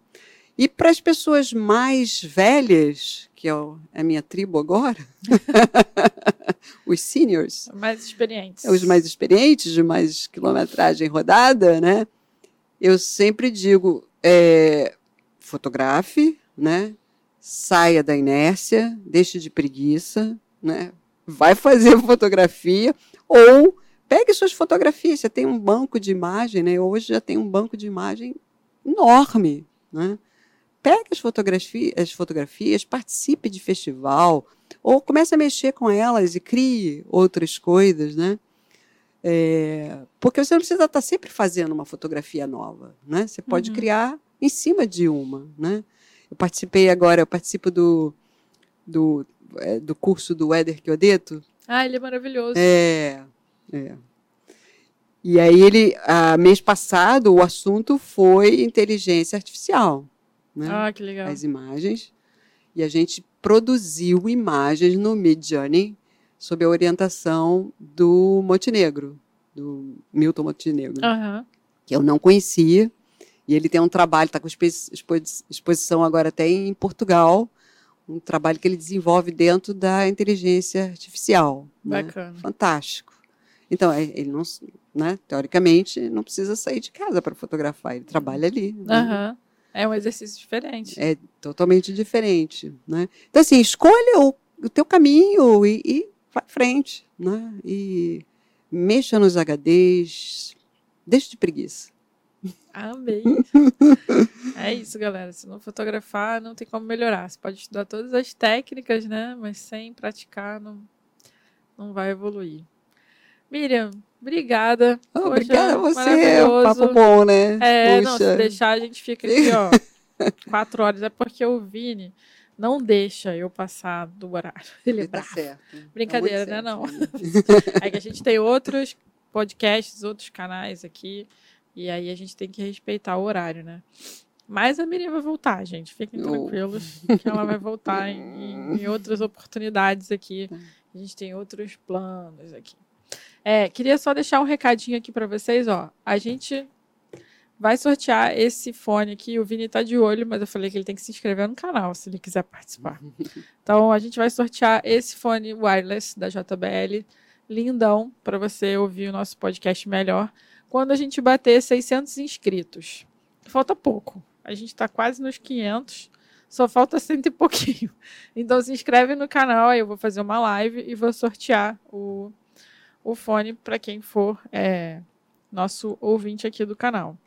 E para as pessoas mais velhas, que é a minha tribo agora, os seniors. Mais experientes. Os mais experientes, de mais quilometragem rodada, né? Eu sempre digo, é, fotografe, né? saia da inércia, deixe de preguiça, né? vai fazer fotografia ou pegue suas fotografias. Você tem um banco de imagem, né? hoje já tem um banco de imagem enorme. Né? Pegue as fotografias, as fotografias, participe de festival, ou comece a mexer com elas e crie outras coisas, né? É, porque você não precisa estar sempre fazendo uma fotografia nova, né? Você pode uhum. criar em cima de uma, né? Eu participei agora, eu participo do, do, é, do curso do Éder Chiodeto. Ah, ele é maravilhoso. É, é. E aí ele, a, mês passado, o assunto foi inteligência artificial. Né? Ah, que legal. As imagens. E a gente produziu imagens no Midjourney sob a orientação do Montenegro, do Milton Montenegro, uhum. que eu não conhecia. E ele tem um trabalho, está com exposição agora até em Portugal, um trabalho que ele desenvolve dentro da inteligência artificial. Né? Bacana. Né? Fantástico. Então, é, ele não, né, teoricamente, não precisa sair de casa para fotografar, ele trabalha ali. Né? Uhum. É um exercício diferente. É totalmente diferente. Né? Então, assim, escolha o, o teu caminho e, e vá à frente. Né? E mexa nos HDs, deixe de preguiça. Amei. é isso, galera. Se não fotografar, não tem como melhorar. Você pode estudar todas as técnicas, né? Mas sem praticar, não, não vai evoluir. Miriam, obrigada. Oh, Poxa, obrigada a você. Um papo bom, né? É, não, se deixar, a gente fica aqui, ó, quatro horas. É porque o Vini não deixa eu passar do horário. Ele é tá certo. Brincadeira, tá né? Não. é que a gente tem outros podcasts, outros canais aqui. E aí a gente tem que respeitar o horário, né? Mas a Miriam vai voltar, gente. Fiquem tranquilos que ela vai voltar em, em outras oportunidades aqui. A gente tem outros planos aqui. É, queria só deixar um recadinho aqui para vocês, ó. A gente vai sortear esse fone aqui. O Vini tá de olho, mas eu falei que ele tem que se inscrever no canal se ele quiser participar. Então a gente vai sortear esse fone wireless da JBL, lindão, para você ouvir o nosso podcast melhor. Quando a gente bater 600 inscritos, falta pouco. A gente está quase nos 500, só falta cento e pouquinho. Então se inscreve no canal, aí eu vou fazer uma live e vou sortear o o fone para quem for é, nosso ouvinte aqui do canal.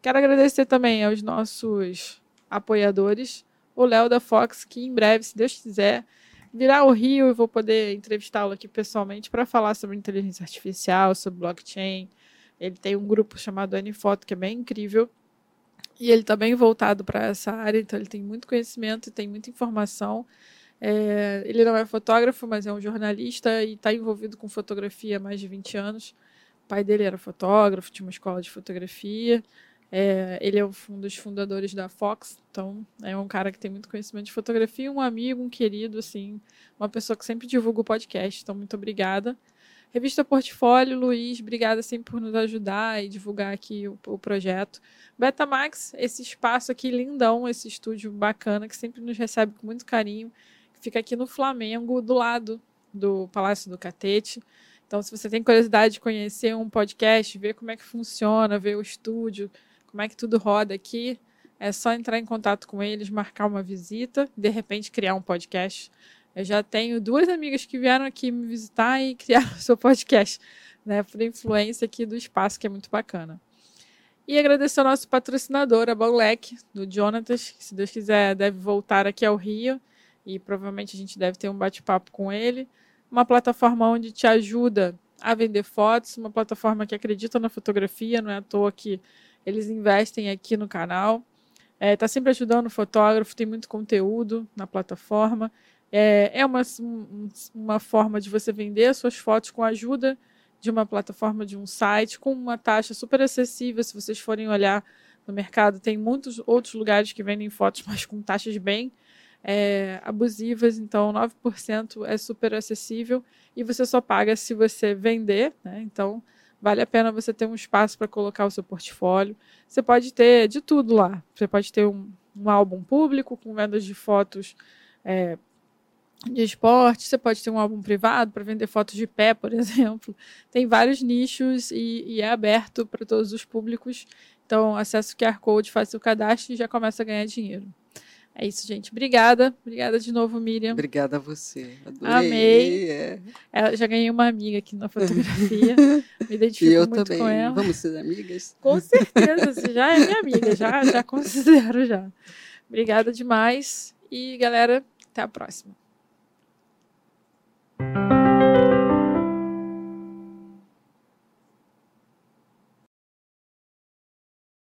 Quero agradecer também aos nossos apoiadores, o Léo da Fox, que em breve, se Deus quiser, virá ao Rio e vou poder entrevistá-lo aqui pessoalmente para falar sobre inteligência artificial, sobre blockchain. Ele tem um grupo chamado Anifoto, que é bem incrível. E ele está bem voltado para essa área, então ele tem muito conhecimento e tem muita informação. É, ele não é fotógrafo, mas é um jornalista e está envolvido com fotografia há mais de 20 anos. O pai dele era fotógrafo, tinha uma escola de fotografia. É, ele é um dos fundadores da Fox, então é um cara que tem muito conhecimento de fotografia, um amigo, um querido, assim, uma pessoa que sempre divulga o podcast. Então, muito obrigada. Revista Portfólio, Luiz, obrigada sempre por nos ajudar e divulgar aqui o, o projeto. Betamax, esse espaço aqui lindão, esse estúdio bacana que sempre nos recebe com muito carinho fica aqui no Flamengo, do lado do Palácio do Catete. Então, se você tem curiosidade de conhecer um podcast, ver como é que funciona, ver o estúdio, como é que tudo roda aqui, é só entrar em contato com eles, marcar uma visita, de repente criar um podcast. Eu já tenho duas amigas que vieram aqui me visitar e criaram o seu podcast, né, por influência aqui do espaço, que é muito bacana. E agradecer ao nosso patrocinador, a Baulec, do Jonatas, que, se Deus quiser, deve voltar aqui ao Rio e provavelmente a gente deve ter um bate-papo com ele. Uma plataforma onde te ajuda a vender fotos, uma plataforma que acredita na fotografia, não é à toa que eles investem aqui no canal. Está é, tá sempre ajudando o fotógrafo, tem muito conteúdo na plataforma. É, é uma, uma forma de você vender suas fotos com a ajuda de uma plataforma, de um site, com uma taxa super acessível. Se vocês forem olhar no mercado, tem muitos outros lugares que vendem fotos, mas com taxas bem é, abusivas, então 9% é super acessível e você só paga se você vender, né? Então vale a pena você ter um espaço para colocar o seu portfólio. Você pode ter de tudo lá. Você pode ter um, um álbum público com vendas de fotos é, de esporte, você pode ter um álbum privado para vender fotos de pé, por exemplo. Tem vários nichos e, e é aberto para todos os públicos. Então, acessa o QR Code, faz seu cadastro e já começa a ganhar dinheiro. É isso, gente. Obrigada. Obrigada de novo, Miriam. Obrigada a você. Adorei. Amei. É. Eu já ganhei uma amiga aqui na fotografia. Me identifico e eu muito também. com ela. Vamos ser amigas? Com certeza. Você já é minha amiga. Já, já considero, já. Obrigada demais. E, galera, até a próxima.